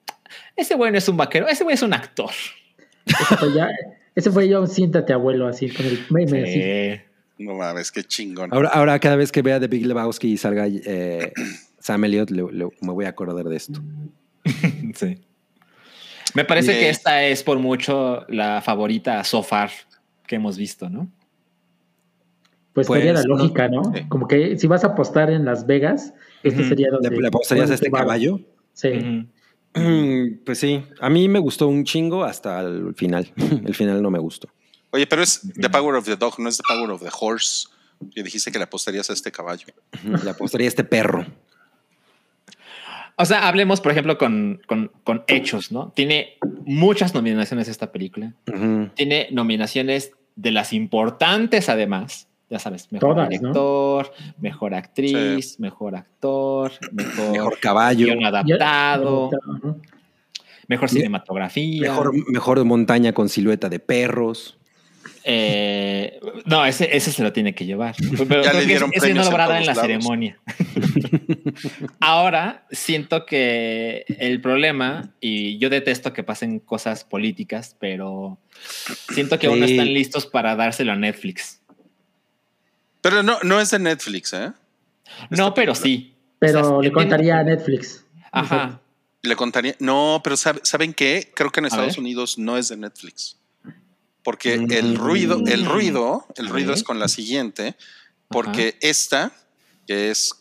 [SPEAKER 3] Ese güey no es un vaquero, ese güey es un actor.
[SPEAKER 5] Ese fue ya. Ese fue yo, siéntate abuelo, así, con el meme, así.
[SPEAKER 3] Sí.
[SPEAKER 2] No mames, qué chingón.
[SPEAKER 4] Ahora, ahora cada vez que vea The Big Lebowski y salga eh, Sam Elliott, le- le- me voy a acordar de esto. (laughs)
[SPEAKER 3] Sí. Me parece que esta es por mucho la favorita so far que hemos visto, ¿no?
[SPEAKER 5] Pues,
[SPEAKER 4] Pues,
[SPEAKER 5] sería la
[SPEAKER 4] no-
[SPEAKER 5] lógica, ¿no?
[SPEAKER 2] sí.
[SPEAKER 5] Como que si vas a apostar en Las Vegas, este sería donde.
[SPEAKER 4] ¿Le, le apostarías a este
[SPEAKER 5] va.
[SPEAKER 4] caballo?
[SPEAKER 5] Sí.
[SPEAKER 3] Ujú.
[SPEAKER 4] Pues sí, a mí me gustó un chingo hasta el final. (laughs) El final no me gustó.
[SPEAKER 2] Oye, pero es The Power of the Dog, no es The Power of the Horse. Y dijiste que le apostarías a este caballo.
[SPEAKER 4] Le apostaría a este perro.
[SPEAKER 3] O sea, hablemos, por ejemplo, con, con- con hechos, ¿no? Tiene muchas nominaciones esta película. Tiene nominaciones de las importantes, además. Ya sabes, mejor
[SPEAKER 5] Todas, ¿no?
[SPEAKER 3] director, mejor actriz, mejor actor, (clears throat) mejor,
[SPEAKER 4] Mejor caballo,
[SPEAKER 5] guion
[SPEAKER 3] adaptado, mejor cinematografía.
[SPEAKER 4] mejor, mejor montaña con silueta de perros.
[SPEAKER 3] Eh, no, ese, ese se lo tiene que llevar. (laughs) Pero
[SPEAKER 2] Ya
[SPEAKER 3] creo
[SPEAKER 2] le
[SPEAKER 3] que
[SPEAKER 2] dieron
[SPEAKER 3] ese no
[SPEAKER 2] en
[SPEAKER 3] lo habrá en la
[SPEAKER 2] lados.
[SPEAKER 3] ceremonia. (laughs) Ahora siento que el problema, y yo detesto que pasen cosas políticas, pero siento que aún no están listos para dárselo a Netflix.
[SPEAKER 2] Pero no, no es de Netflix, ¿eh?
[SPEAKER 3] No, pero sí.
[SPEAKER 5] Pero
[SPEAKER 3] O sea,
[SPEAKER 5] le contaría a Netflix.
[SPEAKER 3] Ajá.
[SPEAKER 2] Le contaría. No, pero ¿sabe- ¿saben qué? Creo que en Estados. Unidos no es de Netflix. Porque
[SPEAKER 4] Mm.
[SPEAKER 2] el ruido, el ruido, el
[SPEAKER 3] A
[SPEAKER 2] ruido es con la siguiente. Porque esta, que es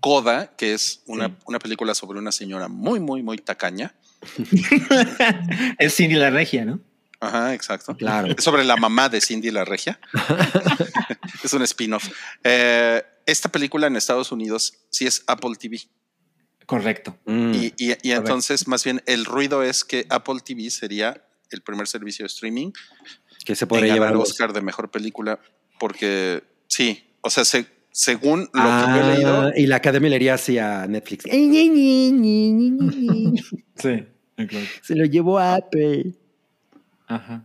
[SPEAKER 2] Coda, que es una,
[SPEAKER 3] Sí.
[SPEAKER 2] una película sobre una señora muy, muy, muy tacaña. (laughs)
[SPEAKER 3] es Cindy la Regia, ¿no?
[SPEAKER 2] Ajá, exacto.
[SPEAKER 4] Claro.
[SPEAKER 2] Es sobre la mamá de Cindy la Regia. (laughs) es un spin-off. Eh, esta película en Estados Unidos sí es Apple TV.
[SPEAKER 3] Correcto.
[SPEAKER 4] Mm.
[SPEAKER 2] Y, y- y entonces, más bien, el ruido es que Apple TV sería el primer servicio de streaming
[SPEAKER 4] que se podría llevar
[SPEAKER 2] el Oscar de mejor película, porque sí, o sea, se- según lo
[SPEAKER 4] Ah,
[SPEAKER 2] que yo he leído,
[SPEAKER 4] y la academia le haría así a Netflix.
[SPEAKER 3] Sí.
[SPEAKER 4] Se lo llevó a Apple.
[SPEAKER 3] Ajá.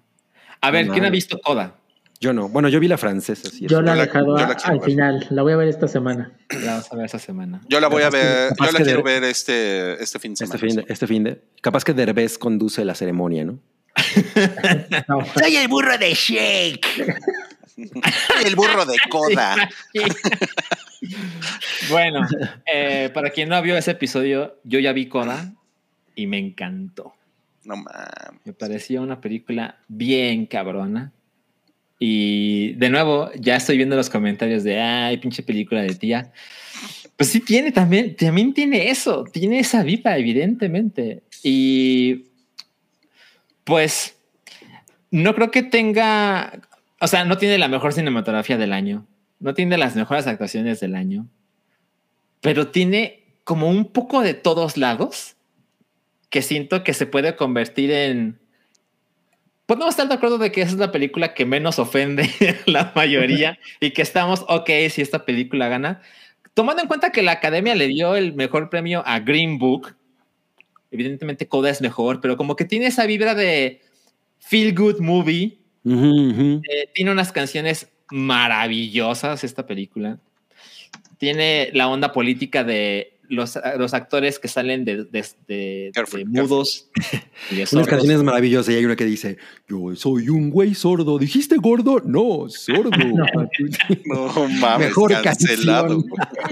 [SPEAKER 3] A ver,
[SPEAKER 4] No
[SPEAKER 3] ¿quién ha visto Coda?
[SPEAKER 4] Yo no. Bueno, yo vi la francesa. Sí,
[SPEAKER 5] Yo la he
[SPEAKER 2] la-
[SPEAKER 5] dejado a-
[SPEAKER 2] la
[SPEAKER 5] al
[SPEAKER 2] ver.
[SPEAKER 5] final. La voy a ver esta semana.
[SPEAKER 3] La vamos a ver esta semana.
[SPEAKER 2] yo la voy a
[SPEAKER 4] capaz
[SPEAKER 2] ver,
[SPEAKER 4] capaz
[SPEAKER 2] yo la
[SPEAKER 4] que
[SPEAKER 2] quiero
[SPEAKER 4] de-
[SPEAKER 2] ver este, este fin de semana.
[SPEAKER 4] este, fin de, este fin de. Capaz que Derbez conduce la ceremonia, ¿no? (laughs)
[SPEAKER 5] No.
[SPEAKER 4] ¡Soy el burro de Shake!
[SPEAKER 2] El burro de coda. (laughs)
[SPEAKER 3] bueno, eh, para quien no vio ese episodio, yo ya vi Coda y me encantó.
[SPEAKER 2] No mames.
[SPEAKER 3] Me pareció una película bien cabrona. Y de nuevo, ya estoy viendo los comentarios de, ay, pinche película de tía. Pues sí tiene también, también tiene eso, tiene esa vibra, evidentemente. Y pues no creo que tenga, o sea, no tiene la mejor cinematografía del año, no tiene las mejores actuaciones del año, pero tiene como un poco de todos lados que siento que se puede convertir en podemos estar de acuerdo de que esa es la película que menos ofende a (laughs) la mayoría y que estamos ok si esta película gana. Tomando en cuenta que la academia le dio el mejor premio a Green Book, evidentemente Coda es mejor, pero como que tiene esa vibra de feel good movie. Eh, tiene unas canciones maravillosas esta película. Tiene la onda política de los, los actores que salen de, de- de-
[SPEAKER 2] Careful,
[SPEAKER 3] de mudos. y de
[SPEAKER 4] Unas canciones maravillosas y hay una que dice, yo soy un güey sordo. ¿Dijiste gordo? No, sordo. (laughs)
[SPEAKER 2] No mames,
[SPEAKER 4] Mejor
[SPEAKER 2] cancelado.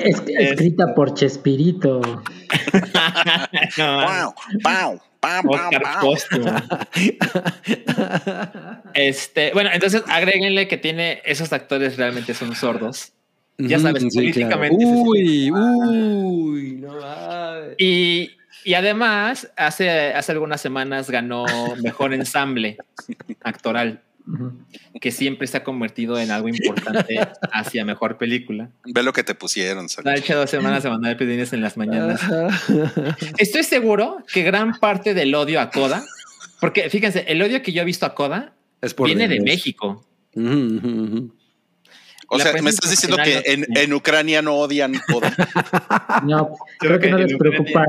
[SPEAKER 5] Es- escrita por Chespirito. (laughs)
[SPEAKER 3] No,
[SPEAKER 2] Pau, pau, pau, pau,
[SPEAKER 3] Oscar
[SPEAKER 2] pau.
[SPEAKER 3] Costo. (laughs) Este, bueno, entonces agréguenle que tiene esos actores realmente son sordos. Ya sabes,
[SPEAKER 4] sí,
[SPEAKER 3] políticamente
[SPEAKER 4] Uy, uy, no mames.
[SPEAKER 3] Y, y además, hace, hace algunas semanas ganó mejor ensamble actoral, que siempre se ha convertido en algo importante hacia mejor película.
[SPEAKER 2] Ve lo que te pusieron.
[SPEAKER 3] Ha hecho dos semanas de mandar pedines en las mañanas. Estoy seguro que gran parte del odio a Coda, porque fíjense, el odio que yo he visto a Coda
[SPEAKER 4] Es por
[SPEAKER 3] viene de. México.
[SPEAKER 4] Ujú, ujú.
[SPEAKER 2] O
[SPEAKER 3] La
[SPEAKER 2] sea, me estás diciendo que en, en Ucrania no odian todo. (laughs)
[SPEAKER 5] No, creo que no les preocupa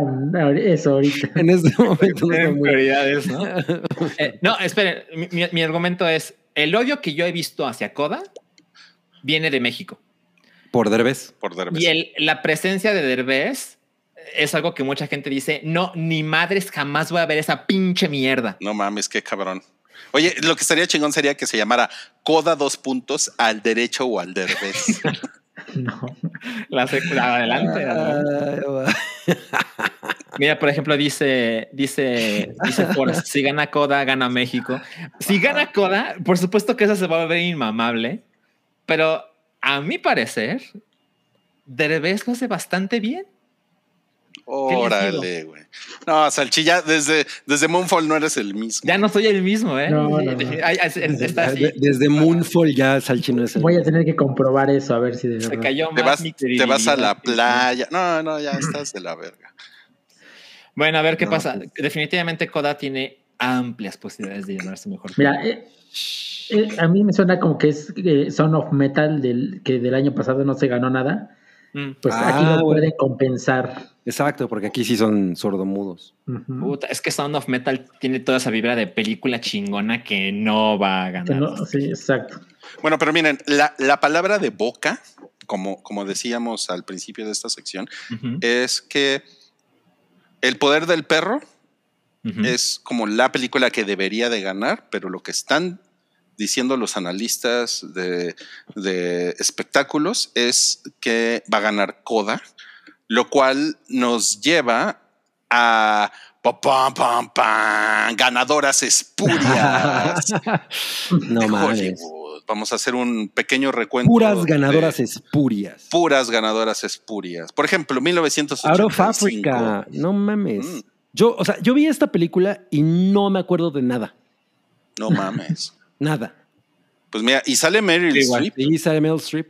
[SPEAKER 5] eso ahorita. (laughs)
[SPEAKER 4] En este momento no
[SPEAKER 3] Tienen prioridades, ¿no? (laughs) Eh, no, esperen, mi, mi- mi argumento es, el odio que yo he visto hacia Coda viene de México.
[SPEAKER 4] Por Derbez.
[SPEAKER 2] Por Derbez.
[SPEAKER 3] Y el, la presencia de Derbez es algo que mucha gente dice, no, ni madres jamás voy a ver esa pinche mierda.
[SPEAKER 2] No mames, qué cabrón. Oye, lo que estaría chingón sería que se llamara Coda dos puntos al derecho o al derbez. (laughs)
[SPEAKER 5] No.
[SPEAKER 3] La, adelante. Mira, por ejemplo, dice, dice, dice Forrest, si gana Coda, gana México. Si gana Coda, por supuesto que eso se va a ver inmamable, pero a mi parecer, Derbez lo hace bastante bien.
[SPEAKER 2] Órale, güey. No, Salchilla, desde, desde Moonfall no eres el mismo.
[SPEAKER 3] Ya no soy el mismo, ¿eh?
[SPEAKER 5] No, no, no.
[SPEAKER 3] Ay, ay, está así.
[SPEAKER 4] De- Desde Moonfall ya Salchi no es el
[SPEAKER 5] Voy a tener que comprobar eso a ver si de
[SPEAKER 3] Se
[SPEAKER 5] verdad.
[SPEAKER 3] cayó
[SPEAKER 2] Te vas, te vas a la playa. No, no, ya estás de la verga.
[SPEAKER 3] Bueno, a ver qué
[SPEAKER 4] No,
[SPEAKER 3] pasa.
[SPEAKER 4] pues.
[SPEAKER 3] Definitivamente Coda tiene amplias posibilidades de llamarse mejor.
[SPEAKER 5] Mira, eh, eh, a mí me suena como que es eh, Son of Metal del, que del año pasado no se ganó nada.
[SPEAKER 3] Mm.
[SPEAKER 5] Pues
[SPEAKER 4] Ah,
[SPEAKER 5] aquí lo
[SPEAKER 4] bueno.
[SPEAKER 5] pueden compensar.
[SPEAKER 4] Exacto, porque aquí sí son sordomudos.
[SPEAKER 3] Puta, es que Sound of Metal tiene toda esa vibra de película chingona que no va a ganar.
[SPEAKER 5] no- sí, exacto.
[SPEAKER 2] Bueno, pero miren, la, la palabra de boca, como, como decíamos al principio de esta sección, es que El poder del perro es como la película que debería de ganar, pero lo que están diciendo los analistas de, de espectáculos es que va a ganar Coda, lo cual nos lleva a pa, pam, pam, pam, ganadoras espurias (laughs)
[SPEAKER 4] no
[SPEAKER 2] de
[SPEAKER 4] mames.
[SPEAKER 2] Vamos a hacer un pequeño recuento.
[SPEAKER 4] Puras ganadoras espurias.
[SPEAKER 2] Puras ganadoras espurias. Por ejemplo,
[SPEAKER 4] Out
[SPEAKER 2] 1985.
[SPEAKER 4] of Africa. No mames.
[SPEAKER 2] Mm.
[SPEAKER 4] Yo, o sea, yo vi esta película y no me acuerdo de nada.
[SPEAKER 2] No mames.
[SPEAKER 4] Nada.
[SPEAKER 2] Pues mira, y sale Meryl
[SPEAKER 3] Sí.
[SPEAKER 2] Streep.
[SPEAKER 4] Y sale Meryl Streep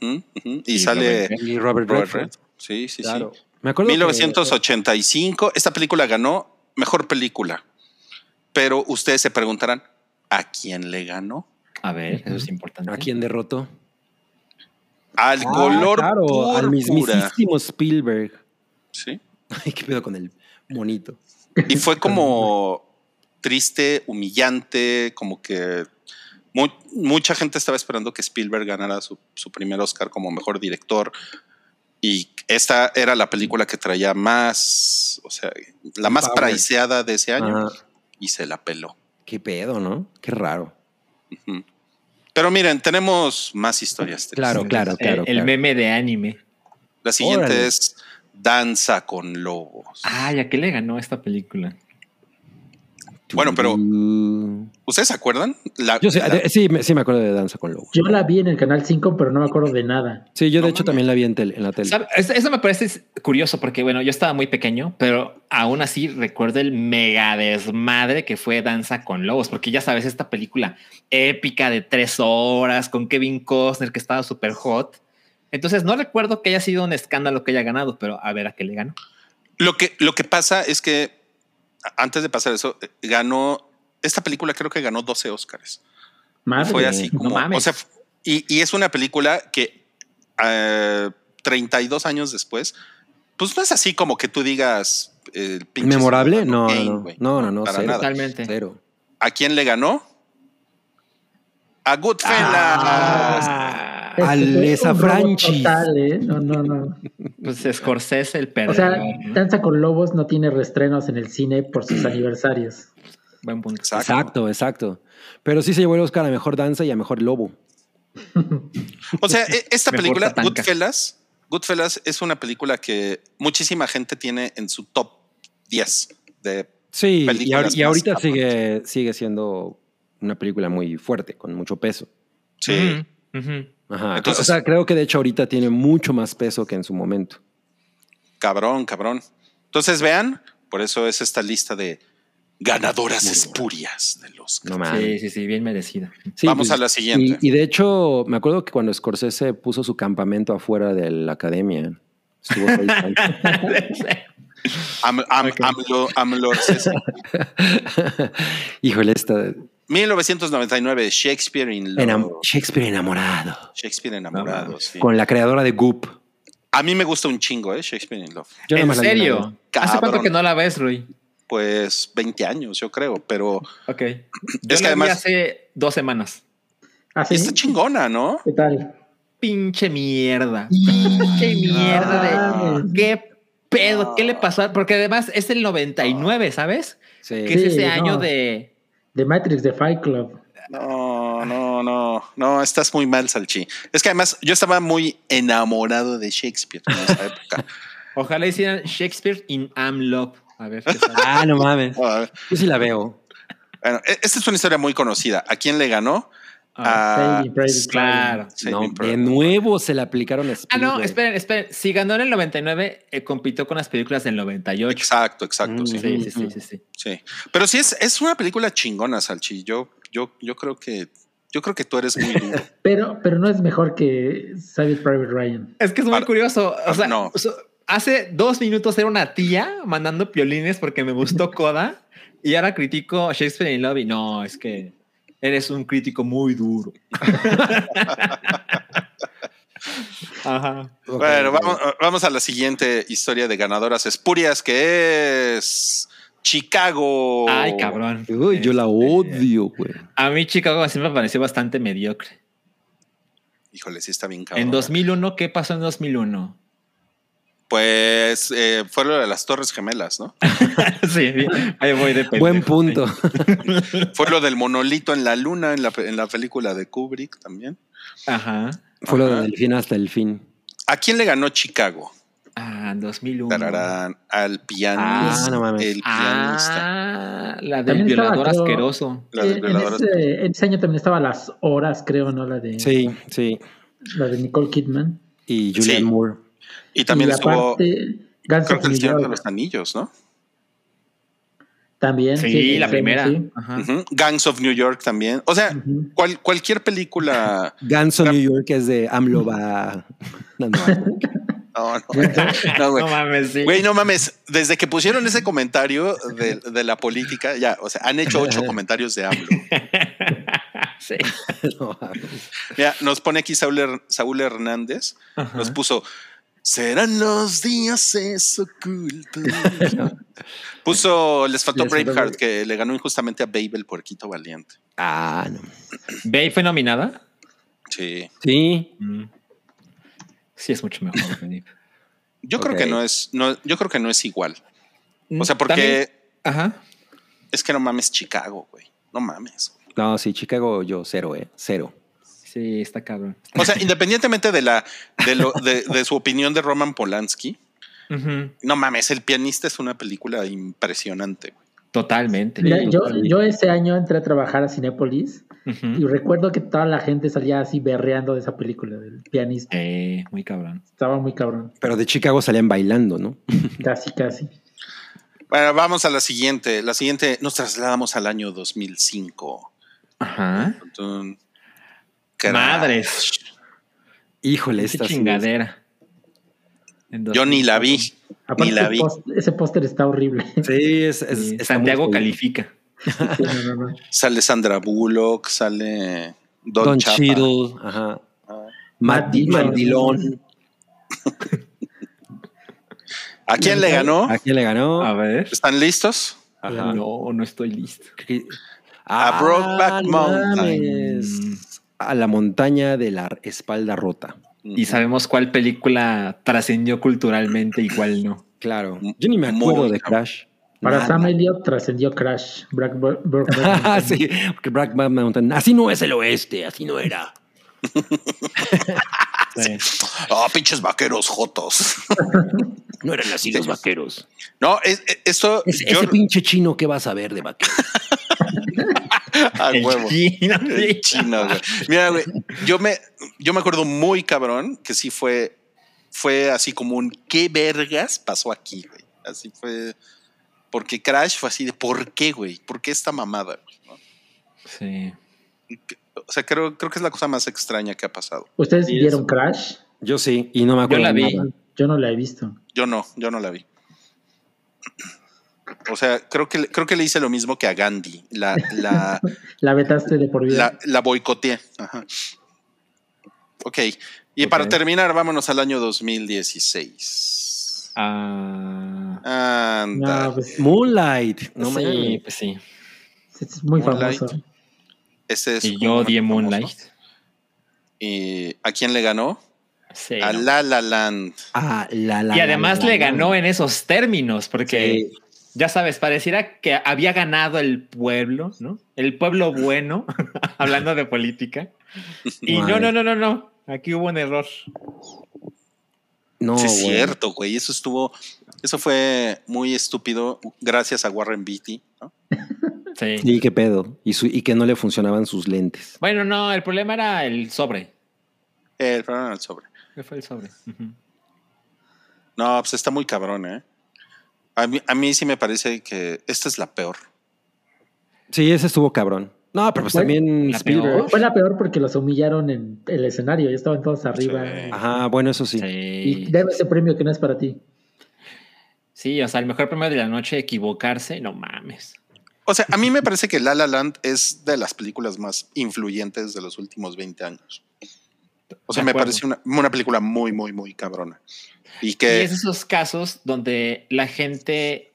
[SPEAKER 2] Y,
[SPEAKER 3] Y
[SPEAKER 2] sale
[SPEAKER 3] Robert
[SPEAKER 4] y Robert
[SPEAKER 2] Robert
[SPEAKER 4] Redford.
[SPEAKER 2] Redford. Sí, sí,
[SPEAKER 4] Claro.
[SPEAKER 2] sí.
[SPEAKER 4] Me acuerdo que-
[SPEAKER 2] 1985. Esta película ganó mejor película. Pero ustedes se preguntarán, ¿a quién le ganó?
[SPEAKER 3] A ver, eso es importante.
[SPEAKER 4] ¿A quién derrotó?
[SPEAKER 2] Al
[SPEAKER 4] Ah,
[SPEAKER 2] color
[SPEAKER 4] claro, al
[SPEAKER 2] púrpura.
[SPEAKER 4] mismísimo Spielberg.
[SPEAKER 2] Sí. (laughs)
[SPEAKER 4] Ay, qué pedo con el monito.
[SPEAKER 2] Y fue como triste, humillante, como que mu- mucha gente estaba esperando que Spielberg ganara su, su primer Oscar como mejor director. Y esta era la película que traía más, o sea, la más
[SPEAKER 4] Power.
[SPEAKER 2] priceada de ese año
[SPEAKER 4] Ajá.
[SPEAKER 2] y se la peló.
[SPEAKER 4] Qué pedo, ¿no? Qué raro.
[SPEAKER 2] Pero miren, tenemos más historias. tristes.
[SPEAKER 4] Claro, claro,
[SPEAKER 3] El-
[SPEAKER 4] claro.
[SPEAKER 3] el
[SPEAKER 4] claro.
[SPEAKER 3] meme de anime.
[SPEAKER 2] La siguiente
[SPEAKER 4] Órale.
[SPEAKER 2] es Danza con Lobos.
[SPEAKER 3] Ay, ¿a qué le ganó esta película?
[SPEAKER 2] Bueno, pero-
[SPEAKER 4] Mm.
[SPEAKER 2] ¿Ustedes se acuerdan? La-
[SPEAKER 4] Yo sí,
[SPEAKER 2] la-
[SPEAKER 4] de- sí, me, sí me acuerdo de Danza con Lobos.
[SPEAKER 5] Yo la vi en el canal 5, pero no me acuerdo de nada.
[SPEAKER 4] Sí, yo de
[SPEAKER 2] No
[SPEAKER 4] hecho también la vi en, tel- en la tele.
[SPEAKER 3] Eso, eso me parece curioso porque, bueno, yo estaba muy pequeño, pero aún así recuerdo el mega desmadre que fue Danza con Lobos, porque ya sabes, esta película épica de tres horas con Kevin Costner que estaba súper hot. Entonces, no recuerdo que haya sido un escándalo que haya ganado, pero a ver a qué le ganó.
[SPEAKER 2] Lo que, lo que pasa es que antes de pasar eso, eh, ganó esta película creo que ganó 12 Oscars.
[SPEAKER 5] Madre,
[SPEAKER 2] Fue así
[SPEAKER 3] no
[SPEAKER 2] como.
[SPEAKER 3] mames.
[SPEAKER 2] o sea, y, y es una película que eh, 32 años después, pues no es así como que tú digas. eh, pinche
[SPEAKER 4] ¿Memorable? No, no, no, no, no,
[SPEAKER 2] para
[SPEAKER 4] cero.
[SPEAKER 2] nada.
[SPEAKER 3] Totalmente.
[SPEAKER 4] Cero.
[SPEAKER 2] ¿A quién le ganó? A Goodfellas.
[SPEAKER 3] Ah,
[SPEAKER 5] Este robo
[SPEAKER 4] Franchis.
[SPEAKER 5] total, ¿eh? No, no, no.
[SPEAKER 3] pues Scorsese, el
[SPEAKER 5] O
[SPEAKER 3] perdedor.
[SPEAKER 5] sea,
[SPEAKER 3] ¿no?
[SPEAKER 5] Danza con Lobos no tiene restrenos en el cine por sus aniversarios.
[SPEAKER 3] Buen punto.
[SPEAKER 2] Exacto.
[SPEAKER 4] Exacto, exacto. Pero sí se llevó el Oscar a mejor danza y a mejor lobo.
[SPEAKER 2] O sea, e- esta (laughs) película. Goodfellas, Goodfellas es una película que muchísima gente tiene en su top 10 de
[SPEAKER 4] Sí, y, ahor- y ahorita sigue, sigue siendo una película muy fuerte, con mucho peso.
[SPEAKER 2] sí.
[SPEAKER 3] Ujú.
[SPEAKER 4] Ajá.
[SPEAKER 2] Entonces-
[SPEAKER 4] o sea, creo que de hecho ahorita tiene mucho más peso que en su momento.
[SPEAKER 2] Cabrón, cabrón. Entonces vean, por eso es esta lista de ganadoras espurias de los.
[SPEAKER 4] No.
[SPEAKER 3] Sí, sí, sí, bien merecida.
[SPEAKER 4] Sí,
[SPEAKER 2] Vamos
[SPEAKER 4] pues,
[SPEAKER 2] a la siguiente.
[SPEAKER 4] Y, y de hecho, me acuerdo que cuando Scorsese puso su campamento afuera de la academia, estuvo. (laughs)
[SPEAKER 2] Am, am. AMLO- AMLO. (laughs)
[SPEAKER 4] Híjole, esta
[SPEAKER 2] 1999, Shakespeare in Love.
[SPEAKER 4] enam- Shakespeare enamorado.
[SPEAKER 2] Shakespeare enamorado.
[SPEAKER 3] No,
[SPEAKER 2] sí.
[SPEAKER 4] Con la creadora de Goop.
[SPEAKER 2] A mí me gusta un chingo, ¿eh? Shakespeare in Love.
[SPEAKER 4] Yo
[SPEAKER 3] ¿En
[SPEAKER 4] vi
[SPEAKER 3] serio? ¿Hace cuánto que no la ves, Rui?
[SPEAKER 2] Pues 20 años, yo creo, pero
[SPEAKER 3] Ok. (clears throat) Yo
[SPEAKER 2] Es
[SPEAKER 3] la
[SPEAKER 2] que
[SPEAKER 3] vi
[SPEAKER 2] además-
[SPEAKER 3] hace dos semanas.
[SPEAKER 5] ¿Así?
[SPEAKER 2] está chingona, ¿no?
[SPEAKER 5] ¿Qué tal?
[SPEAKER 3] Pinche mierda. Pinche mierda de...
[SPEAKER 5] Ah.
[SPEAKER 3] ¿Qué pedo? ¿Qué le pasó? Porque además es el 99, ¿sabes?
[SPEAKER 4] Sí.
[SPEAKER 3] Que es
[SPEAKER 5] Sí,
[SPEAKER 3] ese
[SPEAKER 5] no.
[SPEAKER 3] año de...
[SPEAKER 5] The Matrix de Fight Club.
[SPEAKER 2] No, no, no, no, estás muy mal, Salchi. Es que además yo estaba muy enamorado de Shakespeare en esa época. (laughs)
[SPEAKER 3] Ojalá hicieran Shakespeare in Am Love. A ver qué sale.
[SPEAKER 4] Ah, no mames. (laughs) Yo sí la veo.
[SPEAKER 2] Bueno, e- esta es una historia muy conocida. ¿A quién le ganó?
[SPEAKER 3] Ah,
[SPEAKER 2] A
[SPEAKER 5] Saving Private
[SPEAKER 3] claro.
[SPEAKER 4] No, de nuevo se le aplicaron a
[SPEAKER 3] Ah, no, esperen, esperen. Si ganó en el 99, eh, compitió con las películas del 98.
[SPEAKER 2] Exacto, exacto,
[SPEAKER 4] Mm.
[SPEAKER 2] sí,
[SPEAKER 3] Sí, sí, sí, sí, sí.
[SPEAKER 2] sí. Pero sí es, es una película chingona, Salchi. Yo, yo, yo creo que, yo creo que tú eres muy duro. (laughs)
[SPEAKER 5] Pero, pero no es mejor que Saving Private Ryan.
[SPEAKER 3] Es que es muy
[SPEAKER 2] Para-
[SPEAKER 3] curioso. O sea,
[SPEAKER 2] no.
[SPEAKER 3] so- hace dos minutos era una tía mandando piolines porque me gustó (laughs) Coda y ahora critico Shakespeare in Love y no, es que eres un crítico muy duro. (laughs) Ajá.
[SPEAKER 2] Bueno, vamos a la siguiente historia de ganadoras espurias, que es Chicago.
[SPEAKER 3] Ay, cabrón.
[SPEAKER 4] Uy, yo la
[SPEAKER 3] Este,
[SPEAKER 4] odio, güey.
[SPEAKER 3] A mí Chicago siempre me pareció bastante mediocre.
[SPEAKER 2] Híjole, sí está bien cabrón.
[SPEAKER 3] En 2001, ¿qué pasó en 2001?
[SPEAKER 2] Pues eh, fue lo de las Torres Gemelas, ¿no? (laughs)
[SPEAKER 3] sí, ahí voy de pendejo.
[SPEAKER 4] Buen punto. (laughs)
[SPEAKER 2] Fue lo del monolito en la luna en la, en la película de Kubrick también.
[SPEAKER 3] Ajá.
[SPEAKER 4] Fue lo del fin hasta el fin.
[SPEAKER 2] ¿A quién le ganó Chicago?
[SPEAKER 3] Ah, en 2001.
[SPEAKER 2] Tararán, al pianista.
[SPEAKER 4] Ah, no mames.
[SPEAKER 2] El pianista.
[SPEAKER 3] Ah, la del
[SPEAKER 5] También estaba,
[SPEAKER 3] violador
[SPEAKER 5] creo,
[SPEAKER 3] asqueroso.
[SPEAKER 2] La del
[SPEAKER 5] en,
[SPEAKER 2] violador.
[SPEAKER 5] ese, en ese año también estaba Las Horas, creo, ¿no? La de,
[SPEAKER 4] Sí, sí.
[SPEAKER 5] la de Nicole Kidman.
[SPEAKER 4] Y Julian
[SPEAKER 2] Sí.
[SPEAKER 4] Moore.
[SPEAKER 2] Y también
[SPEAKER 5] y
[SPEAKER 2] estuvo,
[SPEAKER 5] aparte,
[SPEAKER 2] creo
[SPEAKER 5] of
[SPEAKER 2] que el
[SPEAKER 5] New
[SPEAKER 2] Señor de
[SPEAKER 5] York
[SPEAKER 2] los Anillos, ¿no?
[SPEAKER 5] también.
[SPEAKER 3] Sí, la
[SPEAKER 5] sí,
[SPEAKER 3] primera.
[SPEAKER 5] sí.
[SPEAKER 3] Ajá.
[SPEAKER 2] Ujú. Gangs of New York también. O sea, cual- cualquier película. (laughs)
[SPEAKER 4] Ganso New York es de AMLO va. (laughs) No, no.
[SPEAKER 2] No, no. No, güey. (laughs)
[SPEAKER 3] No mames, sí.
[SPEAKER 2] Güey, no mames, desde que pusieron ese comentario de, de la política, ya, o sea, han hecho ocho comentarios de AMLO.
[SPEAKER 3] Sí.
[SPEAKER 4] no.
[SPEAKER 2] Mira, nos pone aquí Saúl, Saúl Hernández,
[SPEAKER 3] Ajá.
[SPEAKER 2] nos puso, serán los días ocultos. (laughs) Puso, les faltó
[SPEAKER 5] Les
[SPEAKER 2] Braveheart,
[SPEAKER 5] Brave-
[SPEAKER 2] que le ganó injustamente a Babe el puerquito valiente.
[SPEAKER 4] Ah, no.
[SPEAKER 3] ¿Bey fue nominada?
[SPEAKER 2] Sí.
[SPEAKER 4] Sí.
[SPEAKER 3] Mm. Sí, es mucho mejor. (laughs)
[SPEAKER 2] Yo creo que no es, no, yo creo que no es igual. O sea,
[SPEAKER 3] También-
[SPEAKER 2] porque
[SPEAKER 3] Ajá.
[SPEAKER 2] es que no mames Chicago, güey. No mames. güey.
[SPEAKER 4] No, sí, Chicago yo cero, ¿eh? Cero.
[SPEAKER 3] Sí, está cabrón.
[SPEAKER 2] O sea, independientemente de la, de, lo, de, de su opinión de Roman Polanski, no mames, El pianista es una película impresionante. güey.
[SPEAKER 3] Totalmente.
[SPEAKER 5] Mira, yo, yo ese año entré a trabajar a Cinépolis y recuerdo que toda la gente salía así berreando de esa película del pianista.
[SPEAKER 3] Eh, muy cabrón.
[SPEAKER 5] Estaba muy cabrón.
[SPEAKER 4] Pero de Chicago salían bailando, ¿no? (laughs)
[SPEAKER 5] Casi, casi.
[SPEAKER 2] Bueno, vamos a la siguiente. La siguiente nos trasladamos al año 2005.
[SPEAKER 3] Ajá.
[SPEAKER 2] Crash.
[SPEAKER 3] Madres.
[SPEAKER 4] Híjole, esta sí es-
[SPEAKER 3] chingadera.
[SPEAKER 2] Yo ni la vi.
[SPEAKER 5] Aparte,
[SPEAKER 2] Ni la
[SPEAKER 5] ese
[SPEAKER 2] vi.
[SPEAKER 5] post- ese póster está horrible. (laughs)
[SPEAKER 4] Sí, es, es-
[SPEAKER 3] Sí,
[SPEAKER 4] está
[SPEAKER 3] Santiago califica.
[SPEAKER 5] Sí, no, no, no. (laughs)
[SPEAKER 2] Sale Sandra Bullock, sale Don,
[SPEAKER 4] Don
[SPEAKER 2] Chapa.
[SPEAKER 4] Cheadle, ajá.
[SPEAKER 2] Ah.
[SPEAKER 4] Matt
[SPEAKER 5] Dillon.
[SPEAKER 4] Mandilón.
[SPEAKER 2] ¿A quién le ganó?
[SPEAKER 4] ¿A quién le ganó?
[SPEAKER 3] A ver.
[SPEAKER 2] ¿Están listos?
[SPEAKER 4] Ajá.
[SPEAKER 3] No, no estoy listo.
[SPEAKER 4] Que-
[SPEAKER 2] A Brokeback
[SPEAKER 4] no
[SPEAKER 2] Mountain.
[SPEAKER 4] A la montaña de la espalda rota.
[SPEAKER 3] Y sabemos cuál película trascendió culturalmente y cuál no.
[SPEAKER 4] Claro. Yo ni me acuerdo
[SPEAKER 2] Muy
[SPEAKER 4] de. Crash.
[SPEAKER 5] Para. Sam Elliott trascendió Crash. Black, Black- (laughs) Black-
[SPEAKER 4] Ah, sí, porque Brokeback Mountain. Así no es el oeste, así no era. (laughs)
[SPEAKER 3] Sí.
[SPEAKER 2] Ah, pinches vaqueros jotos. (laughs)
[SPEAKER 4] No eran así los vaqueros.
[SPEAKER 2] No, es- es- esto.
[SPEAKER 4] Es-
[SPEAKER 2] yo-
[SPEAKER 4] ese pinche chino que vas a ver de vaquero. (laughs)
[SPEAKER 2] a
[SPEAKER 3] El
[SPEAKER 2] huevo.
[SPEAKER 3] chino,
[SPEAKER 2] El
[SPEAKER 3] sí.
[SPEAKER 2] chino, güey. Mira, güey, yo me, yo me acuerdo muy cabrón que sí fue, fue así como un ¿qué vergas pasó aquí, güey? Así fue. Porque Crash fue así de ¿por qué, güey? ¿Por qué esta mamada? güey? ¿No?
[SPEAKER 3] Sí.
[SPEAKER 2] O sea, creo, creo que es la cosa más extraña que ha pasado.
[SPEAKER 5] ¿Ustedes
[SPEAKER 4] Sí,
[SPEAKER 5] vieron
[SPEAKER 4] eso.
[SPEAKER 5] Crash?
[SPEAKER 4] Yo sí, y no me acuerdo.
[SPEAKER 3] la
[SPEAKER 4] de
[SPEAKER 3] vi.
[SPEAKER 4] nada.
[SPEAKER 5] Yo no la he visto.
[SPEAKER 2] Yo no, yo no la vi. O sea, creo que, creo que le hice lo mismo que a Gandhi. La, la, (laughs)
[SPEAKER 5] La vetaste de por vida.
[SPEAKER 2] la, la boicoteé. Ajá. Ok. Y para terminar, vámonos al año 2016.
[SPEAKER 3] Ah,
[SPEAKER 2] Anda.
[SPEAKER 5] No, pues
[SPEAKER 4] Moonlight. No
[SPEAKER 3] sí, pues sí.
[SPEAKER 5] es muy
[SPEAKER 2] Moonlight.
[SPEAKER 5] famoso.
[SPEAKER 2] Ese es
[SPEAKER 3] Y yo odié. Moonlight.
[SPEAKER 2] ¿Y a quién le ganó?
[SPEAKER 3] Sí,
[SPEAKER 2] a
[SPEAKER 3] no.
[SPEAKER 2] La La Land.
[SPEAKER 4] Ah, la, la,
[SPEAKER 3] Y además
[SPEAKER 4] la,
[SPEAKER 3] le
[SPEAKER 4] la.
[SPEAKER 3] ganó en esos términos, porque
[SPEAKER 4] Sí.
[SPEAKER 3] Ya sabes, pareciera que había ganado el pueblo, ¿no? El pueblo bueno, (laughs) hablando de política. Y no,
[SPEAKER 4] Madre.
[SPEAKER 3] no, no, no, no. Aquí hubo un error.
[SPEAKER 4] No,
[SPEAKER 2] sí, es cierto, güey. Eso estuvo. Eso fue muy estúpido. Gracias a Warren Beatty. ¿no?
[SPEAKER 3] Sí.
[SPEAKER 4] Sí, qué pedo. Y, su- y que no le funcionaban sus lentes.
[SPEAKER 3] Bueno, no, el problema era el sobre.
[SPEAKER 2] El programa del sobre.
[SPEAKER 3] ¿Qué fue el sobre?
[SPEAKER 2] No, pues está muy cabrón, ¿eh? A mí, a mí sí me parece que esta es la peor.
[SPEAKER 4] Sí, ese estuvo cabrón. No, pero pues
[SPEAKER 5] Bueno,
[SPEAKER 4] también
[SPEAKER 3] la
[SPEAKER 4] Spielberg.
[SPEAKER 3] peor.
[SPEAKER 5] Fue la peor porque los humillaron en el escenario. Ya estaban todos arriba.
[SPEAKER 2] Sí.
[SPEAKER 4] Ajá, bueno, eso sí.
[SPEAKER 5] Y debe ese premio que no es para ti.
[SPEAKER 3] Sí, o sea, el mejor premio de la noche, equivocarse, no mames.
[SPEAKER 2] O sea, a mí me parece que La La Land es de las películas más influyentes de los últimos 20 años. O sea, me parece una, una película muy, muy, muy cabrona. Y
[SPEAKER 3] Y
[SPEAKER 2] que
[SPEAKER 3] es esos casos donde la gente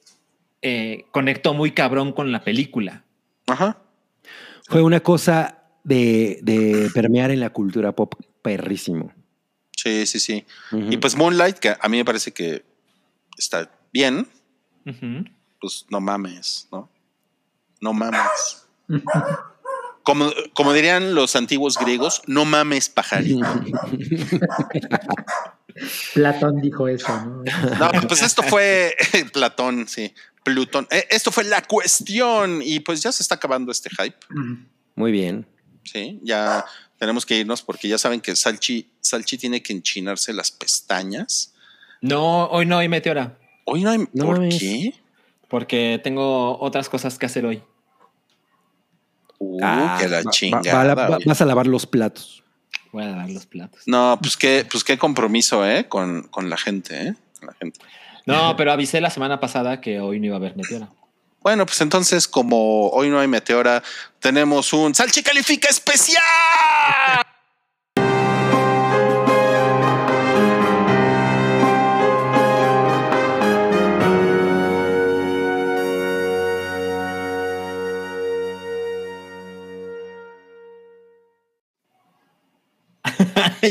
[SPEAKER 3] eh, conectó muy cabrón con la película.
[SPEAKER 2] ajá,
[SPEAKER 4] Fue una cosa de, de permear en la cultura pop perrísimo.
[SPEAKER 2] sí, sí, sí. Y pues Moonlight, que a mí me parece que está bien, pues no mames, ¿no? No mames. Como, como dirían los antiguos griegos, no mames, pajarito. (laughs)
[SPEAKER 5] Platón dijo eso, ¿no?
[SPEAKER 2] No, pues esto fue (laughs) Platón, sí. Plutón. Eh, Esto fue la cuestión. Y pues ya se está acabando este hype.
[SPEAKER 4] Muy bien.
[SPEAKER 2] Sí, ya tenemos que irnos porque ya saben que Salchi, Salchi tiene que enchinarse las pestañas.
[SPEAKER 3] No, hoy no hay meteora,
[SPEAKER 2] Hoy no hay.
[SPEAKER 4] No
[SPEAKER 2] ¿Por
[SPEAKER 4] mames.
[SPEAKER 2] qué?
[SPEAKER 3] porque tengo otras cosas que hacer hoy.
[SPEAKER 2] Uh,
[SPEAKER 4] Ah,
[SPEAKER 2] que la
[SPEAKER 4] va- va-
[SPEAKER 2] chingada.
[SPEAKER 4] va va- vas a lavar los platos.
[SPEAKER 3] Voy a lavar los platos.
[SPEAKER 2] No, pues qué, pues qué compromiso, ¿eh? Con, con la gente, ¿eh? Con la gente.
[SPEAKER 3] No, pero avisé la semana pasada que hoy no iba a haber meteora.
[SPEAKER 2] Bueno, pues entonces, como hoy no hay meteora, tenemos un Salchi Califica especial.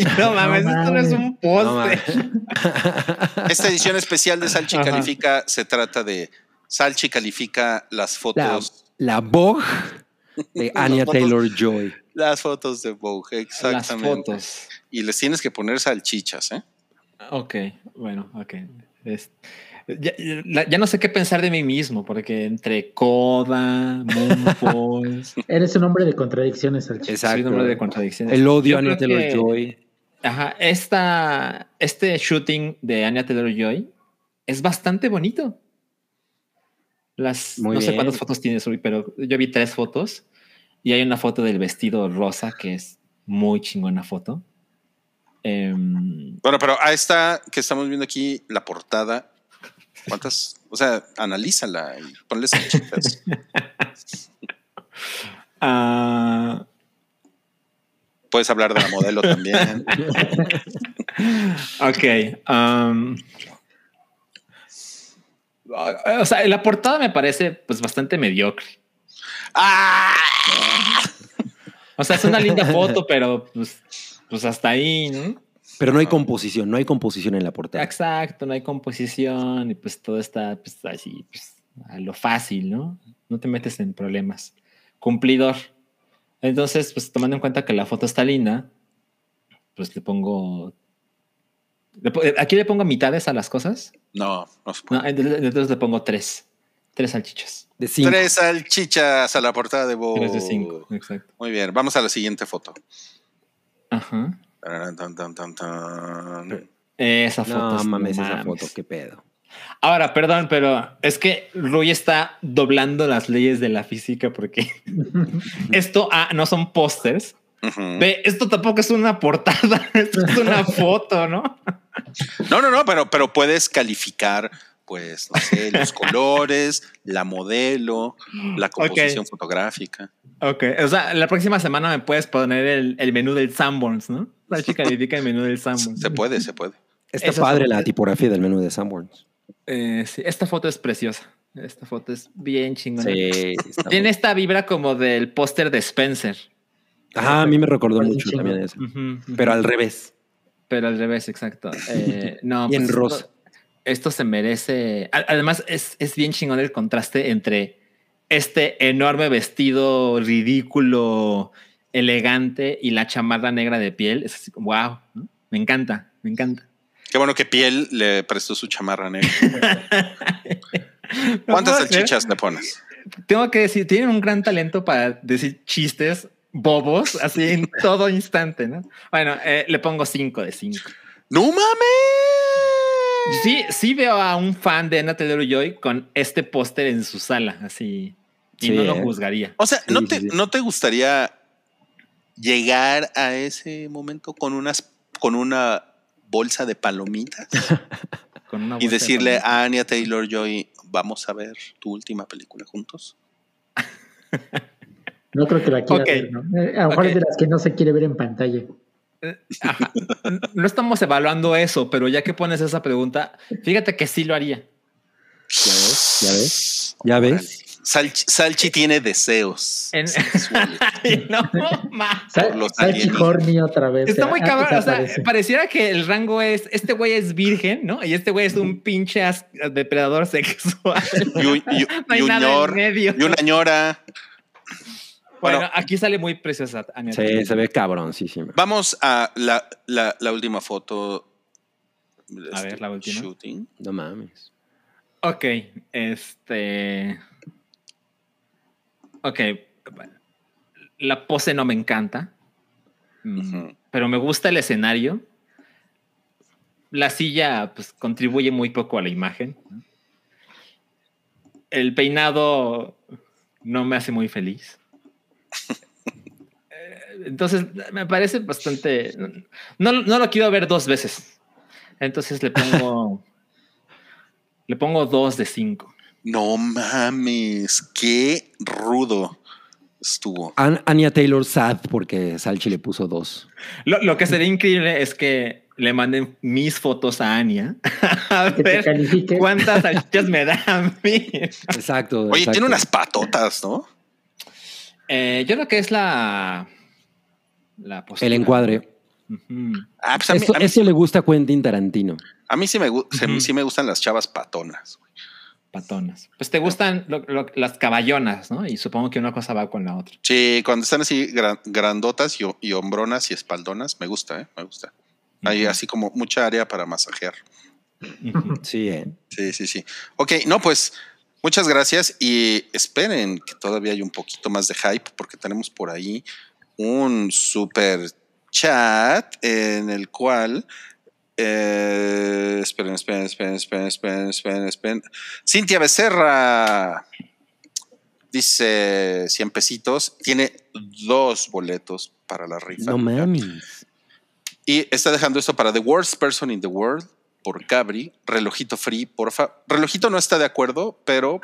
[SPEAKER 2] (laughs)
[SPEAKER 3] no mames, esto no es un poste.
[SPEAKER 2] Esta edición especial de Salchi
[SPEAKER 3] Ajá.
[SPEAKER 2] Califica se trata de Salchi Califica las
[SPEAKER 4] La,
[SPEAKER 2] fotos.
[SPEAKER 4] la Vogue de (laughs) Anya. Taylor Joy.
[SPEAKER 2] Las fotos de Vogue,
[SPEAKER 3] Las
[SPEAKER 2] exactamente.
[SPEAKER 3] fotos.
[SPEAKER 2] Y les tienes que poner salchichas, ¿eh?
[SPEAKER 3] Ok, bueno, ok. Es- ya, ya no sé qué pensar de mí mismo, porque entre Coda, Moonfalls, (laughs)
[SPEAKER 5] Eres un hombre de contradicciones, Salchi.
[SPEAKER 4] Exacto.
[SPEAKER 3] soy un hombre de contradicciones.
[SPEAKER 4] El odio a Anya Taylor
[SPEAKER 3] que-
[SPEAKER 4] Joy.
[SPEAKER 3] Ajá, esta, este shooting de Anya Taylor Joy es bastante bonito. Las,
[SPEAKER 4] Muy
[SPEAKER 3] no sé
[SPEAKER 4] bien.
[SPEAKER 3] cuántas fotos tienes hoy, pero yo vi tres fotos y hay una foto del vestido rosa que es muy chingona foto. Em,
[SPEAKER 2] Bueno, pero a esta que estamos viendo aquí, la portada, ¿cuántas? O sea, analízala y ponle salchichas. (laughs)
[SPEAKER 3] Ah,
[SPEAKER 2] Puedes hablar de la modelo también. (laughs)
[SPEAKER 3] ok. um, o sea, la portada me parece pues bastante mediocre.
[SPEAKER 2] ¡Ah!
[SPEAKER 3] O sea, es una linda (laughs) foto, pero pues, pues hasta ahí, ¿no?
[SPEAKER 4] Pero no hay composición, no hay composición en la portada.
[SPEAKER 3] Exacto, no hay composición y pues todo está pues, así, pues, a lo fácil, ¿no? No te metes en problemas. Cumplidor. Entonces, pues tomando en cuenta que la foto está linda, pues le pongo... po- Aquí le pongo mitades a las cosas.
[SPEAKER 2] No, no se puede.
[SPEAKER 3] No, entonces, entonces le pongo tres. Tres salchichas.
[SPEAKER 4] De cinco.
[SPEAKER 2] Tres salchichas a la portada de Vogue.
[SPEAKER 3] Tres de cinco, exacto.
[SPEAKER 2] Muy bien, vamos a la siguiente foto.
[SPEAKER 3] Ajá.
[SPEAKER 2] Tararán, tan, tan, tan, tan.
[SPEAKER 3] Esa foto.
[SPEAKER 4] No
[SPEAKER 3] es-
[SPEAKER 4] mames, esa foto, qué pedo.
[SPEAKER 3] Ahora, perdón, pero es que Rui está doblando las leyes de la física porque (laughs) esto ah, no son pósters. Ve, esto tampoco es una portada, (laughs) esto es una (laughs) foto, ¿no?
[SPEAKER 2] No, no, no, pero, pero puedes calificar, pues, no sé, los colores, la modelo, la composición fotográfica.
[SPEAKER 3] Ok, o sea, la próxima semana me puedes poner el, el menú del Sanborns, ¿no? La (laughs) chica califica el menú del Sanborns.
[SPEAKER 2] Se puede, se puede.
[SPEAKER 4] Está
[SPEAKER 3] Esa
[SPEAKER 4] padre la tipografía del menú de Sanborns.
[SPEAKER 3] Eh, sí, esta foto es preciosa. Esta foto es bien chingona.
[SPEAKER 4] Sí. está
[SPEAKER 3] Tiene esta vibra como del póster de Spencer.
[SPEAKER 4] Ajá, a mí me recordó mucho también eso. Pero al revés.
[SPEAKER 3] Pero al revés, exacto. Eh, (laughs) no,
[SPEAKER 4] Y en
[SPEAKER 3] esto-
[SPEAKER 4] rosa.
[SPEAKER 3] Esto, se merece. Además, es, es bien chingón el contraste entre este enorme vestido ridículo, elegante y la chamarra negra de piel. Es así, wow, ¿no? me encanta, me encanta.
[SPEAKER 2] Qué bueno que Piel le prestó su chamarra negra. (laughs) ¿Cuántas
[SPEAKER 3] creer.
[SPEAKER 2] salchichas le pones?
[SPEAKER 3] Tengo que decir, tienen un gran talento para decir chistes bobos así en (laughs) todo instante, ¿no? Bueno, eh, le pongo cinco de cinco.
[SPEAKER 2] ¡No mames!
[SPEAKER 3] Sí, sí veo a un fan de Anna Taylor Joy con este póster en su sala, así. Y
[SPEAKER 4] Sí,
[SPEAKER 3] no lo
[SPEAKER 4] ¿eh?
[SPEAKER 3] juzgaría.
[SPEAKER 2] O sea, ¿no,
[SPEAKER 4] Sí,
[SPEAKER 2] te,
[SPEAKER 4] sí, sí.
[SPEAKER 2] ¿no te gustaría llegar a ese momento con unas con una bolsa de palomitas (laughs)
[SPEAKER 3] Con una
[SPEAKER 2] y
[SPEAKER 3] bolsa
[SPEAKER 2] decirle
[SPEAKER 3] palomitas.
[SPEAKER 2] a Anya Taylor Joy, vamos a ver tu última película juntos? (laughs)
[SPEAKER 5] No creo que la quiera
[SPEAKER 3] Ok.
[SPEAKER 5] ver, ¿no? Eh, A lo mejor es de las que no se quiere ver en pantalla.
[SPEAKER 3] Ajá. No estamos evaluando eso, pero ya que pones esa pregunta, fíjate que sí lo haría.
[SPEAKER 4] ¿Ya ves? ¿Ya ves? ¿Ya ves?
[SPEAKER 2] Salchi, Salchi tiene deseos.
[SPEAKER 3] En-. (laughs) Ay, no,
[SPEAKER 2] los
[SPEAKER 5] Salchi. Horny otra vez.
[SPEAKER 3] Está muy
[SPEAKER 5] Ah,
[SPEAKER 3] cabrón. O sea, pareciera que el rango es: este güey es virgen, ¿no? Y este güey es un pinche as- depredador sexual.
[SPEAKER 2] Y, un- y- (laughs)
[SPEAKER 3] No hay
[SPEAKER 2] y un
[SPEAKER 3] nada en medio.
[SPEAKER 2] y una ñora.
[SPEAKER 3] Bueno,
[SPEAKER 2] Bueno.
[SPEAKER 3] aquí sale muy preciosa. Anya
[SPEAKER 4] Sí, se ve cabroncísima.
[SPEAKER 2] Vamos a la, la- la última foto.
[SPEAKER 3] A ver, la última.
[SPEAKER 2] Shooting.
[SPEAKER 4] No mames.
[SPEAKER 3] Ok, este. Ok. La pose no me encanta. Mm. Pero me gusta el escenario. La silla, pues, contribuye muy poco a la imagen. El peinado no me hace muy feliz. (laughs) Eh, Entonces, me parece bastante. No, no lo quiero ver dos veces. Entonces le pongo. le pongo dos de cinco.
[SPEAKER 2] No mames, qué rudo estuvo.
[SPEAKER 4] An- Anya Taylor sad porque Salchi le puso dos.
[SPEAKER 3] Lo, lo que sería increíble es que le manden mis fotos a Anya (laughs) a ver cuántas salchichas me da a mí.
[SPEAKER 4] Exacto.
[SPEAKER 2] Oye,
[SPEAKER 4] exacto.
[SPEAKER 2] tiene unas patotas, ¿no?
[SPEAKER 3] Eh, yo creo que es la. La postura.
[SPEAKER 4] El encuadre.
[SPEAKER 2] Ah, pues a mí,
[SPEAKER 4] Eso,
[SPEAKER 2] a mí-
[SPEAKER 4] eso le gusta a Quentin Tarantino.
[SPEAKER 2] a mí sí, me, sí me gustan las chavas patonas. güey.
[SPEAKER 3] Patonas. Pues te gustan lo- lo- las caballonas, ¿no? Y supongo que una cosa va con la otra.
[SPEAKER 2] Sí, cuando están así gran- grandotas y, y hombronas y espaldonas, me gusta, ¿eh? Me gusta. Hay así como mucha área para masajear.
[SPEAKER 4] Sí, eh.
[SPEAKER 2] Sí, sí, sí. Ok, no, pues muchas gracias y esperen que todavía hay un poquito más de hype porque tenemos por ahí un super chat en el cual... eh, esperen, esperen, esperen, esperen, esperen, esperen, esperen. Cintia Becerra dice 100 pesitos, tiene dos boletos para la rifa.
[SPEAKER 4] No mames.
[SPEAKER 2] Y está dejando esto para The Worst Person in the World por Cabri. Relojito free, porfa. Relojito no está de acuerdo, pero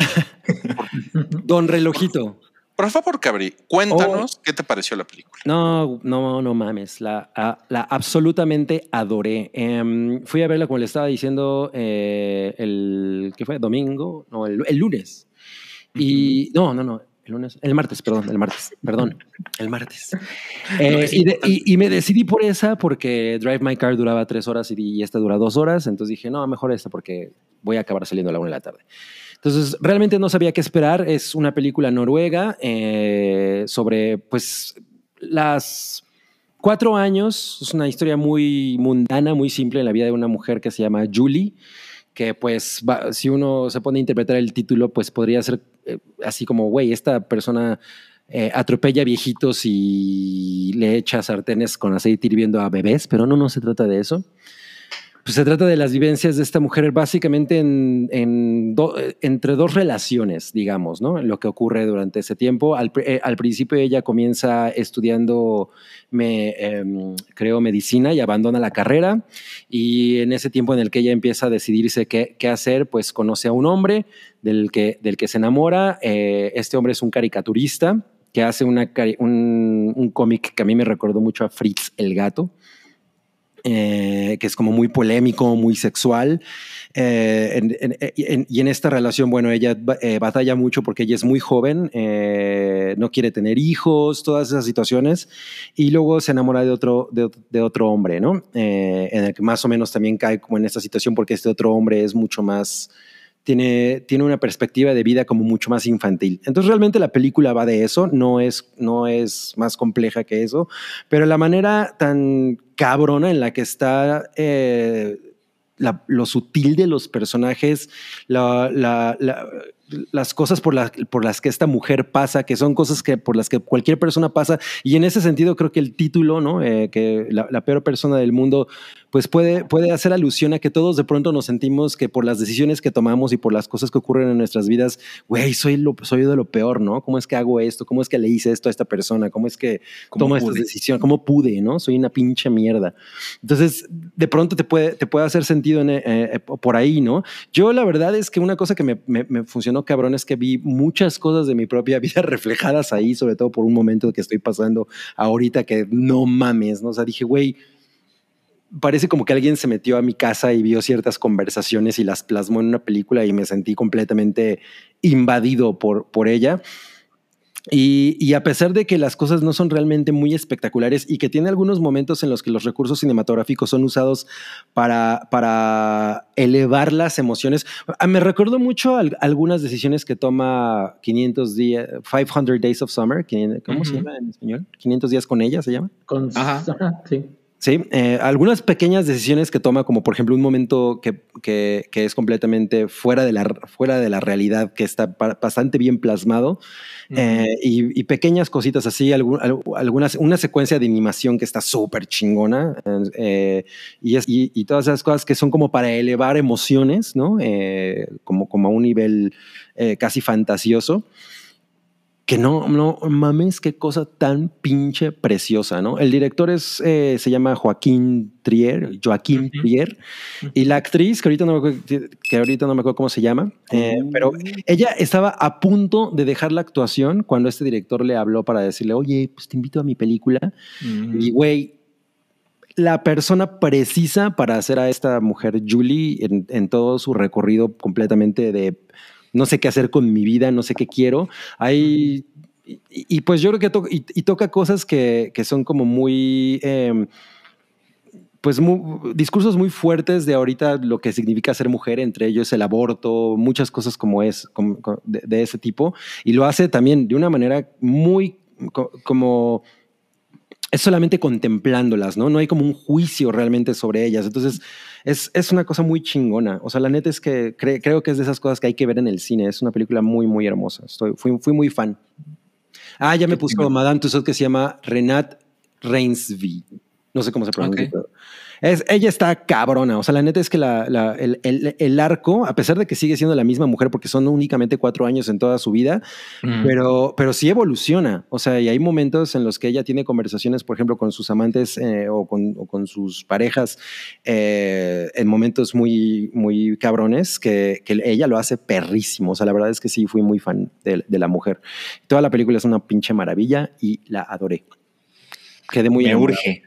[SPEAKER 2] (laughs)
[SPEAKER 4] Don Relojito.
[SPEAKER 2] Por favor, Cabri, cuéntanos qué te pareció la película.
[SPEAKER 4] No, no, no mames. La, a- la absolutamente adoré. Em, fui a verla, como le estaba diciendo, eh, el. ¿Qué fue? ¿Domingo? No, el, el lunes. Y. No, no, no. El lunes. El martes, perdón. El martes. Perdón. (laughs) El martes. Eh, y, de- y- y me decidí por esa porque Drive My Car duraba tres horas y, y esta dura dos horas. Entonces dije, no, mejor esta porque voy a acabar saliendo a la una de la tarde. Entonces, realmente no sabía qué esperar. Es una película noruega eh, sobre, pues, las cuatro años. Es una historia muy mundana, muy simple en la vida de una mujer que se llama Julie, que pues, si uno se pone a interpretar el título, pues podría ser eh, así como, güey, esta persona eh, atropella viejitos y le echa sartenes con aceite hirviendo a bebés, pero no, no se trata de eso. Pues se trata de las vivencias de esta mujer básicamente en, en do- entre dos relaciones, digamos, ¿no? Lo que ocurre durante ese tiempo. Al, eh, al principio ella comienza estudiando, me, em, creo, medicina y abandona la carrera. Y en ese tiempo en el que ella empieza a decidirse qué, qué hacer, pues conoce a un hombre del que, del que se enamora. Eh, este hombre es un caricaturista que hace una, un, un cómic que a mí me recordó mucho a Fritz el gato eh, que es como muy polémico, muy sexual. Eh, en- en- en- y en esta relación, bueno, ella eh, batalla mucho porque ella es muy joven, eh, no quiere tener hijos, todas esas situaciones, y luego se enamora de otro, de, de otro hombre, ¿no? Eh, en el que más o menos también cae como en esta situación porque este otro hombre es mucho más... Tiene, tiene una perspectiva de vida como mucho más infantil. Entonces realmente la película va de eso, no es, no es más compleja que eso, pero la manera tan cabrona en la que está eh, lo sutil de los personajes, la- la- la- las cosas por, por las que esta mujer pasa, que son cosas que por las que cualquier persona pasa. Y en ese sentido creo que el título, ¿no? Eh, que la peor persona del mundo, pues puede, puede hacer alusión a que todos de pronto nos sentimos que por las decisiones que tomamos y por las cosas que ocurren en nuestras vidas, güey, soy, lo, soy de lo peor, ¿no? ¿Cómo es que hago esto? ¿Cómo es que le hice esto a esta persona? ¿Cómo es que
[SPEAKER 2] ¿Cómo
[SPEAKER 4] tomo
[SPEAKER 2] pude?
[SPEAKER 4] decisiones? ¿Cómo pude? ¿No? Soy una pinche mierda. Entonces, de pronto te puede, te puede hacer sentido en, eh, eh, por ahí, ¿no? Yo la verdad es que una cosa que me, me- me funcionó cabrón es que vi muchas cosas de mi propia (laughs) vida reflejadas ahí, sobre todo por un momento que estoy pasando ahorita que no mames, ¿no? O sea, dije, güey, parece como que alguien se metió a mi casa y vio ciertas conversaciones y las plasmó en una película y me sentí completamente invadido por, por ella. Y, y a pesar de que las cosas no son realmente muy espectaculares y que tiene algunos momentos en los que los recursos cinematográficos son usados para, para elevar las emociones, ah, me recuerdo mucho al- algunas decisiones que toma 500 días, 500 Days of Summer, ¿cómo se
[SPEAKER 3] Ujú.
[SPEAKER 4] llama en español? 500 días con ella se llama.
[SPEAKER 5] Con.
[SPEAKER 3] Ajá,
[SPEAKER 5] sí.
[SPEAKER 4] Sí, eh, algunas pequeñas decisiones que toma, como por ejemplo un momento que, que- que es completamente fuera de la, fuera de la realidad, que está bastante bien plasmado, eh, y, y pequeñas cositas así, algún- al- algunas, una secuencia de animación que está súper chingona, eh, y, es- y, y todas esas cosas que son como para elevar emociones, ¿no? Eh, como, como a un nivel eh, casi fantasioso que no, no mames, qué cosa tan pinche preciosa, ¿no? El director es, eh, se llama Joaquín Trier, Joaquín. Trier, y la actriz, que ahorita no me acuerdo, que ahorita no me acuerdo cómo se llama, eh, pero ella estaba a punto de dejar la actuación cuando este director le habló para decirle, oye, pues te invito a mi película,
[SPEAKER 3] Mm.
[SPEAKER 4] y güey, la persona precisa para hacer a esta mujer Julie en, en todo su recorrido completamente de no sé qué hacer con mi vida, no sé qué quiero. Hay, y, pues yo creo que y, toca cosas que, que son como muy... eh, pues mu- discursos muy fuertes de ahorita lo que significa ser mujer, entre ellos el aborto, muchas cosas como es, como- de, ese tipo, y lo hace también de una manera muy co- como es solamente contemplándolas, ¿no? No hay como un juicio realmente sobre ellas. Entonces, es, es una cosa muy chingona. O sea, la neta es que cre- creo que es de esas cosas que hay que ver en el cine. Es una película muy, muy hermosa. Estoy, fui, fui muy fan. Ah, ya me puso. Madame Tussauds que se llama Renat Reinsby. No sé cómo se pronuncia. Pero Es, ella está cabrona. O sea, la neta es que la, la- el, el- el arco, a pesar de que sigue siendo la misma mujer, porque son únicamente cuatro años en toda su vida,
[SPEAKER 3] Mm.
[SPEAKER 4] pero, pero sí evoluciona. O sea, y hay momentos en los que ella tiene conversaciones, por ejemplo, con sus amantes eh, o, con, o con sus parejas eh, en momentos muy, muy cabrones que, que ella lo hace perrísimo. O sea, la verdad es que sí fui muy fan de, de la mujer. Toda la película es una pinche maravilla y la adoré. Quedé muy
[SPEAKER 3] Me
[SPEAKER 4] enamorado.
[SPEAKER 3] urge.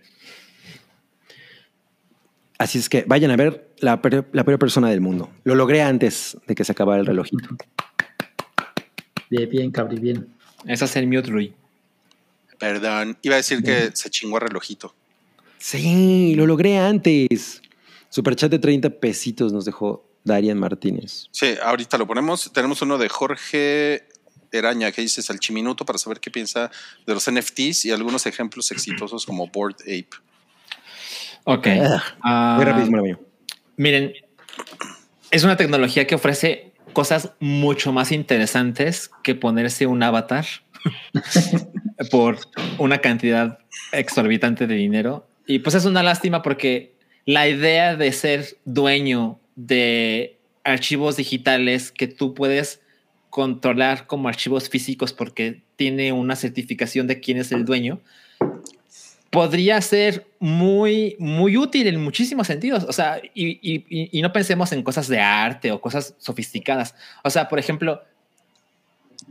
[SPEAKER 4] Así es que vayan a ver la, peor- la peor persona del mundo. Lo logré antes de que se acabara el relojito.
[SPEAKER 5] Bien, bien, Cabri, bien.
[SPEAKER 3] Es hacer mute, Rui.
[SPEAKER 2] Perdón, iba a decir que se chingó a relojito.
[SPEAKER 4] Sí, lo logré antes. Superchat de 30 pesitos nos dejó Darian Martínez.
[SPEAKER 2] Sí, ahorita lo ponemos. Tenemos uno de Jorge Eraña que dice Salchiminuto para saber qué piensa de los NFTs y algunos ejemplos exitosos como Board Ape.
[SPEAKER 3] Ok.
[SPEAKER 4] Ah,
[SPEAKER 3] Ah,
[SPEAKER 4] Muy rapidísimo lo mío.
[SPEAKER 3] Miren, es una tecnología que ofrece cosas mucho más interesantes que ponerse un avatar (laughs) por una cantidad exorbitante de dinero. Y pues es una lástima porque la idea de ser dueño de archivos digitales que tú puedes controlar como archivos físicos porque tiene una certificación de quién es el dueño, podría ser muy, muy útil en muchísimos sentidos. O sea, y, no pensemos en cosas de arte o cosas sofisticadas. O sea, por ejemplo,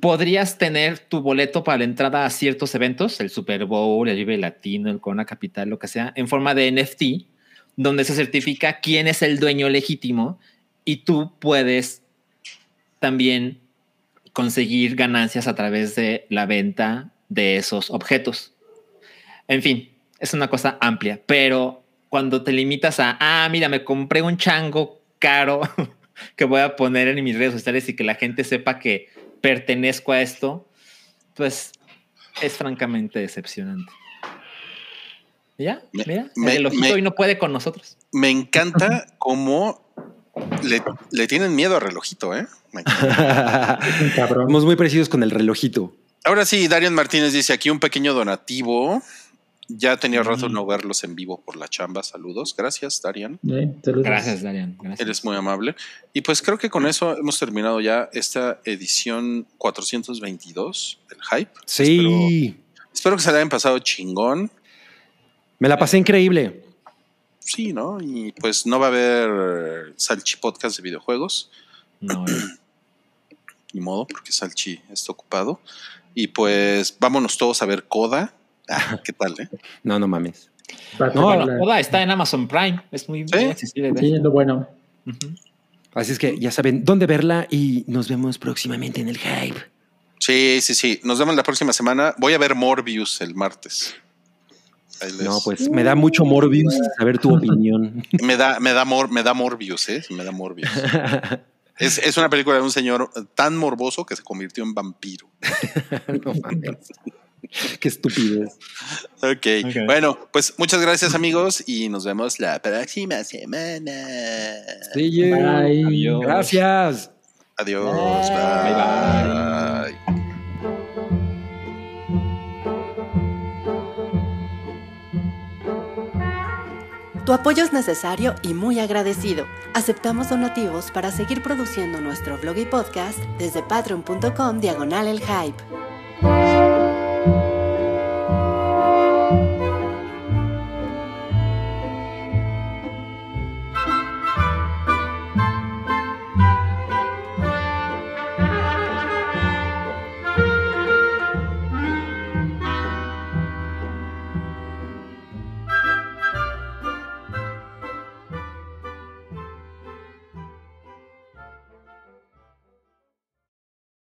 [SPEAKER 3] podrías tener tu boleto para la entrada a ciertos eventos, el Super Bowl, el Vive Latino, el Corona Capital, lo que sea, en forma de NFT, donde se certifica quién es el dueño legítimo y tú puedes también conseguir ganancias a través de la venta de esos objetos. En fin, es una cosa amplia, pero cuando te limitas a, ah, mira, me compré un chango caro (laughs) que voy a poner en mis redes sociales y que la gente sepa que pertenezco a esto, pues es francamente decepcionante. ¿Ya?
[SPEAKER 2] Me-
[SPEAKER 3] Mira,
[SPEAKER 2] me-
[SPEAKER 3] el ojito
[SPEAKER 2] me-
[SPEAKER 3] hoy no puede con nosotros.
[SPEAKER 2] Me encanta (laughs) cómo le, le tienen miedo a relojito, ¿eh? (laughs)
[SPEAKER 4] Somos muy parecidos con el relojito.
[SPEAKER 2] Ahora sí, Darian Martínez dice aquí un pequeño donativo. Ya tenía rato
[SPEAKER 3] Mm.
[SPEAKER 2] no verlos en vivo por la chamba. Saludos. Gracias, Darian.
[SPEAKER 5] Eh, saludos.
[SPEAKER 3] Gracias, Darian. Gracias.
[SPEAKER 2] Eres muy amable. Y pues creo que con eso hemos terminado ya esta edición 422 del Hype.
[SPEAKER 4] Sí,
[SPEAKER 2] Espero que se la hayan pasado chingón.
[SPEAKER 4] me la pasé increíble.
[SPEAKER 2] Sí, ¿no? Y pues no va a haber Salchi Podcast de videojuegos.
[SPEAKER 3] No, (clears throat)
[SPEAKER 2] Ni modo, porque Salchi está ocupado. Y pues vámonos todos a ver Coda. Ah, ¿Qué tal, eh?
[SPEAKER 4] No, no mames. No,
[SPEAKER 5] la-
[SPEAKER 3] toda está en Amazon Prime. Es muy,
[SPEAKER 2] Sí.
[SPEAKER 3] muy accesible.
[SPEAKER 5] Sí, es lo bueno.
[SPEAKER 4] Así es que ya saben dónde verla y nos vemos próximamente en el hype.
[SPEAKER 2] Sí, sí, sí. Nos vemos la próxima semana. Voy a ver Morbius el martes.
[SPEAKER 4] No, pues me da mucho Morbius saber tu opinión. (laughs)
[SPEAKER 2] Me da, me da, mor, me da Morbius, ¿eh? Me da Morbius. Es, es una película de un señor tan morboso que se convirtió en vampiro. (laughs)
[SPEAKER 4] no mames. (laughs) Qué estupidez.
[SPEAKER 2] Ok.
[SPEAKER 3] Ok.
[SPEAKER 2] Bueno, pues muchas gracias, amigos, y nos vemos la próxima semana.
[SPEAKER 4] See you.
[SPEAKER 5] Bye.
[SPEAKER 3] Adiós.
[SPEAKER 4] Gracias.
[SPEAKER 2] Adiós.
[SPEAKER 3] Bye,
[SPEAKER 2] bye.
[SPEAKER 1] Tu apoyo es necesario y muy agradecido. Aceptamos donativos para seguir produciendo nuestro blog y podcast desde patreon.com diagonal el hype.